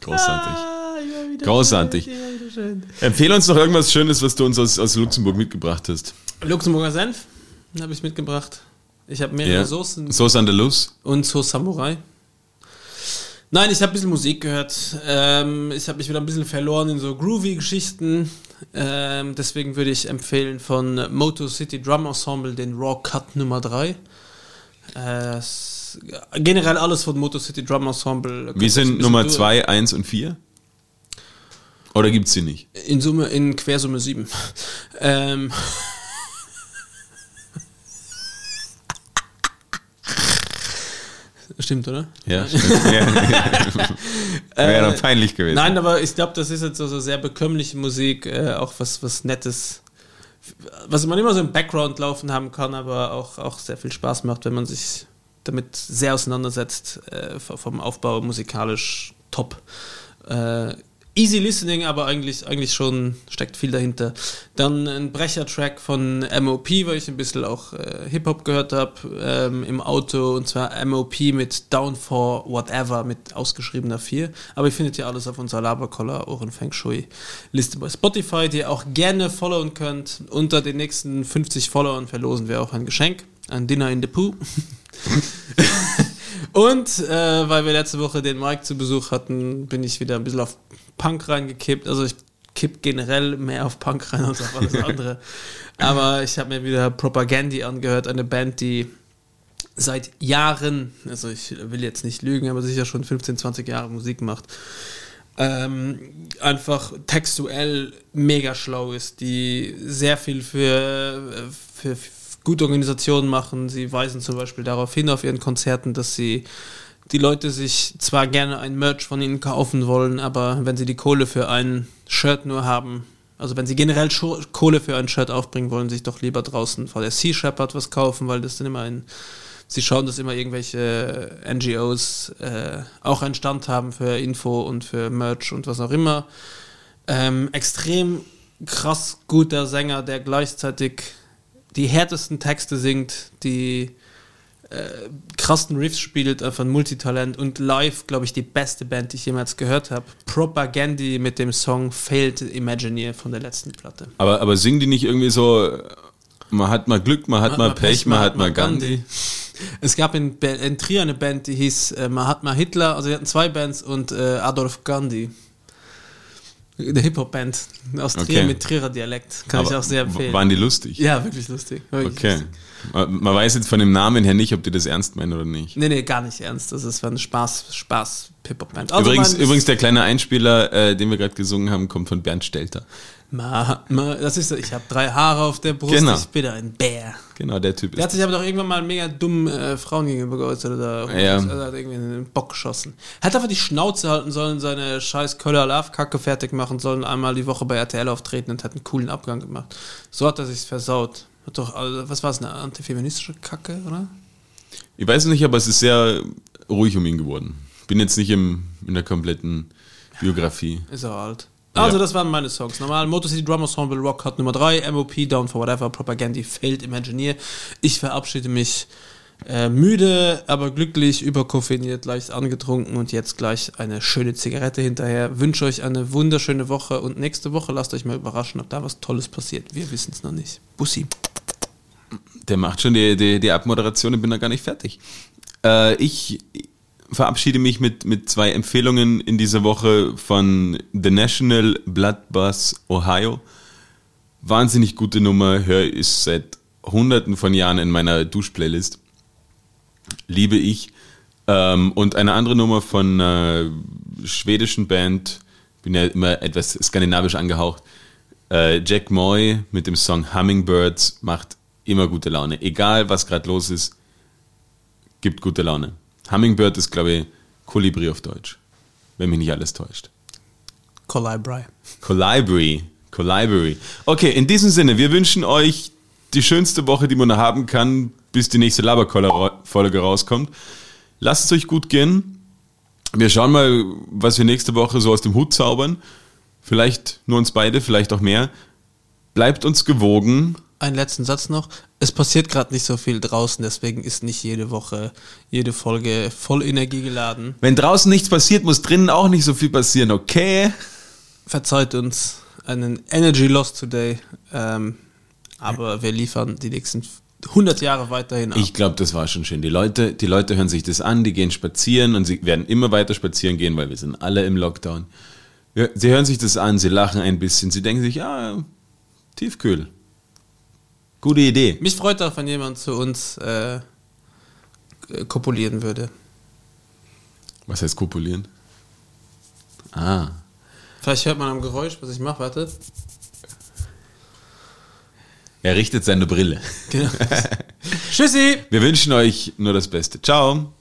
Großartig. Großartig. Empfehle uns noch irgendwas Schönes, was du uns aus, aus Luxemburg mitgebracht hast. Luxemburger Senf habe ich mitgebracht. Ich habe mehrere Ja. Soßen Sauce Andalus. und so Samurai. Nein, ich habe ein bisschen Musik gehört. Ähm, ich habe mich wieder ein bisschen verloren in so Groovy-Geschichten. Ähm, deswegen würde ich empfehlen von Moto City Drum Ensemble den Raw Cut Nummer 3. Äh, generell alles von Moto City Drum Ensemble. Wie sind Nummer durch. 2, 1 und 4? Oder gibt's sie nicht? In Summe, in Quersumme 7. ähm. Stimmt, oder? Ja, stimmt. ja. Wäre doch peinlich gewesen. Nein, aber ich glaube, das ist jetzt so, so sehr bekömmliche Musik, äh, auch was, was Nettes, was man immer so im Background laufen haben kann, aber auch, auch sehr viel Spaß macht, wenn man sich damit sehr auseinandersetzt, äh, vom Aufbau musikalisch top. Easy listening, aber eigentlich, eigentlich schon steckt viel dahinter. Dann ein Brecher-Track von MOP, weil ich ein bisschen auch äh, Hip-Hop gehört habe ähm, im Auto und zwar MOP mit Down for Whatever mit ausgeschriebener 4. Aber ihr findet ja alles auf unserer Laberkoller Ohren Feng Shui Liste bei Spotify, die ihr auch gerne followen könnt. Unter den nächsten 50 Followern verlosen wir auch ein Geschenk, ein Dinner in the Pooh. Und äh, weil wir letzte Woche den Mike zu Besuch hatten, bin ich wieder ein bisschen auf Punk reingekippt. Also ich kipp generell mehr auf Punk rein als auf alles andere. Aber ich habe mir wieder Propagandi angehört, eine Band, die seit Jahren, also ich will jetzt nicht lügen, aber sicher schon 15, 20 Jahre Musik macht. Ähm, einfach textuell mega schlau ist, die sehr viel für, für, gute Organisationen machen. Sie weisen zum Beispiel darauf hin auf ihren Konzerten, dass sie die Leute sich zwar gerne ein Merch von ihnen kaufen wollen, aber wenn sie die Kohle für ein Shirt nur haben, also wenn sie generell Kohle für ein Shirt aufbringen wollen, sich doch lieber draußen vor der Sea Shepherd was kaufen, weil das dann immer ein, sie schauen, dass immer irgendwelche NGOs äh, auch einen Stand haben für Info und für Merch und was auch immer. Ähm, extrem krass guter Sänger, der gleichzeitig die härtesten Texte singt, die äh, krassen Riffs spielt, einfach ein Multitalent und live, glaube ich, die beste Band, die ich jemals gehört habe. Propagandi mit dem Song Failed Imagineer von der letzten Platte. Aber, aber singen die nicht irgendwie so, man hat mal Glück, man hat man mal Pech, Pech, man, hat mal Gandhi. Gandhi. Es gab in, in Trier eine Band, die hieß äh, Mahatma Hitler, also wir hatten zwei Bands und äh, Adolf Gandhi. Eine Hip-Hop-Band aus Trier okay. mit Trierer Dialekt. Kann Aber ich auch sehr empfehlen. Waren die lustig? Ja, wirklich lustig. Wirklich okay. Lustig. Man weiß jetzt von dem Namen her nicht, ob die das ernst meinen oder nicht. Nee, nee, gar nicht ernst. Das ist eine Spaß, Spaß Hip-Hop-Band. Also übrigens, übrigens, der kleine Einspieler, äh, den wir gerade gesungen haben, kommt von Bernd Stelter. Ma, ma, das ist, ich habe drei Haare auf der Brust, genau. ich bin ein Bär. Genau, der Typ ist. Der hat sich aber doch irgendwann mal mega dumm äh, Frauen gegenüber geäußert oder ja. also hat irgendwie einen Bock geschossen. Hat einfach die Schnauze halten sollen, seine scheiß Köller Love-Kacke fertig machen sollen, einmal die Woche bei RTL auftreten und hat einen coolen Abgang gemacht. So hat er sich's versaut. Hat doch, also, was war es, eine antifeministische Kacke, oder? Ich weiß nicht, aber es ist sehr ruhig um ihn geworden. Bin jetzt nicht im, in der kompletten Biografie. Ist er alt. Also, ja. das waren meine Songs. Normal, Motor City Drum Ensemble Rock hat Nummer 3, MOP, Down for Whatever, Propaganda, Failed Imagineer. Ich verabschiede mich äh, müde, aber glücklich, überkoffiniert, leicht angetrunken und jetzt gleich eine schöne Zigarette hinterher. Wünsche euch eine wunderschöne Woche und nächste Woche lasst euch mal überraschen, ob da was Tolles passiert. Wir wissen es noch nicht. Bussi. Der macht schon die, die, die Abmoderation, ich bin da gar nicht fertig. Äh, ich verabschiede mich mit, mit zwei Empfehlungen in dieser Woche von The National Blood Bus Ohio. Wahnsinnig gute Nummer, höre ich seit hunderten von Jahren in meiner Duschplaylist. Liebe ich. Ähm, und eine andere Nummer von einer schwedischen Band, bin ja immer etwas skandinavisch angehaucht. Äh, Jack Moy mit dem Song Hummingbirds macht immer gute Laune. Egal was gerade los ist, gibt gute Laune. Hummingbird ist, glaube ich, Kolibri auf Deutsch. Wenn mich nicht alles täuscht. Colibri. Colibri. Colibri. Okay, in diesem Sinne, wir wünschen euch die schönste Woche, die man haben kann, bis die nächste Laberfolge rauskommt. Lasst es euch gut gehen. Wir schauen mal, was wir nächste Woche so aus dem Hut zaubern. Vielleicht nur uns beide, vielleicht auch mehr. Bleibt uns gewogen einen letzten Satz noch. Es passiert gerade nicht so viel draußen, deswegen ist nicht jede Woche, jede Folge voll Energie geladen. Wenn draußen nichts passiert, muss drinnen auch nicht so viel passieren, okay? Verzeiht uns einen Energy Loss today, ähm, aber wir liefern die nächsten 100 Jahre weiterhin ab. Ich glaube, das war schon schön. Die Leute, die Leute hören sich das an, die gehen spazieren und sie werden immer weiter spazieren gehen, weil wir sind alle im Lockdown. Sie hören sich das an, sie lachen ein bisschen, sie denken sich, ja, tiefkühl. Gute Idee. Mich freut auch, wenn jemand zu uns äh, kopulieren würde. Was heißt kopulieren? Ah. Vielleicht hört man am Geräusch, was ich mache, warte. Er richtet seine Brille. Genau. Tschüssi! Wir wünschen euch nur das Beste. Ciao.